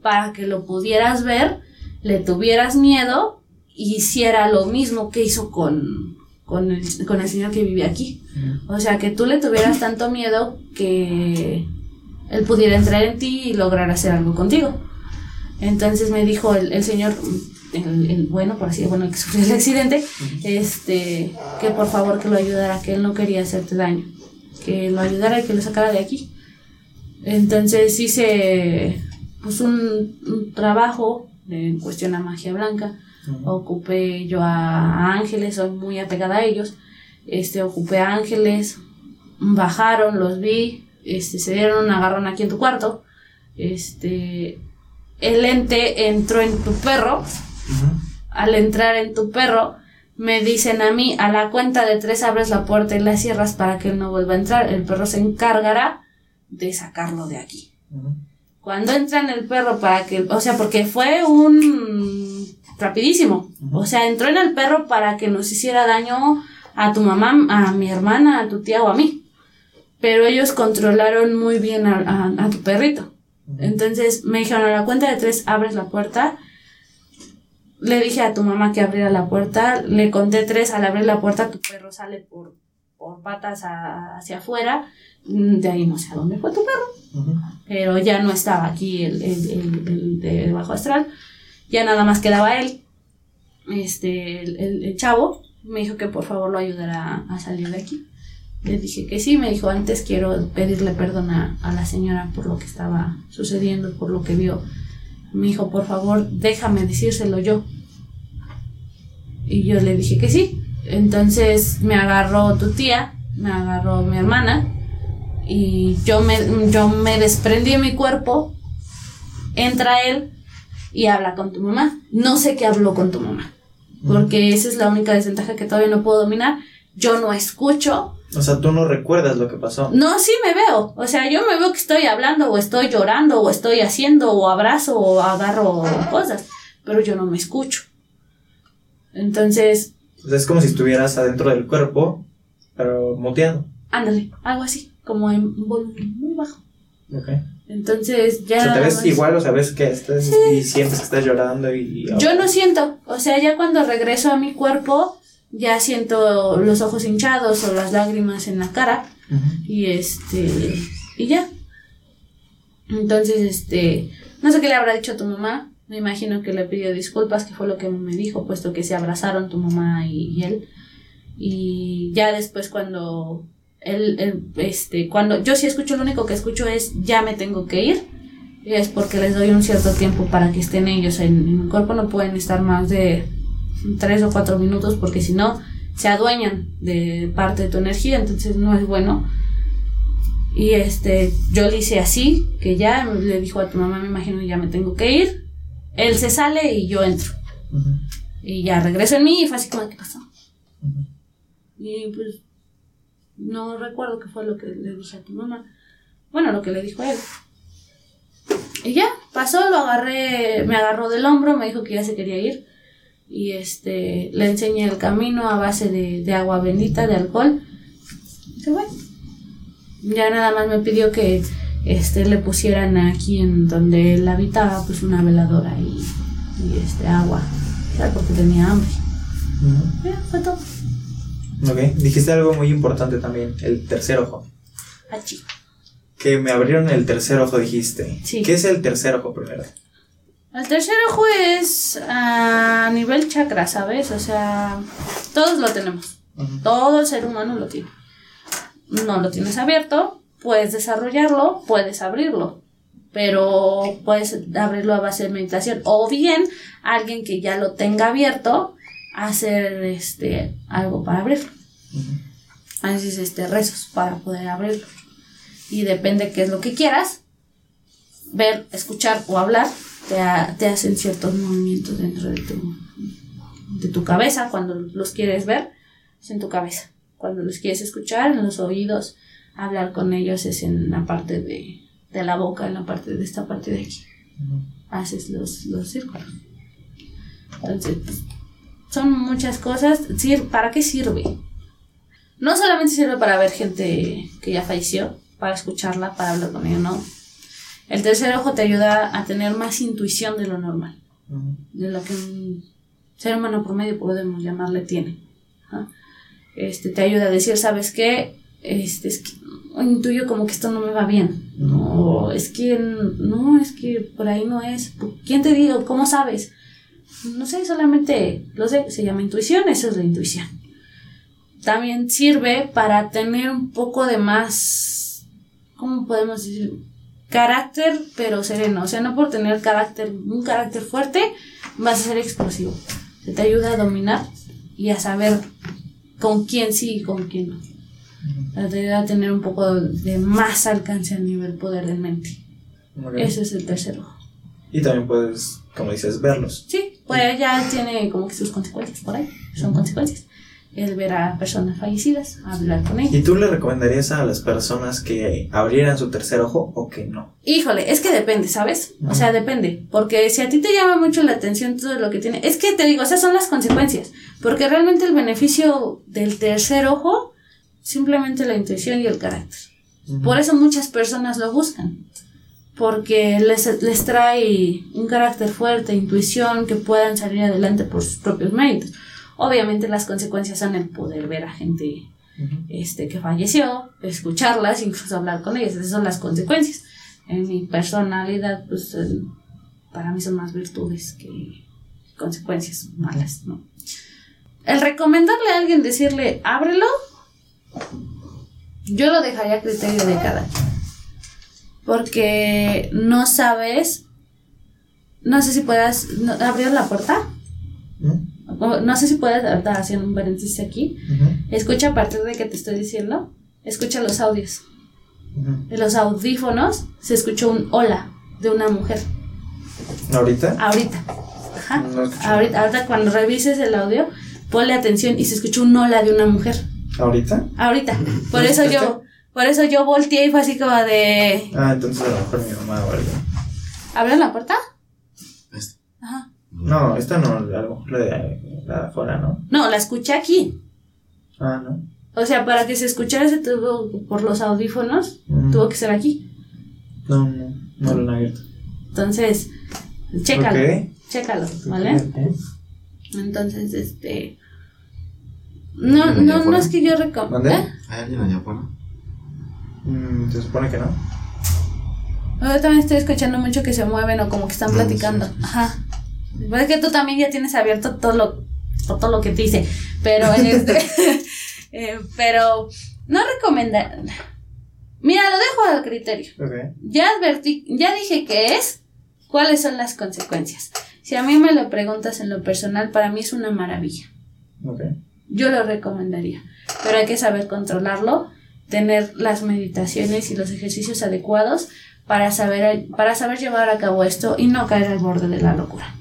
para que lo pudieras ver le tuvieras miedo y hiciera lo mismo que hizo con con el, con el señor que vive aquí. O sea que tú le tuvieras tanto miedo que él pudiera entrar en ti y lograr hacer algo contigo. Entonces me dijo el, el señor, el, el bueno, por así decirlo, bueno, el que sufrió el accidente, este, que por favor que lo ayudara, que él no quería hacerte daño, que lo ayudara y que lo sacara de aquí. Entonces hice pues un, un trabajo en cuestión a magia blanca, ocupé yo a, a ángeles, soy muy apegada a ellos, este, ocupé a ángeles, bajaron, los vi, este, se dieron un agarrón aquí en tu cuarto, este, el ente entró en tu perro. Al entrar en tu perro, me dicen a mí, a la cuenta de tres abres la puerta y la cierras para que él no vuelva a entrar. El perro se encargará de sacarlo de aquí. Cuando entra en el perro para que, o sea, porque fue un rapidísimo. O sea, entró en el perro para que nos hiciera daño a tu mamá, a mi hermana, a tu tía o a mí. Pero ellos controlaron muy bien a, a- a tu perrito. Entonces me dijeron, a la cuenta de tres abres la puerta. Le dije a tu mamá que abriera la puerta. Le conté tres. Al abrir la puerta, tu perro sale por, por patas a- hacia afuera. Mm, De ahí no sé a dónde fue tu perro. Pero ya no estaba aquí el, el, el- el de bajo astral. Ya nada más quedaba él. Este, el, chavo. Me dijo que por favor lo ayudara a, a salir de aquí. Le dije que sí, me dijo, antes quiero pedirle perdón a, a la señora por lo que estaba sucediendo, por lo que vio. Me dijo, por favor, déjame decírselo yo. Y yo le dije que sí. Entonces me agarró tu tía, me agarró mi hermana, y yo me, yo me desprendí de mi cuerpo, entra él y habla con tu mamá. No sé qué habló con tu mamá, porque esa es la única desventaja que todavía no puedo dominar. Yo no escucho, O sea, tú no recuerdas lo que pasó. no, sí me veo. O sea, yo me veo que estoy hablando o estoy llorando o estoy haciendo o abrazo o agarro cosas, pero yo no me escucho. Entonces, sea, es como si estuvieras adentro del cuerpo, pero muteado. ándale, algo así, como en volumen muy bajo. Ok. Entonces ya... O sea, te ves igual, o sea, ves que estás y sientes que estás llorando y... Yo no siento, o sea, ya cuando regreso a mi cuerpo, ya siento los ojos hinchados o las lágrimas en la cara y este, y ya. Entonces, este, no sé qué le habrá dicho a tu mamá, me imagino que le pidió disculpas, que fue lo que me dijo, puesto que se abrazaron tu mamá y, y él. Y ya después cuando él, él, este, cuando yo sí escucho, lo único que escucho es ya me tengo que ir. Y es porque les doy un cierto tiempo para que estén ellos en, en el cuerpo, no pueden estar más de tres o cuatro minutos porque si no se adueñan de parte de tu energía, entonces no es bueno. Y este, yo le hice así, que ya le dijo a tu mamá, me imagino ya me tengo que ir. Él se sale y yo entro. Y ya regreso en mí y fue así como, ¿qué pasó? Y pues no recuerdo qué fue lo que le dije a tu mamá. Bueno, lo que le dijo él. Y ya, pasó, lo agarré, me agarró del hombro, me dijo que ya se quería ir. Y este, le enseñé el camino a base de, de agua bendita, de alcohol. Y fue. Ya nada más me pidió que este, le pusieran aquí en donde él habitaba, pues una veladora y, y este, agua. Porque tenía hambre. Ujú. Ya, fue todo. Ok, dijiste algo muy importante también, el tercer ojo. Achí. Que me abrieron el tercer ojo, dijiste. Sí. ¿Qué es el tercer ojo primero? El tercer ojo es a nivel chakra, ¿sabes? O sea, todos lo tenemos. Todo el ser humano lo tiene. No lo tienes abierto, puedes desarrollarlo, puedes abrirlo. Pero puedes abrirlo a base de meditación. O bien, alguien que ya lo tenga abierto, hacer este algo para abrirlo. Ujú. Haces este rezos para poder abrirlo. Y depende qué es lo que quieras, ver, escuchar o hablar, te, ha- te hacen ciertos movimientos dentro de tu, de tu cabeza. Cuando los quieres ver, es en tu cabeza. Cuando los quieres escuchar, en los oídos, hablar con ellos es en la parte de, de la boca, en la parte de esta parte de aquí. Haces los, los círculos. Entonces, pues, son muchas cosas. ¿Para qué sirve? No solamente sirve para ver gente que ya falleció, para escucharla, para hablar con ella, no. El tercer ojo te ayuda a tener más intuición de lo normal, de lo que un ser humano promedio podemos llamarle tiene. Este, te ayuda a decir, ¿sabes qué? Este, es que intuyo como que esto no me va bien. No, es que no, es que por ahí no es. ¿Quién te dijo? ¿Cómo sabes? No sé, solamente lo sé, se llama intuición, eso es la intuición. También sirve para tener un poco de más, ¿cómo podemos decir? Carácter, pero sereno. O sea, no por tener carácter, un carácter fuerte, vas a ser explosivo. Se te ayuda a dominar y a saber con quién sí y con quién no. Te ayuda a tener un poco de más alcance a nivel poder de mente. Ese es el tercer ojo. Y también puedes, como dices, verlos. Sí, pues ya tiene como que sus consecuencias por ahí. Son consecuencias. El ver a personas fallecidas, hablar con ellas. ¿Y tú le recomendarías a las personas que abrieran su tercer ojo o que no? Híjole, es que depende, ¿sabes? O sea, depende. Porque si a ti te llama mucho la atención todo lo que tiene. Es que te digo, esas son las consecuencias. Porque realmente el beneficio del tercer ojo, simplemente la intuición y el carácter. Por eso muchas personas lo buscan. Porque les, les trae un carácter fuerte, intuición, que puedan salir adelante por sus propios méritos. Obviamente las consecuencias son el poder ver a gente este, que falleció, escucharlas, incluso hablar con ellas. Esas son las consecuencias. En mi personalidad, pues para mí son más virtudes que consecuencias malas, ¿no? El recomendarle a alguien decirle, ábrelo, yo lo dejaría a criterio de cada quien. Porque no sabes, no sé si puedas abrir la puerta. Ujú. O No sé si puedes, ahorita haciendo un paréntesis aquí. Escucha a partir de que te estoy diciendo, escucha los audios. En los audífonos se escuchó un hola de una mujer. ¿Ahorita? Ahorita. Ajá. No. Ahorita, ahorita cuando revises el audio, ponle atención y se escuchó un hola de una mujer. ¿Ahorita? Ahorita. *laughs* Por ¿Lo eso yo, por eso yo volteé y fue así como de. Ah, entonces a lo mejor mi mamá o algo. ¿Abrieron la puerta? Ajá. No, esta no, a lo mejor la de, la de afuera, ¿no? No, la escuché aquí. Ah, no. O sea, para que se escuchara se tuvo por los audífonos, Ujú. tuvo que ser aquí. No, no, no lo han abierto. Entonces, chécalo, Ok. chécalo, ¿vale? Entonces, este... No, ¿Alguien allá no, no es que yo recomiendo... ¿Eh? ¿Hay alguien allá afuera? Mm, se supone que no. Yo también estoy escuchando mucho que se mueven o como que están Mm, platicando. sí, Ajá. Es que tú también ya tienes abierto todo lo, todo lo que te dice. Pero este. *laughs* *laughs* eh, pero no recomendar. Mira, lo dejo al criterio. Ya advertí, ya dije que es. ¿Cuáles son las consecuencias? Si a mí me lo preguntas en lo personal, para mí es una maravilla. Yo lo recomendaría. Pero hay que saber controlarlo, tener las meditaciones y los ejercicios adecuados para saber, para saber llevar a cabo esto y no caer al borde de la locura.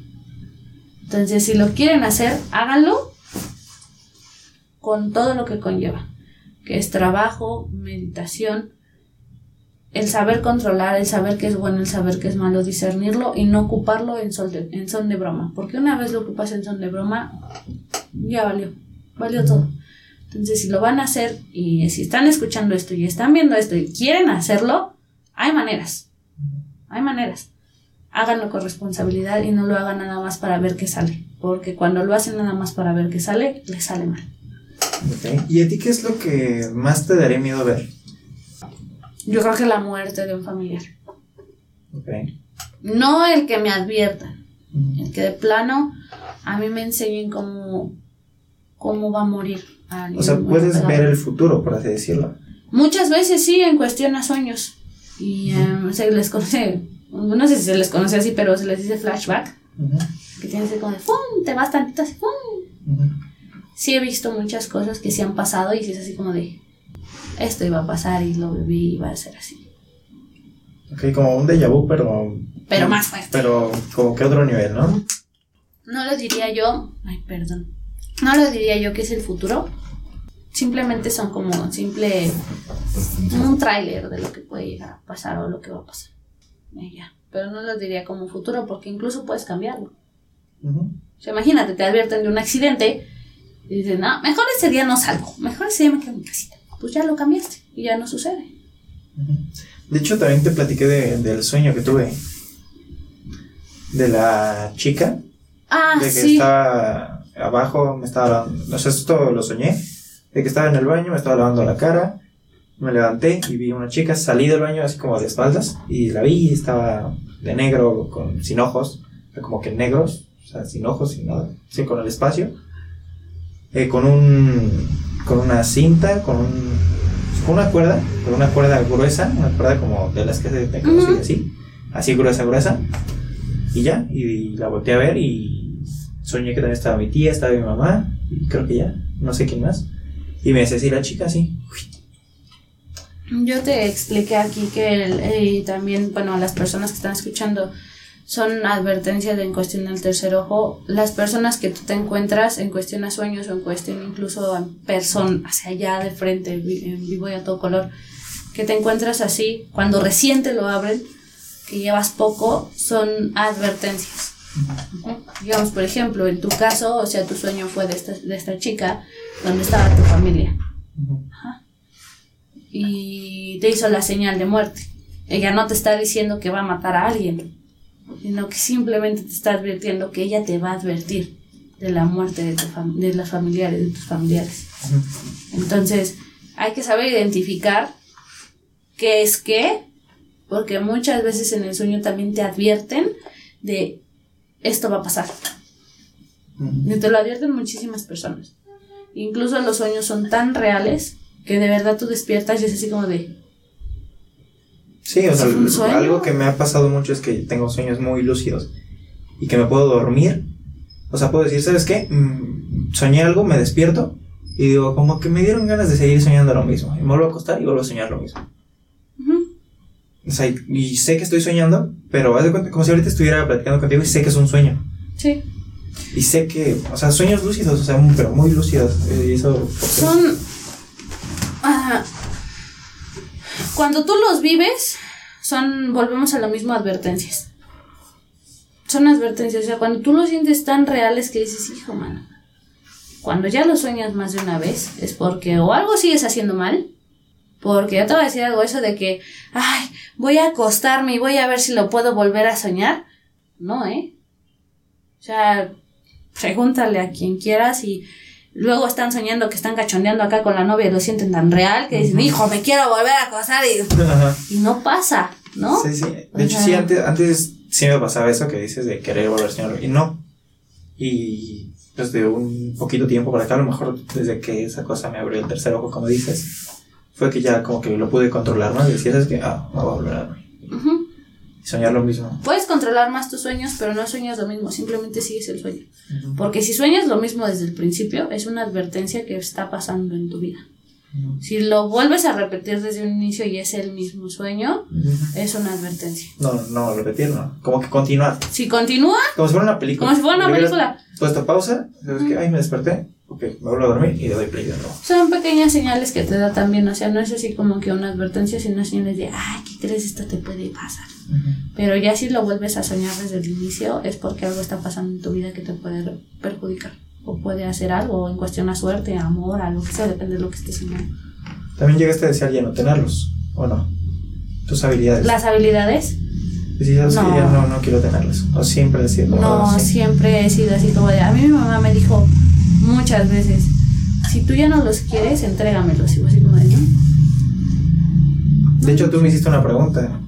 Entonces, si lo quieren hacer, háganlo con todo lo que conlleva, que es trabajo, meditación, el saber controlar, el saber qué es bueno, el saber qué es malo, discernirlo y no ocuparlo en, sol de- en son de broma, porque una vez lo ocupas en son de broma, ya valió, valió todo. Entonces, si lo van a hacer y si están escuchando esto y están viendo esto y quieren hacerlo, hay maneras. Hay maneras. Háganlo con responsabilidad y no lo hagan nada más para ver qué sale. Porque cuando lo hacen nada más para ver qué sale, les sale mal. Ok. ¿Y a ti qué es lo que más te daría miedo ver? Yo creo que la muerte de un familiar. Ok. No el que me adviertan. Ujú. El que de plano a mí me enseñen cómo, cómo va a morir. alguien O sea, puedes ver el futuro, por así decirlo. Muchas veces sí, en cuestión a sueños. Y em, se les conoce, no sé si se les conoce así, pero se les dice flashback. Que tienes que como de, ¡fum! Te vas tantito así, ¡fum! Sí he visto muchas cosas que sí han pasado y sí es así como de, esto iba a pasar y lo viví y va a ser así. Ok, como un déjà vu, pero. Pero más fuerte. Pero como que otro nivel, ¿no? No lo diría yo, ay, perdón. No lo diría yo que es el futuro. Simplemente son como simple un tráiler de lo que puede llegar a pasar o lo que va a pasar. Ya. Pero no lo diría como futuro porque incluso puedes cambiarlo. O sea, imagínate, te advierten de un accidente y dices, no, mejor ese día no salgo, mejor ese día me quedo en casita. Pues ya lo cambiaste y ya no sucede. De hecho, también te platiqué de- del sueño que tuve. De la chica. Ah, de que sí. estaba abajo, me estaba lavando. No sé, esto lo soñé. De que estaba en el baño, me estaba lavando la cara. Me levanté y vi una chica, salí del baño así como de espaldas. Y la vi y estaba de negro, con, sin ojos. Como que negros, o sea, sin ojos, sin nada. Sí, con el espacio. Eh, con un. Con una cinta, con un. Con una cuerda, con una cuerda gruesa, una cuerda como de las que se te conocí así. Así gruesa, gruesa. Y ya, y la volteé a ver y soñé que también estaba mi tía, estaba mi mamá, y creo que ya, no sé quién más. Y me decía así la chica, así. Yo te expliqué aquí que el- eh, también, bueno, las personas que están escuchando son advertencias en cuestión del tercer ojo. Las personas que tú te encuentras en cuestión a sueños o en cuestión incluso en persona, hacia allá de frente, en vivo y a todo color, que te encuentras así, cuando recién te lo abren, que llevas poco, son advertencias. Ujú. Digamos, por ejemplo, en tu caso, o sea, tu sueño fue de esta, de esta chica, donde estaba tu familia y te hizo la señal de muerte. Ella no te está diciendo que va a matar a alguien, sino que simplemente te está advirtiendo que ella te va a advertir de la muerte de, tu fam- de los familiares, de tus familiares. Entonces, hay que saber identificar qué es qué, porque muchas veces en el sueño también te advierten de esto va a pasar. Y te lo advierten muchísimas personas. Incluso los sueños son tan reales que de verdad tú despiertas y es así como de... Sí, o sea, algo que me ha pasado mucho es que tengo sueños muy lúcidos y que me puedo dormir. O sea, puedo decir, ¿sabes qué? Mm, soñé algo, me despierto y digo, como que me dieron ganas de seguir soñando lo mismo. Y me vuelvo a acostar y vuelvo a soñar lo mismo. O sea, y, sé que estoy soñando, pero haz de cuenta como si ahorita estuviera platicando contigo y sé que es un sueño. Sí. Y sé que, o sea, sueños lúcidos, o sea, pero muy lúcidos. eh, Y eso. Son... ah, cuando tú los vives, son... Volvemos a lo mismo, advertencias. Son advertencias. O sea, cuando tú los sientes tan reales que dices, hijo, mano. Cuando ya lo sueñas más de una vez, es porque o algo sigues haciendo mal, Porque ya te voy a decir algo, eso de que, ay, voy a acostarme y voy a ver si lo puedo volver a soñar. No, ¿eh? O sea, pregúntale a quien quieras y luego están soñando que están cachondeando acá con la novia y lo sienten tan real que dicen, hijo, me quiero volver a acostar y, y no pasa, ¿no? Sí, sí. O De hecho, sea- sí, antes, antes sí me pasaba eso que dices de querer volver señor. Y no. Y pues de un poquito tiempo para acá, a lo mejor desde que esa cosa me abrió el tercer ojo, como dices, fue que ya como que lo pude controlar más. Decías es que, ah, me voy a volver a dormir. Y soñar lo mismo. Puedes controlar más tus sueños, pero no sueñas lo mismo, simplemente sigues el sueño. Porque si sueñas lo mismo desde el principio, es una advertencia que está pasando en tu vida. Si lo vuelves a repetir desde un inicio y es el mismo sueño, es una advertencia. No, no, repetir, no. Como que continuar. Si continúa, Como si fuera una película. como si fuera una película, Puesto pausa, sabes que, ay, me desperté. Ok, me vuelvo a dormir y le doy play de nuevo. son pequeñas señales que te da también. O sea, no es así como que una advertencia, sino señales de, ay, ¿qué crees? Esto te puede pasar. Pero ya si lo vuelves a soñar desde el inicio, es porque algo está pasando en tu vida que te puede perjudicar. O puede hacer algo en cuestión a suerte, a amor, a lo que sea, depende de lo que estés soñando. También llegaste a desear ya no tenerlos, ¿o no? Tus habilidades. Las habilidades, Decías No. que ya no, no quiero tenerlas. O siempre decir no, sí. siempre he sido así como de. A mí mi mamá me dijo muchas veces: si tú ya no los quieres, entrégamelos. Y así como de, ¿no? De hecho, tú me hiciste una pregunta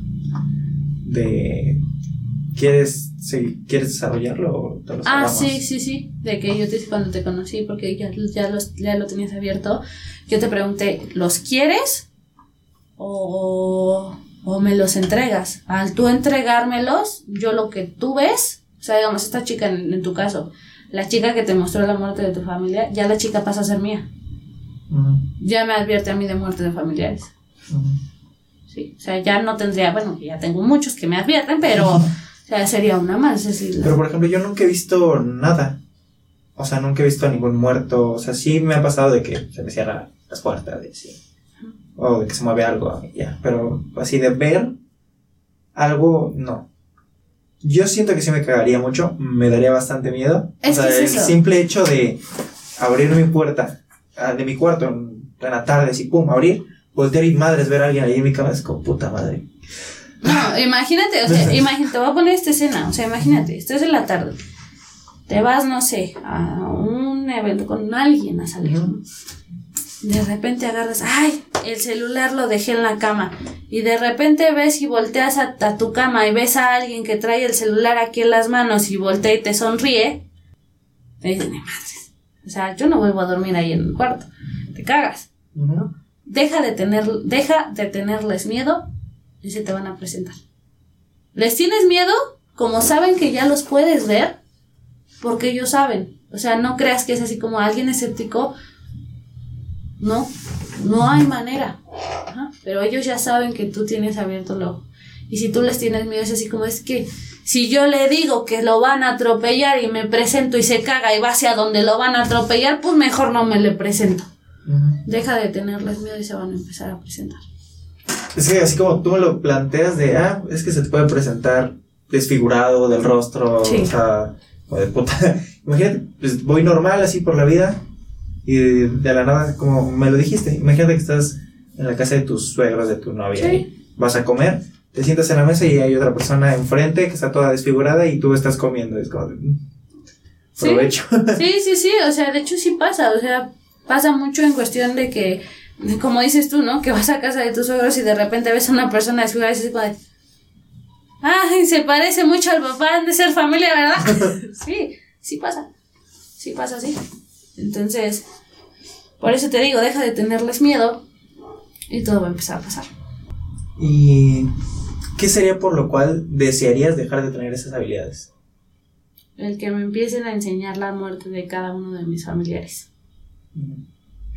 de ¿quieres, seguir- ¿quieres desarrollarlo o te lo Ah, sí, sí, sí. De que yo te cuando te conocí, porque ya, ya, los, ya lo tenías abierto. Yo te pregunté: ¿los quieres? O, o me los entregas. Al tú entregármelos, yo lo que tú ves, o sea, digamos, esta chica en, en tu caso, la chica que te mostró la muerte de tu familia, ya la chica pasa a ser mía. Ya me advierte a mí de muerte de familiares. Sí, o sea, ya no tendría, bueno, ya tengo muchos que me advierten, pero o sea, sería una más. Es decir, Pero por ejemplo, yo nunca he visto nada. O sea, nunca he visto a ningún muerto. O sea, sí me ha pasado de que se me cierran las puertas y así. O de que se mueve algo, ya. Pero así de ver algo, no. Yo siento que sí me cagaría mucho. Me daría bastante miedo. Es o sea, el eso. simple hecho de abrir mi puerta ah, de mi cuarto en, la tarde, así, pum, abrir, voltear y madres, ver a alguien ahí en mi cama, es como puta madre. No, imagínate, o sea, imagínate, te voy a poner esta escena, o sea, imagínate, estás en la tarde, te vas, no sé, a un evento con alguien a salir, ¿no? De repente agarras, ay, el celular lo dejé en la cama. Y de repente ves y volteas a, a tu cama y ves a alguien que trae el celular aquí en las manos y voltea y te sonríe. Te dicen, "Ay, madres. O sea, yo no vuelvo a dormir ahí en el cuarto. Te cagas. Deja de tener, deja de tenerles miedo y se te van a presentar. Les tienes miedo como saben que ya los puedes ver, porque ellos saben. O sea, no creas que es así como alguien escéptico. No, no hay manera. Ajá, Pero ellos ya saben que tú tienes abierto el ojo. Y si tú les tienes miedo, es así como es que si yo le digo que lo van a atropellar y me presento y se caga y va hacia donde lo van a atropellar, pues mejor no me le presento. Deja de tenerles miedo y se van a empezar a presentar. Es que así como tú me lo planteas de, ah, es que se te puede presentar desfigurado del rostro, Sí. o sea, o de puta. *laughs* Imagínate, pues voy normal así por la vida y de, de la nada, como me lo dijiste, imagínate que estás en la casa de tus suegros, de tu novia, Sí. y vas a comer, te sientas en la mesa y hay otra persona enfrente que está toda desfigurada y tú estás comiendo, es como, mm, Sí. provecho. *laughs* Sí, sí, sí, o sea, de hecho sí pasa, o sea, pasa mucho en cuestión de que, como dices tú, ¿no? Que vas a casa de tus suegros y de repente ves a una persona desfigurada y dices como de, ay, se parece mucho al papá, han de ser familia, ¿verdad? *laughs* sí, sí pasa, sí pasa así. Entonces, por eso te digo, deja de tenerles miedo y todo va a empezar a pasar. ¿Y qué sería por lo cual desearías dejar de tener esas habilidades? El que me empiecen a enseñar la muerte de cada uno de mis familiares.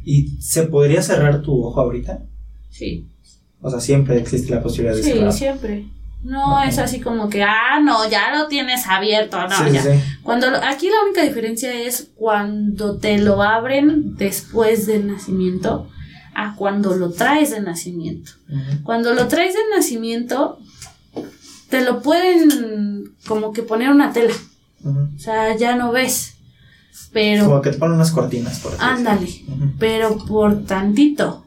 ¿Y se podría cerrar tu ojo ahorita? Sí, O sea, siempre existe la posibilidad de Sí, cerrar. siempre. No es así como que, ah, no, ya lo tienes abierto, no, Sí, ya. sí. Cuando lo- aquí la única diferencia es cuando te lo abren después del nacimiento a cuando lo traes de nacimiento. Cuando lo traes de nacimiento, te lo pueden como que poner una tela. O sea, ya no ves. Pero, Como que te ponen unas cortinas por ándale, pero por tantito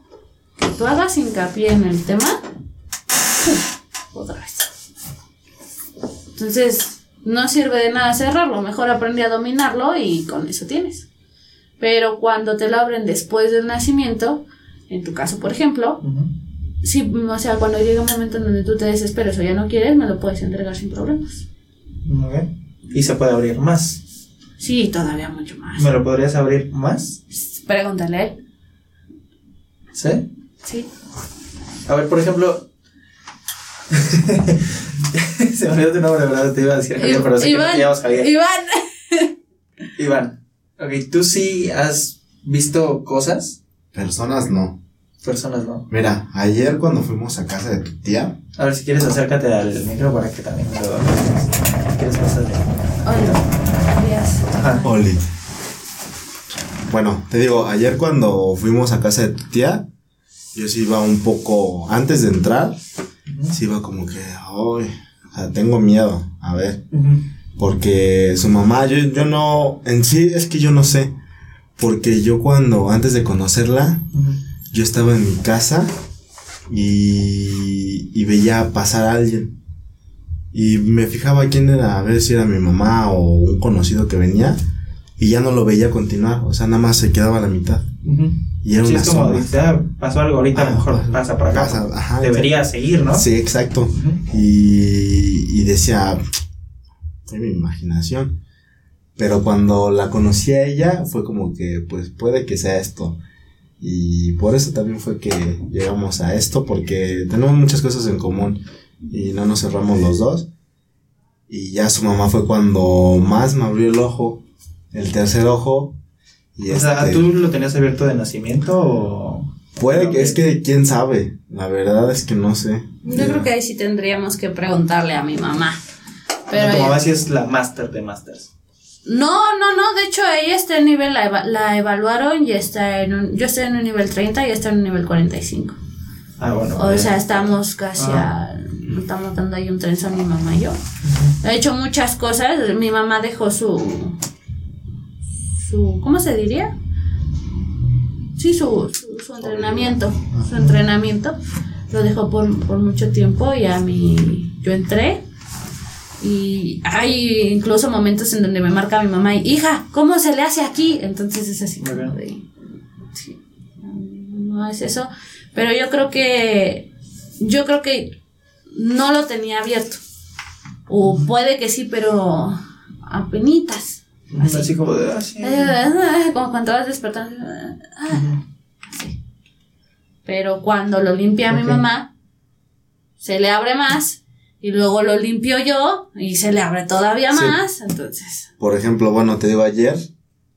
que tú hagas hincapié en el tema, otra vez. Entonces, no sirve de nada cerrarlo, mejor aprende a dominarlo y con eso tienes. Pero cuando te lo abren después del nacimiento, en tu caso, por ejemplo, Ujú. si, o sea, cuando llega un momento en donde tú te desesperes o ya no quieres, me lo puedes entregar sin problemas. Y se puede abrir más. Sí, todavía mucho más. ¿Me lo podrías abrir más? Pregúntale a él. ¿Sí? Sí. A ver, por ejemplo. *laughs* Se me olvidó tu nombre, ¿verdad? Te iba a decir Javier, pero sé que no te llamas Javier. Iván. *laughs* Iván. Ok, ¿tú sí has visto cosas? Personas no. Personas, ¿no? Mira, ayer cuando fuimos a casa de tu tía, A ver, si quieres acércate al micro para que también lo Si quieres de... Hola. Oli. Bueno, te digo, ayer cuando fuimos a casa de tu tía, yo sí iba un poco, antes de entrar, sí iba como que, o sea, tengo miedo, a ver, porque su mamá, yo, yo no, en sí es que yo no sé, porque yo cuando, antes de conocerla, yo estaba en mi casa y, y veía pasar a alguien. Y me fijaba quién era, a ver si era mi mamá o un conocido que venía. Y ya no lo veía continuar, o sea, nada más se quedaba a la mitad. Ujú. Y era Sí, una es como, sombra. dices, ah, pasó algo ahorita, Ah, mejor pasa- pasa por acá. pasa, ajá, Debería seguir, ¿no? Sí, exacto. Ujú. Y, y decía, fue mi imaginación. Pero cuando la conocí a ella, fue como que, pues puede que sea esto. Y por eso también fue que llegamos a esto, porque tenemos muchas cosas en común y no nos cerramos los dos. Y ya su mamá fue cuando más me abrió el ojo, el tercer ojo. Y O sea, este, ¿tú lo tenías abierto de nacimiento o...? puede que, es que quién sabe, la verdad es que no sé. Yo creo que ahí sí tendríamos que preguntarle a mi mamá. Pero tu mamá sí es la máster de masters. No, no, no, de hecho ella está en nivel, la, eva- la evaluaron y está en un, yo estoy en un nivel 30 y está en un nivel 45. Ah, bueno. O sea, estamos casi Ah. a, estamos dando ahí un trenzón mi mamá y yo. Ha hecho muchas cosas, mi mamá dejó su, su, ¿cómo se diría? Sí, su, su, su entrenamiento, su entrenamiento, lo dejó por, por mucho tiempo y a mí, yo entré y hay incluso momentos en donde me marca mi mamá y, hija, ¿cómo se le hace aquí? Entonces es así como bien. de, sí, no es eso, pero yo creo que, yo creo que no lo tenía abierto, o puede que sí, pero apenitas. Ujú, Así como de... ah, sí. Como cuando vas despertando. ah, así. Pero cuando lo limpia mi Ok. mamá, se le abre más. Y luego lo limpio yo y se le abre todavía Sí. más. Entonces, Por ejemplo, bueno, te digo ayer,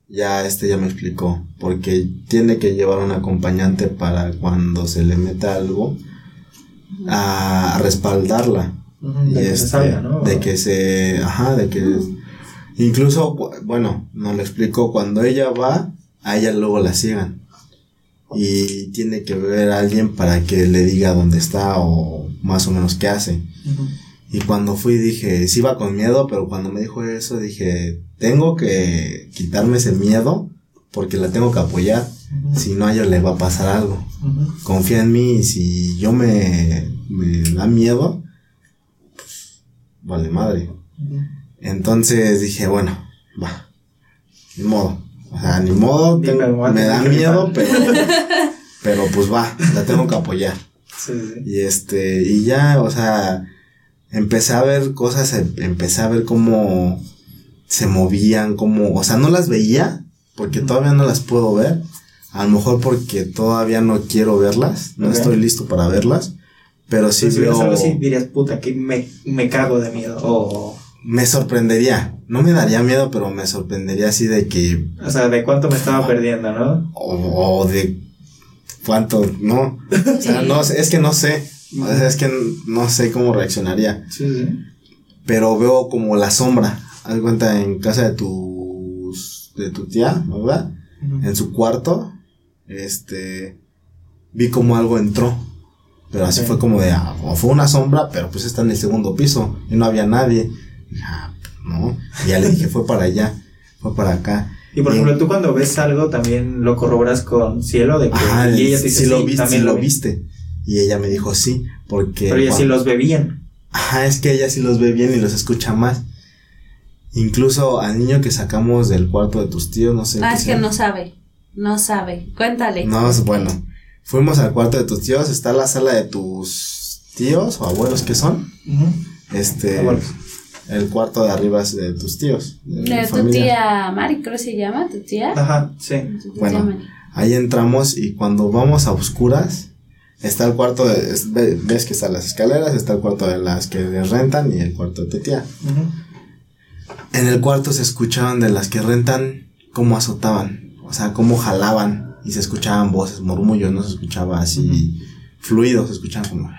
ya este ya me explicó, porque tiene que llevar un acompañante para cuando se le meta algo a, a respaldarla. Ujú, Y de que se salga, ¿no? de que se, ajá, de que, incluso, bueno, nos lo explicó, cuando ella va, a ella luego la ciegan. Y tiene que ver a alguien para que le diga dónde está o más o menos qué hace. Y cuando fui dije, sí iba con miedo, pero cuando me dijo eso dije, tengo que quitarme ese miedo porque la tengo que apoyar. Si no a ella le va a pasar algo. Confía en mí y si yo me, me da miedo, pues, vale madre. Entonces dije, bueno, va, ni modo. O sea, ni modo, tengo- me da miedo, pero, *laughs* pero pues va, la tengo que apoyar. Sí, sí. Y este, y ya, o sea, empecé a ver cosas, em- empecé a ver cómo se movían, cómo, o sea, no las veía, porque todavía no las puedo ver. A lo mejor porque todavía no quiero verlas, no estoy listo para verlas, pero sí si veo, así, dirías, puta, que me, me cago de miedo. O, me sorprendería, no me daría miedo, pero me sorprendería así de que, o sea, de cuánto me estaba perdiendo, ¿no? o, o de cuánto, no, o sea, no, sé, es que no sé, o sea, es que no sé cómo reaccionaría. Sí, sí. pero veo como la sombra. Haz cuenta en casa de tus de tu tía, ¿verdad? En su cuarto, este vi como algo entró. Pero así fue como de, ah, o fue una sombra, pero pues está en el segundo piso y no había nadie. Ah, no. Y ya le dije, fue para allá, fue para acá. Y por ejemplo, tú cuando ves algo también lo corroboras con cielo de que Ajá, y ella te dice sí lo "Sí, viste, también lo vi". viste. Y ella me dijo sí, porque... Pero ella sí los ve bien. Ajá, es que ella sí los ve bien y los escucha más. Incluso al niño que sacamos del cuarto de tus tíos, no sé. Ah, qué es que sea. no sabe. No sabe. Cuéntale. No, es bueno. Fuimos al cuarto de tus tíos, está la sala de tus tíos o abuelos que son. Este, Abuelos. El cuarto de arriba es de tus tíos. de tu familia. tía Mari, creo que se llama, tu tía. Ajá, sí. Bueno. Ahí entramos y cuando vamos a oscuras, está el cuarto de, es- ve- ves que están las escaleras, está el cuarto de las que les rentan y el cuarto de tu tía. En el cuarto se escuchaban de las que rentan cómo azotaban, o sea, cómo jalaban y se escuchaban voces, murmullos, no se escuchaba así fluido, se escuchaban como...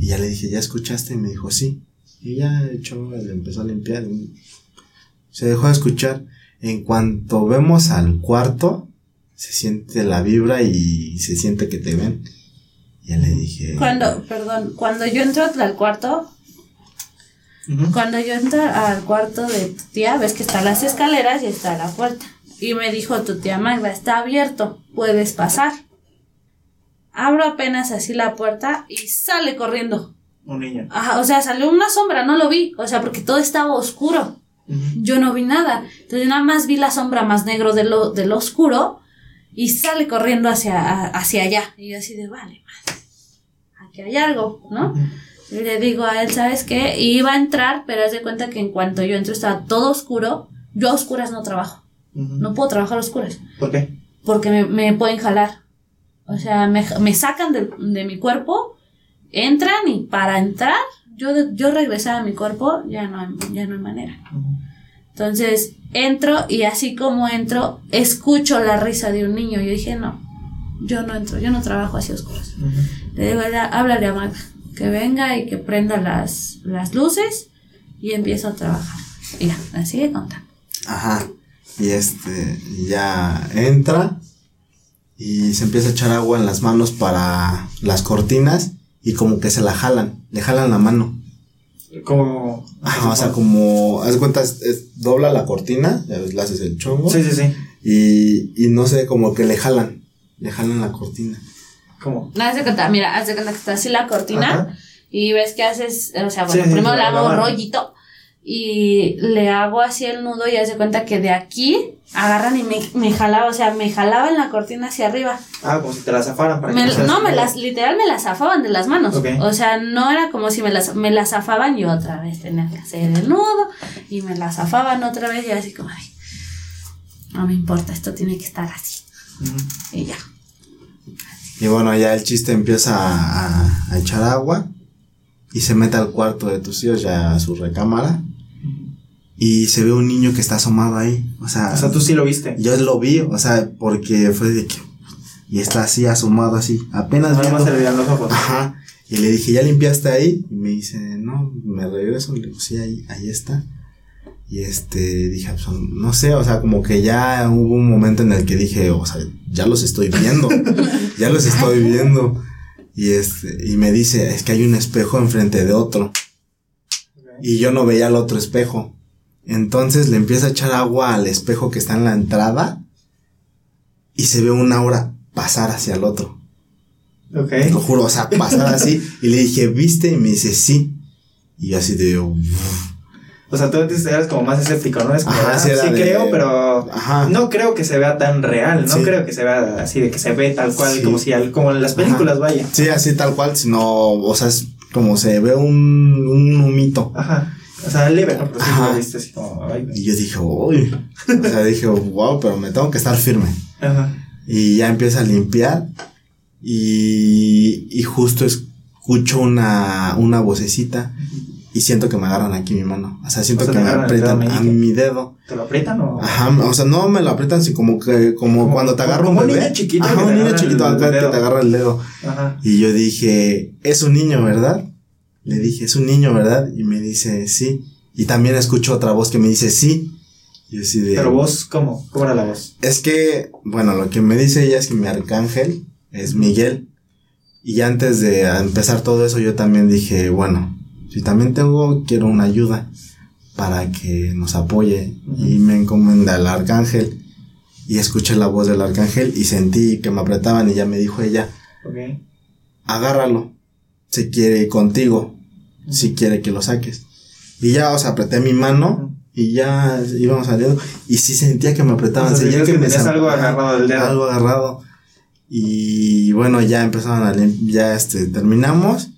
Y ya le dije, ¿ya escuchaste? Y me dijo, sí. Y ya echó, le empezó a limpiar. y se dejó de escuchar. En cuanto vemos al cuarto, se siente la vibra y se siente que te ven. Y ya le dije... Cuando, perdón, cuando yo entro al cuarto, cuando yo entro al cuarto de tu tía, ves que están las escaleras y está la puerta. Y me dijo tu tía Magda, está abierto, puedes pasar. Abro apenas así la puerta y sale corriendo. Un niño. Ajá, o sea, salió una sombra, no lo vi, o sea, porque todo estaba oscuro. Ujú. Yo no vi nada. Entonces nada más vi la sombra más negro de lo, de lo oscuro y sale corriendo hacia, a- hacia allá. Y yo así de, vale, madre, aquí hay algo, ¿no? Ujú. Y le digo a él, ¿sabes qué? Y iba a entrar, pero haz de cuenta que en cuanto yo entro estaba todo oscuro. Yo a oscuras no trabajo. Ujú. No puedo trabajar a oscuras. ¿Por qué? Porque me, me pueden jalar. O sea, me, me sacan de, de mi cuerpo, entran y para entrar, yo, yo regresar a mi cuerpo, ya no, hay- ya no hay manera. Entonces entro y así como entro, escucho la risa de un niño. Yo dije, no, yo no entro, yo no trabajo así oscuras. Le digo, "Ya, háblale a Magda, que venga y que prenda las, las luces y empiezo a trabajar. Mira, me sigue contando. Ajá. Y este, ya entra y se empieza a echar agua en las manos para las cortinas y como que se la jalan, le jalan la mano. Como. Ajá, o sea, como, haz de cuenta, es- es- dobla la cortina, le haces el chongo Sí, sí, sí. y, y no sé, como que le jalan, le jalan la cortina. Como. Haz de cuenta, mira, haz de cuenta que está así la cortina Ajá. y ves que haces, o sea, Sí, bueno, sí, primero le la- hago la mano. rollito y le hago así el nudo y haz de cuenta que de aquí agarran y me, me jalaba, o sea, me jalaban la cortina hacia arriba. Ah, como si te la zafaran para Me- que no, me las, literal me las zafaban de las manos. O sea, no era como si me las, me las zafaban y otra vez tenía que hacer el nudo y me las zafaban otra vez y así como, ay, no me importa, esto tiene que estar así. Y ya. Y bueno, ya el chiste empieza a, a- a echar agua y se mete al cuarto de tus tíos, ya a su recámara. Y se ve un niño que está asomado ahí. O sea, O sea, tú sí lo viste. yo lo vi, o sea, porque fue de que. Y está así asomado, así. Apenas Nada más viendo. se le veían los ojos. Ajá. Y le dije, ¿ya limpiaste ahí? Y me dice, no, me regreso. Le digo, sí, ahí, ahí está. Y este, dije, pues, no sé, o sea, como que ya hubo un momento en el que dije, o sea, ya los estoy viendo. *laughs* ya los estoy viendo. Y este, y me dice, es que hay un espejo enfrente de otro. Y yo no veía el otro espejo. Entonces le empieza a echar agua al espejo que está en la entrada. Y se ve una aura pasar hacia el otro. Ok. Lo juro, o sea, pasar así. *laughs* Y le dije, ¿viste? Y me dice, sí. Y yo así de. O sea, tú eras como más escéptico, ¿no? Es como, Ajá, ah, sí sí, era de- creo, pero Ajá. no creo que se vea tan real, no Sí. creo que se vea así de que se ve tal cual, Sí. como si al- como en las películas vaya. Sí, así tal cual, sino, o sea, es como se ve un, un humito. Ajá. O sea, leve, ¿no? Pero sí lo viste así como, ay, güey. Y yo dije, uy. O sea, dije, wow, pero me tengo que estar firme. Ajá. Y ya empieza a limpiar. Y, y justo escucho una, una vocecita. Y siento que me agarran aquí mi mano. O sea, siento O sea, que me aprietan a mi dedo. ¿Te lo aprietan o? Ajá, o sea, no me lo aprietan así como que, como, Como- cuando te agarra como un un bebé. niño chiquito Ajá, un niño chiquito acá que te agarra el dedo. Ajá. Y yo dije, es un niño, ¿verdad? Le dije, es un niño, ¿verdad? Y me dice, sí. Y también escucho otra voz que me dice, sí. Y así de... Pero vos, ¿cómo? ¿Cómo era la voz? Es que, bueno, lo que me dice ella es que mi arcángel es Miguel. Y antes de empezar todo eso, yo también dije, bueno, si también tengo, quiero una ayuda. para que nos apoye. Y me encomendé al arcángel. Y escuché la voz del arcángel y sentí que me apretaban y ya me dijo ella, agárralo. Si quiere ir contigo. Si quiere que lo saques. Y ya, o sea, apreté mi mano y ya íbamos saliendo. Y sí sentía que me apretaban. O sea, sentía sentías que me algo agarrado del dedo. Algo agarrado. Y bueno, ya empezaron a ya este, terminamos.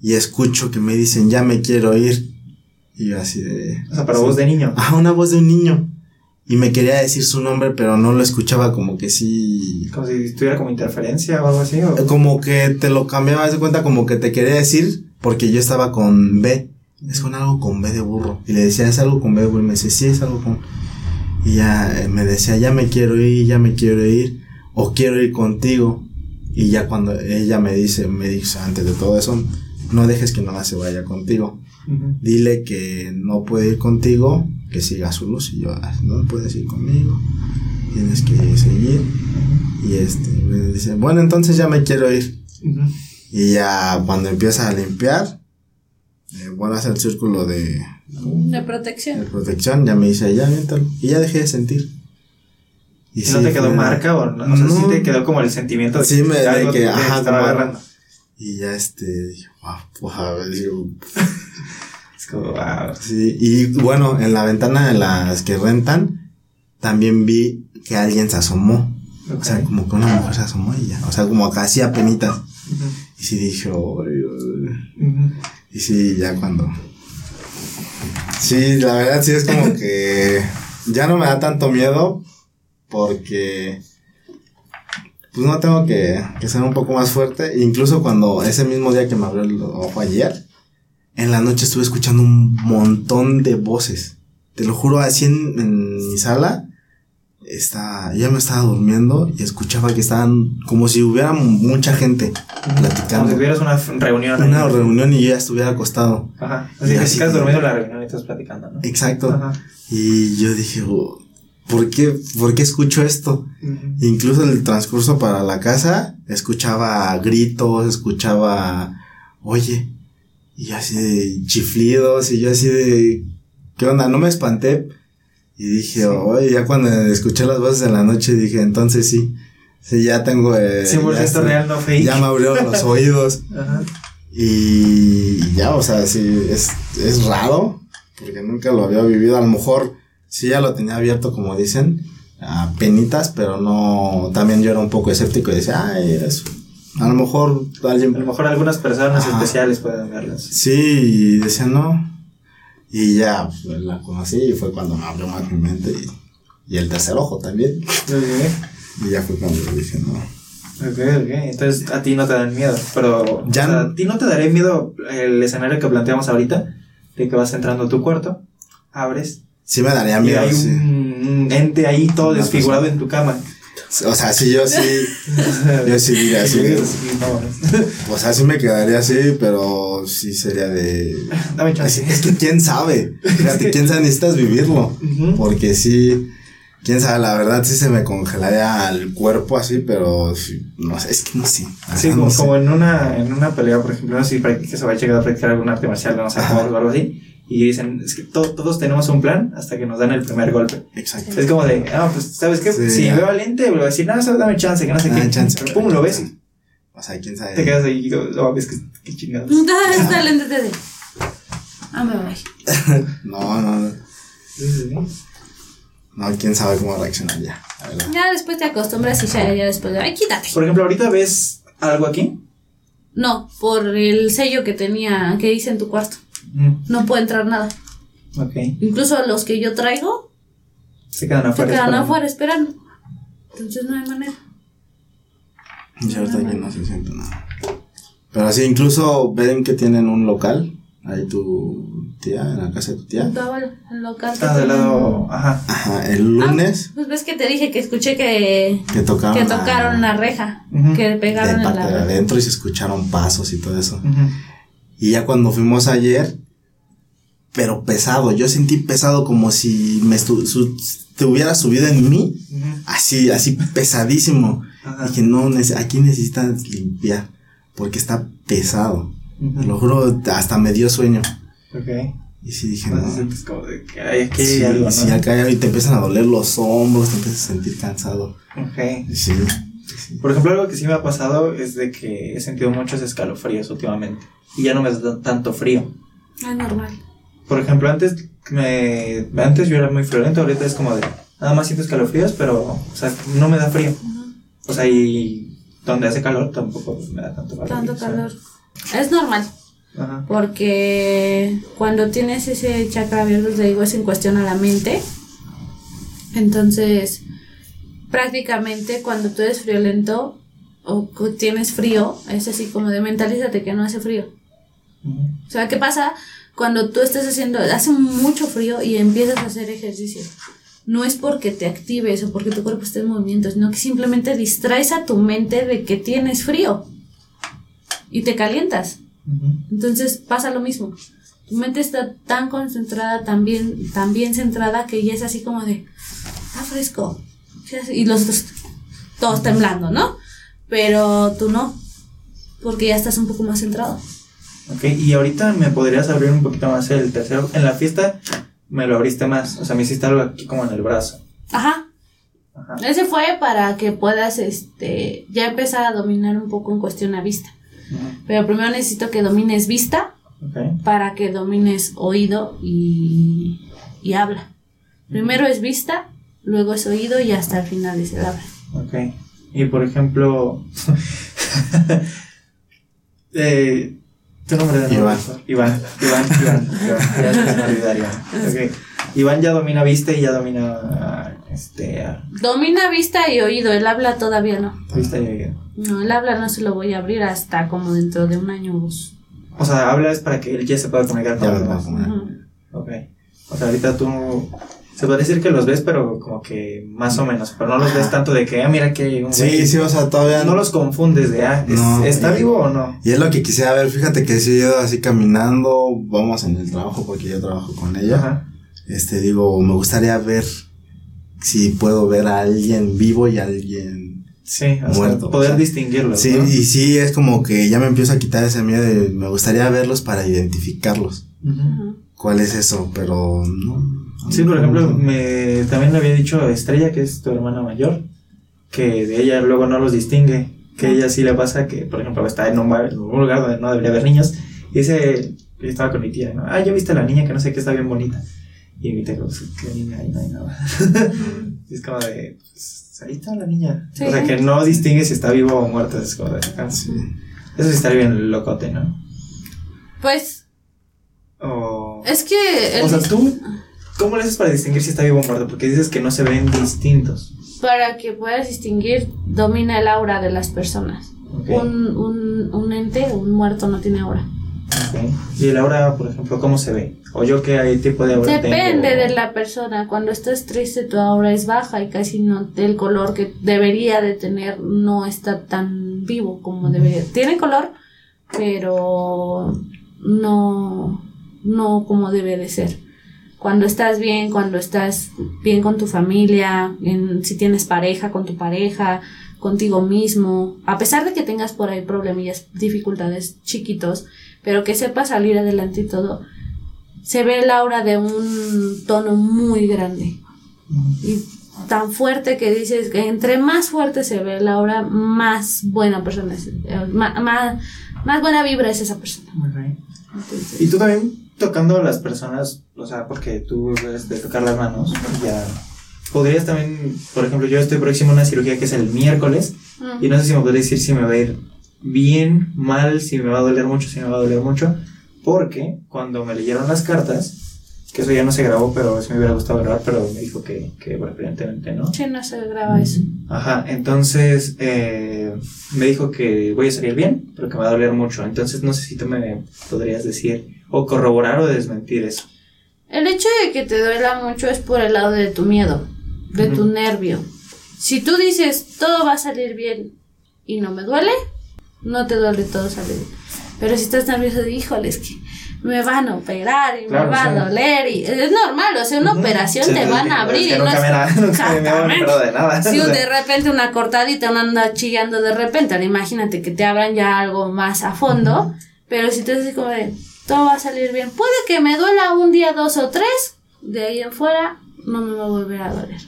Y escucho que me dicen, ya me quiero ir. Y yo así de. O sea, pero voz de niño. Ah, una voz de un niño. Y me quería decir su nombre, pero no lo escuchaba como que sí. Como si tuviera como interferencia o algo así. ¿o? Como que te lo cambiaba, de cuenta, como que te quería decir, porque yo estaba con B. Es con algo con B de burro. Y le decía, es algo con B de burro. Y me decía, sí, es algo con. Y ya eh, me decía, ya me quiero ir, ya me quiero ir. O quiero ir contigo. Y ya cuando ella me dice, me dice antes de todo eso, no dejes que nada se vaya contigo. Dile que no puede ir contigo, que siga su luz. Y yo, "Ah, no puedes ir conmigo. Tienes que seguir. Y este, me dice, bueno, entonces ya me quiero ir. Ujú. Y ya cuando empieza a limpiar, eh, bueno, hace el círculo de, De de protección. protección, ya me dice, ya, aviéntalo. Y ya dejé de sentir. ¿Y sí no te quedó fue- marca o no? O sea, sí te quedó como el sentimiento de Sí, me- de algo que, te ajá, estaba como- agarrando. Y ya este, dije, wow, wow, digo, *laughs* Es como, wow. sí. Y bueno, en la ventana de las que rentan, también vi que alguien se asomó. O sea, como que una mujer se asomó y ya. O sea, como que hacía penitas. Ujú. Y sí dije. Ujú. Y sí, ya cuando. Sí, la verdad sí es como *laughs* que. Ya no me da tanto miedo. Porque. Pues no tengo que, que ser un poco más fuerte. Incluso cuando ese mismo día que me abrió el ojo ayer. En la noche estuve escuchando un montón de voces. Te lo juro, así en, en mi sala. Está, ya me estaba durmiendo y escuchaba que estaban como si hubiera mucha gente platicando. Como si tuvieras una reunión. Una ahí. reunión y yo ya estuviera acostado. Ajá. Así Y que estás durmiendo en la reunión y estás platicando, ¿no? Exacto. Ajá. Y yo dije, "Oh, ¿por qué, ¿por qué escucho esto? Incluso en el transcurso para la casa, escuchaba gritos, escuchaba, oye, y así de chiflidos, y yo así de, ¿qué onda? No me espanté. Y dije, Sí. oye, ya cuando escuché las voces en la noche, dije, entonces sí, sí, ya tengo, eh, 100% ya, real, no fake. ya me abrieron los oídos. *laughs* Ajá. Y ya, o sea, sí, es, es raro, porque nunca lo había vivido. A lo mejor sí ya lo tenía abierto, como dicen, a penitas, pero no, también yo era un poco escéptico y decía, ay, eso. A lo mejor A alguien, lo mejor algunas personas Ajá. especiales pueden verlas. sí, y decía, no. Y ya, pues, la conocí y fue cuando me abrió más mi mente y, y el tercer ojo también. Ok, Y ya fue cuando dije, no. ok, ok. Entonces a ti no te dan miedo, pero Ya o sea, no. a ti no te daría miedo el escenario que planteamos ahorita, de que vas entrando a tu cuarto, abres Sí me daría y miedo, hay sí. un, ente ahí todo Una desfigurado persona. en tu cama. O sea, sí, yo sí, yo sí diría *laughs* así. O sea, sí me quedaría así, pero sí sería de... *laughs* Dame chance. es que quién sabe, fíjate, *laughs* quién sabe, necesitas vivirlo. Porque sí, quién sabe, la verdad sí se me congelaría el cuerpo así, pero sí, no sé, es que no sé. Sí, como, no sé. como en una, en una pelea, por ejemplo, no sé si que se va a llegar a practicar algún arte marcial, no sé, o algo así, y dicen, es que to- todos tenemos un plan hasta que nos dan el primer golpe. Exacto. Es como de, ah, pues, ¿sabes qué? Sí. si veo al ente, voy a decir, no, sabes, dame chance, que no sé qué. chance, Pero pum, lo ves, O sea, quién sabe. te quedas ahí y lo, lo ves que, que chingados. Está lente de. Ah, me voy. *laughs* No, no, no. No, quién sabe cómo reaccionaría, la verdad. Ya después te acostumbras y ya, ya después. Ay, quítate. Por ejemplo, ahorita ves algo aquí. No, por el sello que tenía, que hice en tu cuarto. Mm, No puede entrar nada. ok. Incluso los que yo traigo Se quedan se afuera. quedan esperando. afuera esperando. Entonces no hay manera. Yo ahorita aquí no se siento nada. Pero así, incluso ven que tienen un local, ahí tu tía, en la casa de tu tía. En todo el local. que Ah, del tienen. lado, ajá. Ajá, el lunes Pues ves que te dije que escuché que, que tocaron. que la- tocaron la reja. Ujú. Que de pegaron en parte la de adentro y se escucharon pasos y todo eso. Ujú. Y ya cuando fuimos ayer, pero pesado, yo sentí pesado como si me su- te hubiera subido en mí, Ujú. así, así pesadísimo. Ajá. Dije, no, aquí necesitas limpiar, porque está pesado. Ujú. Te lo juro, hasta me dio sueño. Ok. Y sí dije, no. sientes como de que hay aquí Sí, algo, ¿no? sí, acá y te empiezan a doler los hombros, te empiezas a sentir cansado. Ok. Sí. Por ejemplo, algo que sí me ha pasado es de que he sentido muchos escalofríos últimamente. Y ya no me da tanto frío. Es normal. Por ejemplo, antes me antes yo era muy friolento, ahorita es como de nada más siento escalofríos, pero o sea, no me da frío. O sea, y donde hace calor tampoco me da tanto calor. Tanto calor. Es normal. Ajá. Porque cuando tienes ese chakra abierto, te digo, es en cuestión a la mente. Entonces, prácticamente cuando tú eres friolento o tienes frío, es así como de mentalízate que no hace frío. Ujú. O sea, ¿qué pasa cuando tú estás haciendo, hace mucho frío y empiezas a hacer ejercicio? No es porque te actives o porque tu cuerpo esté en movimiento, sino que simplemente distraes a tu mente de que tienes frío y te calientas. Entonces pasa lo mismo. Tu mente está tan concentrada, tan bien, tan bien centrada que ya es así como de, está fresco. Y los dos, todos temblando, ¿no? Pero tú no, porque ya estás un poco más centrado. Ok, y ahorita me podrías abrir un poquito más el tercero. En la fiesta me lo abriste más, o sea, me hiciste algo aquí como en el brazo. Ajá. Ajá. Ese fue para que puedas este, ya empezar a dominar un poco en cuestión a vista. Pero primero necesito que domines vista Ok. para que domines oído y, y habla. Primero es vista, luego es oído y hasta el final es el habla. Ok. Y por ejemplo. *laughs* eh, ¿Tu nombre de? Iván. Iván. Iván, Iván. *laughs* Iván. Ya se me olvidó, Iván. Ya domina vista y ya domina. Este. Domina vista y oído, el habla todavía no. Vista y oído. No, el habla no se lo voy a abrir hasta como dentro de un año o dos. O sea, hablas para que él ya se pueda comunicar con los demás. Ok. O sea, ahorita tú. Se puede decir que los ves, pero como que más o menos. Pero no los ves tanto de que, ah, mira que hay un güey. Sí, sí, o sea, todavía No los confundes de, ah, ¿es- No, ¿está y- vivo o no? Y es lo que quisiera ver, fíjate que si yo así caminando, vamos en el trabajo porque yo trabajo con ella. Ajá. Este, digo, me gustaría ver si puedo ver a alguien vivo y a alguien. Sí, o Muerto, sea, poder o sea, distinguirlos. Sí, ¿no? y sí, es como que ya me empiezo a quitar ese miedo de, me gustaría verlos para identificarlos. Ujú. ¿Cuál es eso? Pero no. Sí, por ejemplo, me, también me había dicho Estrella, que es tu hermana mayor, que de ella luego no los distingue, que ella sí le pasa que, por ejemplo, está en un, bar- en un lugar donde no debería haber niños, y dice, yo estaba con mi tía, ¿no? Ah, ya viste a la niña que no sé qué está bien bonita. Y mi tía, pues, ¿qué niña? Ahí no hay nada. Y *laughs* es como de, pues, ahí está la niña. Sí. O sea, que no distingue si está vivo o muerto. Es como de, ah, Sí. Eso sí estaría bien locote, ¿no? Pues O... es que el O sea, tú, ¿cómo le haces para distinguir si está vivo o muerto? Porque dices que no se ven distintos. para que puedas distinguir, domina el aura de las personas. Un, un, un ente, un muerto no tiene aura. Y el aura, por ejemplo, ¿cómo se ve? O yo qué tipo de aura Depende tengo? de la persona. Cuando estás triste, tu aura es baja y casi no. El color que debería de tener no está tan vivo como debería. Tiene color, pero no, no como debe de ser. Cuando estás bien, cuando estás bien con tu familia, en, si tienes pareja, con tu pareja, contigo mismo, a pesar de que tengas por ahí problemillas, dificultades chiquitos, pero que sepas salir adelante y todo, se ve el aura de un tono muy grande y tan fuerte que dices que entre más fuerte se ve el aura, más buena persona es, eh, ma- ma- más, buena vibra es esa persona. Ok. Entonces, Y tú también tocando a las personas, o sea, porque tú eres de tocar las manos, ya. Podrías también, por ejemplo, yo estoy próximo a una cirugía que es el miércoles, mm, y no sé si me podrías decir si me va a ir bien, mal, si me va a doler mucho, si me va a doler mucho, porque cuando me leyeron las cartas, que eso ya no se grabó, pero sí me hubiera gustado grabar, pero me dijo que, que preferentemente no. sí, no se graba eso. Ajá, entonces eh, me dijo que voy a salir bien, pero que me va a doler mucho. Entonces no sé si tú me podrías decir o corroborar o desmentir eso. El hecho de que te duela mucho es por el lado de tu miedo, de tu nervio. Si tú dices todo va a salir bien y no me duele, no te duele todo salir bien. Pero si estás nervioso, híjole, es que me van a operar y Claro, me va sí. a doler. Y es normal, o sea, una operación Sí, te sí, van sí, a abrir. es que y no es- me, *laughs* de nada. Si *laughs* sea. de repente una cortadita, una anda chillando de repente, ahora imagínate que te abran ya algo más a fondo, pero si te haces como de, todo va a salir bien. Puede que me duela un día, dos o tres, de ahí en fuera no me va a volver a doler.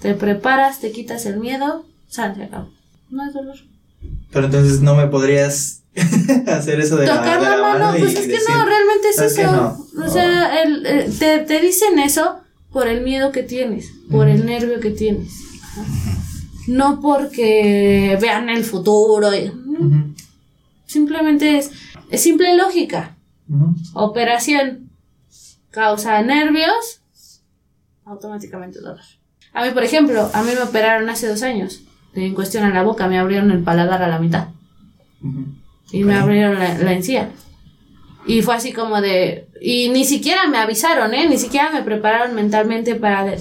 Te preparas, te quitas el miedo, sal, se acabó. No hay dolor. Pero entonces no me podrías *laughs* hacer eso de Tocar la, de la mano, pues es que decir, no, realmente es "¿Sabes qué? eso. No". O sea, el, eh, te, te dicen eso por el miedo que tienes, por el nervio que tienes. Ajá. No porque vean el futuro. Simplemente es, es simple lógica. Operación causa nervios, automáticamente dolor. A mí, por ejemplo, a mí me operaron hace dos años. En cuestión a la boca, me abrieron el paladar a la mitad. Ujú. Y me abrieron la, la encía. Y fue así como de... Y ni siquiera me avisaron, ¿eh? Ni siquiera me prepararon mentalmente para... de-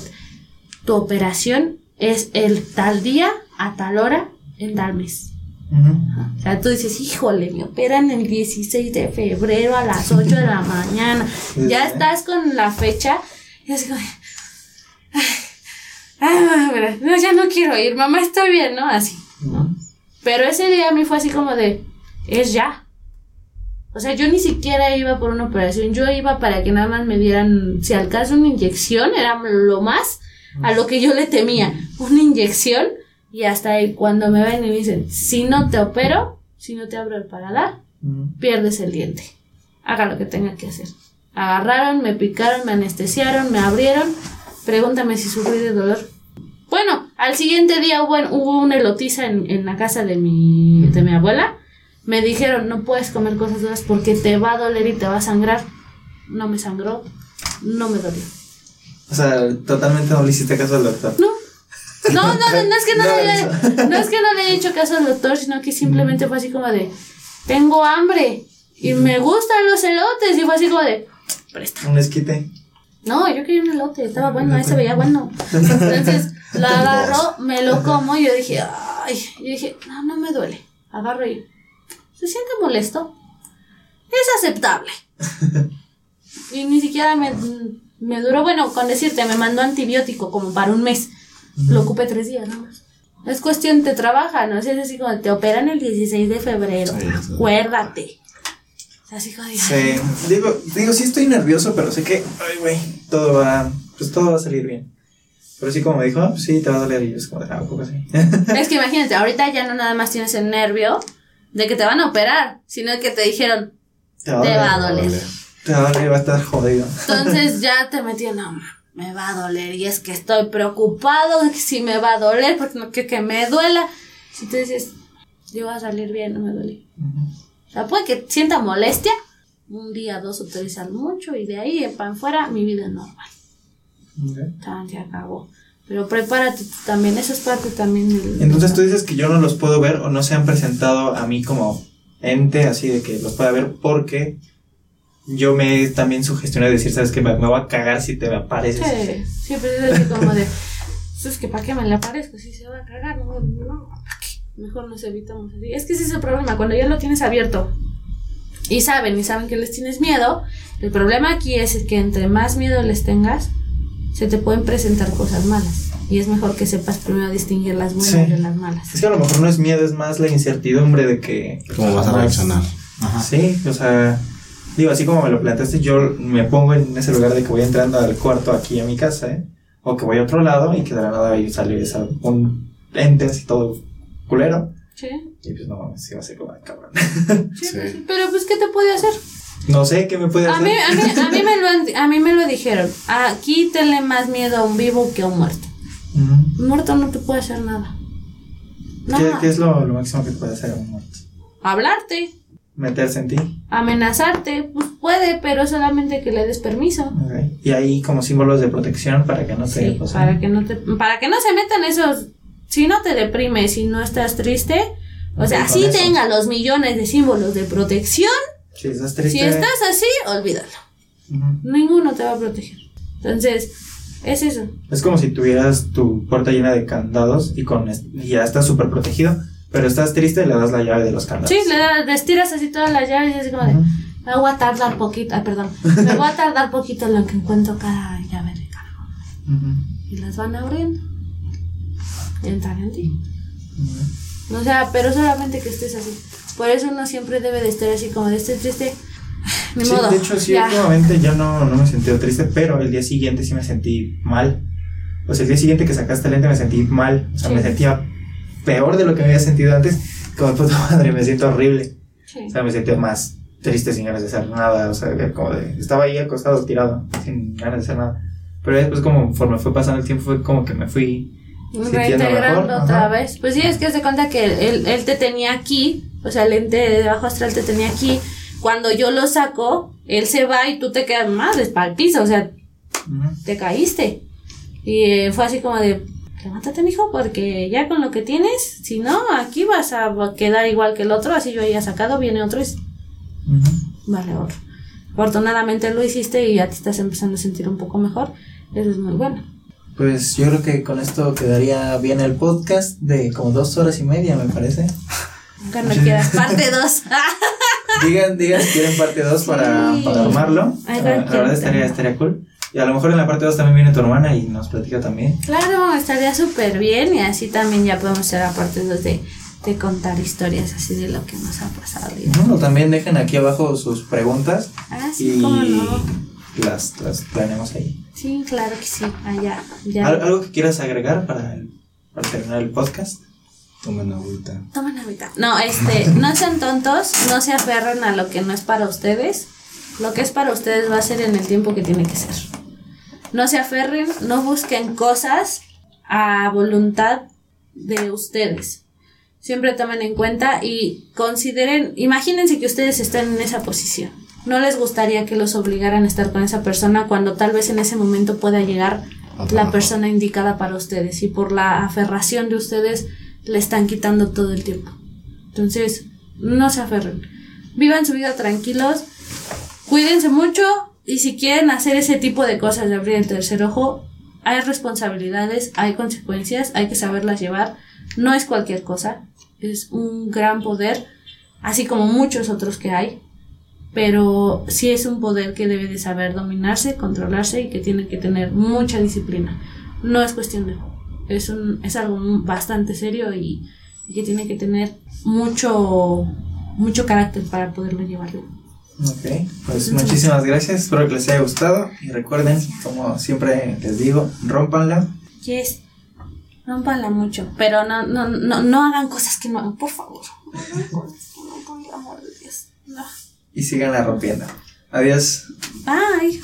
tu operación es el tal día, a tal hora, en tal mes. Ujú. O sea, tú dices, híjole, me operan el 16 de febrero a las 8 de la mañana. Ya estás con la fecha. Y así como... Ay, mira, no, ya no quiero ir, mamá, estoy bien, ¿no? Así. Pero ese día a mí fue así como de, es ya. O sea, yo ni siquiera iba por una operación, yo iba para que nada más me dieran, si al caso una inyección, era lo más a lo que yo le temía, una inyección y hasta ahí cuando me ven y me dicen, si no te opero, si no te abro el paladar, pierdes el diente. Haga lo que tenga que hacer. Agarraron, me picaron, me anestesiaron, me abrieron. Pregúntame si sufrí de dolor. Bueno, al siguiente día hubo, hubo una elotiza en, en la casa de mi, de mi abuela. Me dijeron, no puedes comer cosas duras porque te va a doler y te va a sangrar. No me sangró, no me dolió. O sea, totalmente no le hiciste caso al doctor. No. No, no, no, no es que no, *laughs* No, le no es que no le haya hecho caso al doctor, sino que simplemente fue así como de, tengo hambre y me gustan los elotes y fue así como de, presta. Un esquite. No, yo quería un elote, estaba bueno, ahí se veía bueno. Entonces *laughs* lo agarro, me lo como y yo dije, ay, yo dije, no, no me duele. Agarro y, ¿se siente molesto? Es aceptable. *laughs* Y ni siquiera me, me duró, bueno, con decirte, me mandó antibiótico como para un mes. Lo ocupé tres días nada más. Es cuestión, te trabaja, ¿no? Es así como te operan el 16 de febrero. Acuérdate. Así de, Sí. Digo, digo, sí estoy nervioso, pero sé que, ay, güey, todo va, pues todo va a salir bien. Pero sí, como me dijo, pues sí, te va a doler. Y yo es como, de, ah, un poco así. *laughs* Es que imagínate, ahorita ya no nada más tienes el nervio de que te van a operar, sino que te dijeron, te te va a doler. Te va a doler, va a estar jodido. Entonces *laughs* ya te metí, no, ma, me va a doler y es que estoy preocupado de que si me va a doler, porque no quiero que me duela. Si tú dices, yo voy a salir bien, no me duele. O sea, puede que sienta molestia, un día, dos o tres al mucho, y de ahí para fuera mi vida normal. Ok. Tan, se acabó. Pero prepárate también, eso es parte también del... Entonces tú dices que yo no los puedo ver o no se han presentado a mí como ente, así de que los pueda ver porque yo me también sugestioné de decir, sabes que me, me voy a cagar si te me apareces. Sí, siempre es así como de, "Pues es que para qué me le aparezco si se va a cagar, no, no. Mejor nos evitamos así. Es que ese es el problema, cuando ya lo tienes abierto y saben, y saben que les tienes miedo, el problema aquí es que entre más miedo les tengas, se te pueden presentar cosas malas. Y es mejor que sepas primero distinguir las buenas Sí. de las malas. Es que a lo mejor no es miedo, es más la incertidumbre de que... ¿Cómo vas a reaccionar? Ajá. Sí, o sea, digo, así como me lo planteaste, yo me pongo en ese lugar de que voy entrando al cuarto aquí a mi casa, ¿eh? O que voy a otro lado y que de la nada ahí sale esa, un ente así todo culero. Sí, Y pues no mames, va a ser como de cabrón. sí, Sí. pues sí. Pero pues, ¿qué te puede hacer? No sé qué me puede A hacer. mí, a, mí, a, mí me lo, a mí me lo dijeron. Aquí tenle más miedo a un vivo que a un muerto. Un muerto no te puede hacer nada. ¿Qué, Nada. qué es lo, lo máximo que puede hacer un muerto? Hablarte, Meterse en ti. amenazarte, pues puede, pero solamente que le des permiso. Ok. Y ahí como símbolos de protección para que no se Sí, pues, para que no te, para que no se metan esos, si no te deprimes, si no estás triste, o sea, eso. tenga los millones de símbolos de protección, Si estás triste. si estás así, olvídalo. Ujú. Ninguno te va a proteger. Entonces, es eso. Es como si tuvieras tu puerta llena de candados y con y ya estás súper protegido, pero estás triste y le das la llave de los candados. Sí, le, da- le estiras así todas las llaves y así como de, Ujú. me voy a tardar poquito, ah, perdón, *laughs* me voy a tardar poquito en lo que encuentro cada llave de cargo. Ujú. Y las van abriendo. Y entran en ti. Ujú. O sea, pero solamente que estés así. Por eso uno siempre debe de estar así como de estoy triste. *sighs* ni Sí, modo. de hecho, sí, ya. últimamente ya no, no me sentí triste, pero el día siguiente sí me sentí mal. O sea, el día siguiente que sacaste el lente me sentí mal. O sea, Sí. me sentía peor de lo que me había sentido antes. Como puta madre, me siento horrible. Sí. O sea, me sentía más triste sin ganas de hacer nada. O sea, como de. Estaba ahí acostado, tirado, sin ganas de hacer nada. Pero después, como conforme fue pasando el tiempo, fue como que me fui. Reintegrando otra ajá. vez. Pues sí, es que se cuenta que él, él te tenía aquí, o sea, el ente de bajo astral te tenía aquí. Cuando yo lo saco, él se va y tú te quedas el piso, o sea, te caíste. Y eh, fue así como de, levántate, mijo, porque ya con lo que tienes, si no, aquí vas a quedar igual que el otro, así yo haya sacado, viene otro y es- Ujú. vale otro. Afortunadamente lo hiciste y ya te estás empezando a sentir un poco mejor. Eso es muy bueno. Pues yo creo que con esto quedaría bien el podcast de como dos horas y media, me parece. Cuando quieras, parte 2. *laughs* Digan, digan si quieren parte 2 para, Sí. para armarlo. Ay, la cualquier verdad estaría, estaría cool. Y a lo mejor en la parte 2 también viene tu hermana y nos platica también. Claro, estaría súper bien y así también ya podemos hacer aparte de, de contar historias así de lo que nos ha pasado. y- Bueno, también dejen aquí abajo sus preguntas Ah, sí, y no. las, las planeamos ahí. Sí, claro que sí. Allá, ya. ¿Al- ¿Algo que quieras agregar para, el- para terminar el podcast? Tomen agüita. Tomen ahorita. No, este, *laughs* no sean tontos, no se aferren a lo que no es para ustedes. Lo que es para ustedes va a ser en el tiempo que tiene que ser. No se aferren, no busquen cosas a voluntad de ustedes. Siempre tomen en cuenta y consideren, imagínense que ustedes están en esa posición. No les gustaría que los obligaran a estar con esa persona cuando tal vez en ese momento pueda llegar la persona indicada para ustedes y por la aferración de ustedes le están quitando todo el tiempo. Entonces, no se aferren. Vivan su vida tranquilos, cuídense mucho y si quieren hacer ese tipo de cosas de abrir el tercer ojo, hay responsabilidades, hay consecuencias, hay que saberlas llevar. No es cualquier cosa, es un gran poder, así como muchos otros que hay, pero sí es un poder que debe de saber dominarse, controlarse y que tiene que tener mucha disciplina. No es cuestión de juego, es, un, es algo bastante serio y, y que tiene que tener mucho, mucho carácter para poderlo llevarlo. Ok, pues muchísimas gracias. Espero que les haya gustado. Y recuerden, como siempre les digo, rompanla. Yes. Rómpanla mucho, pero no, no, no, no hagan cosas que no hagan, por favor. *laughs* No hagan cosas que no, por el amor de Dios. Y síganla rompiendo. Adiós. Bye.